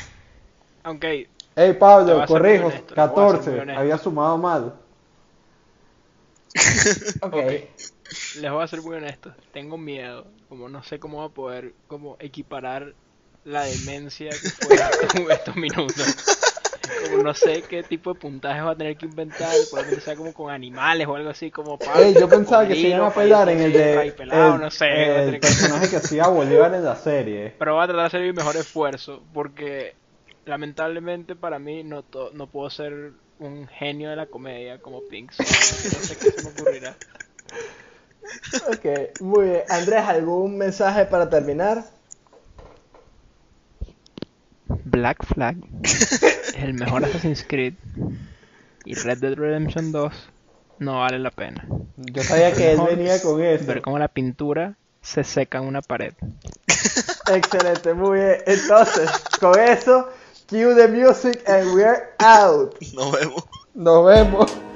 Aunque, Ey, Te voy Pablo, corrijo, honesto, te voy a ser muy 14. honesto. Había sumado mal. Ok. Ok. les voy a ser muy honesto, tengo miedo, como no sé cómo va a poder como equiparar la demencia que fue en estos minutos. Como no sé qué tipo de puntajes va a tener que inventar, probablemente sea como con animales o algo así como para Ey, yo pensaba que se iban a pelar en el de pelado, el, no sé, va a el personaje que hacía Bolívar en la serie. pero voy a tratar de hacer mi mejor esfuerzo porque lamentablemente para mí no to- no puedo ser un genio de la comedia como Pinks. No sé qué se me ocurrirá. Ok, muy bien. Andrés, ¿algún mensaje para terminar? Black Flag el mejor Assassin's Creed y Red Dead Redemption 2 no vale la pena. Yo sabía que él venía con eso. Ver cómo la pintura se seca en una pared. Excelente, muy bien. Entonces, con eso, cue the music and we're out. Nos vemos. Nos vemos.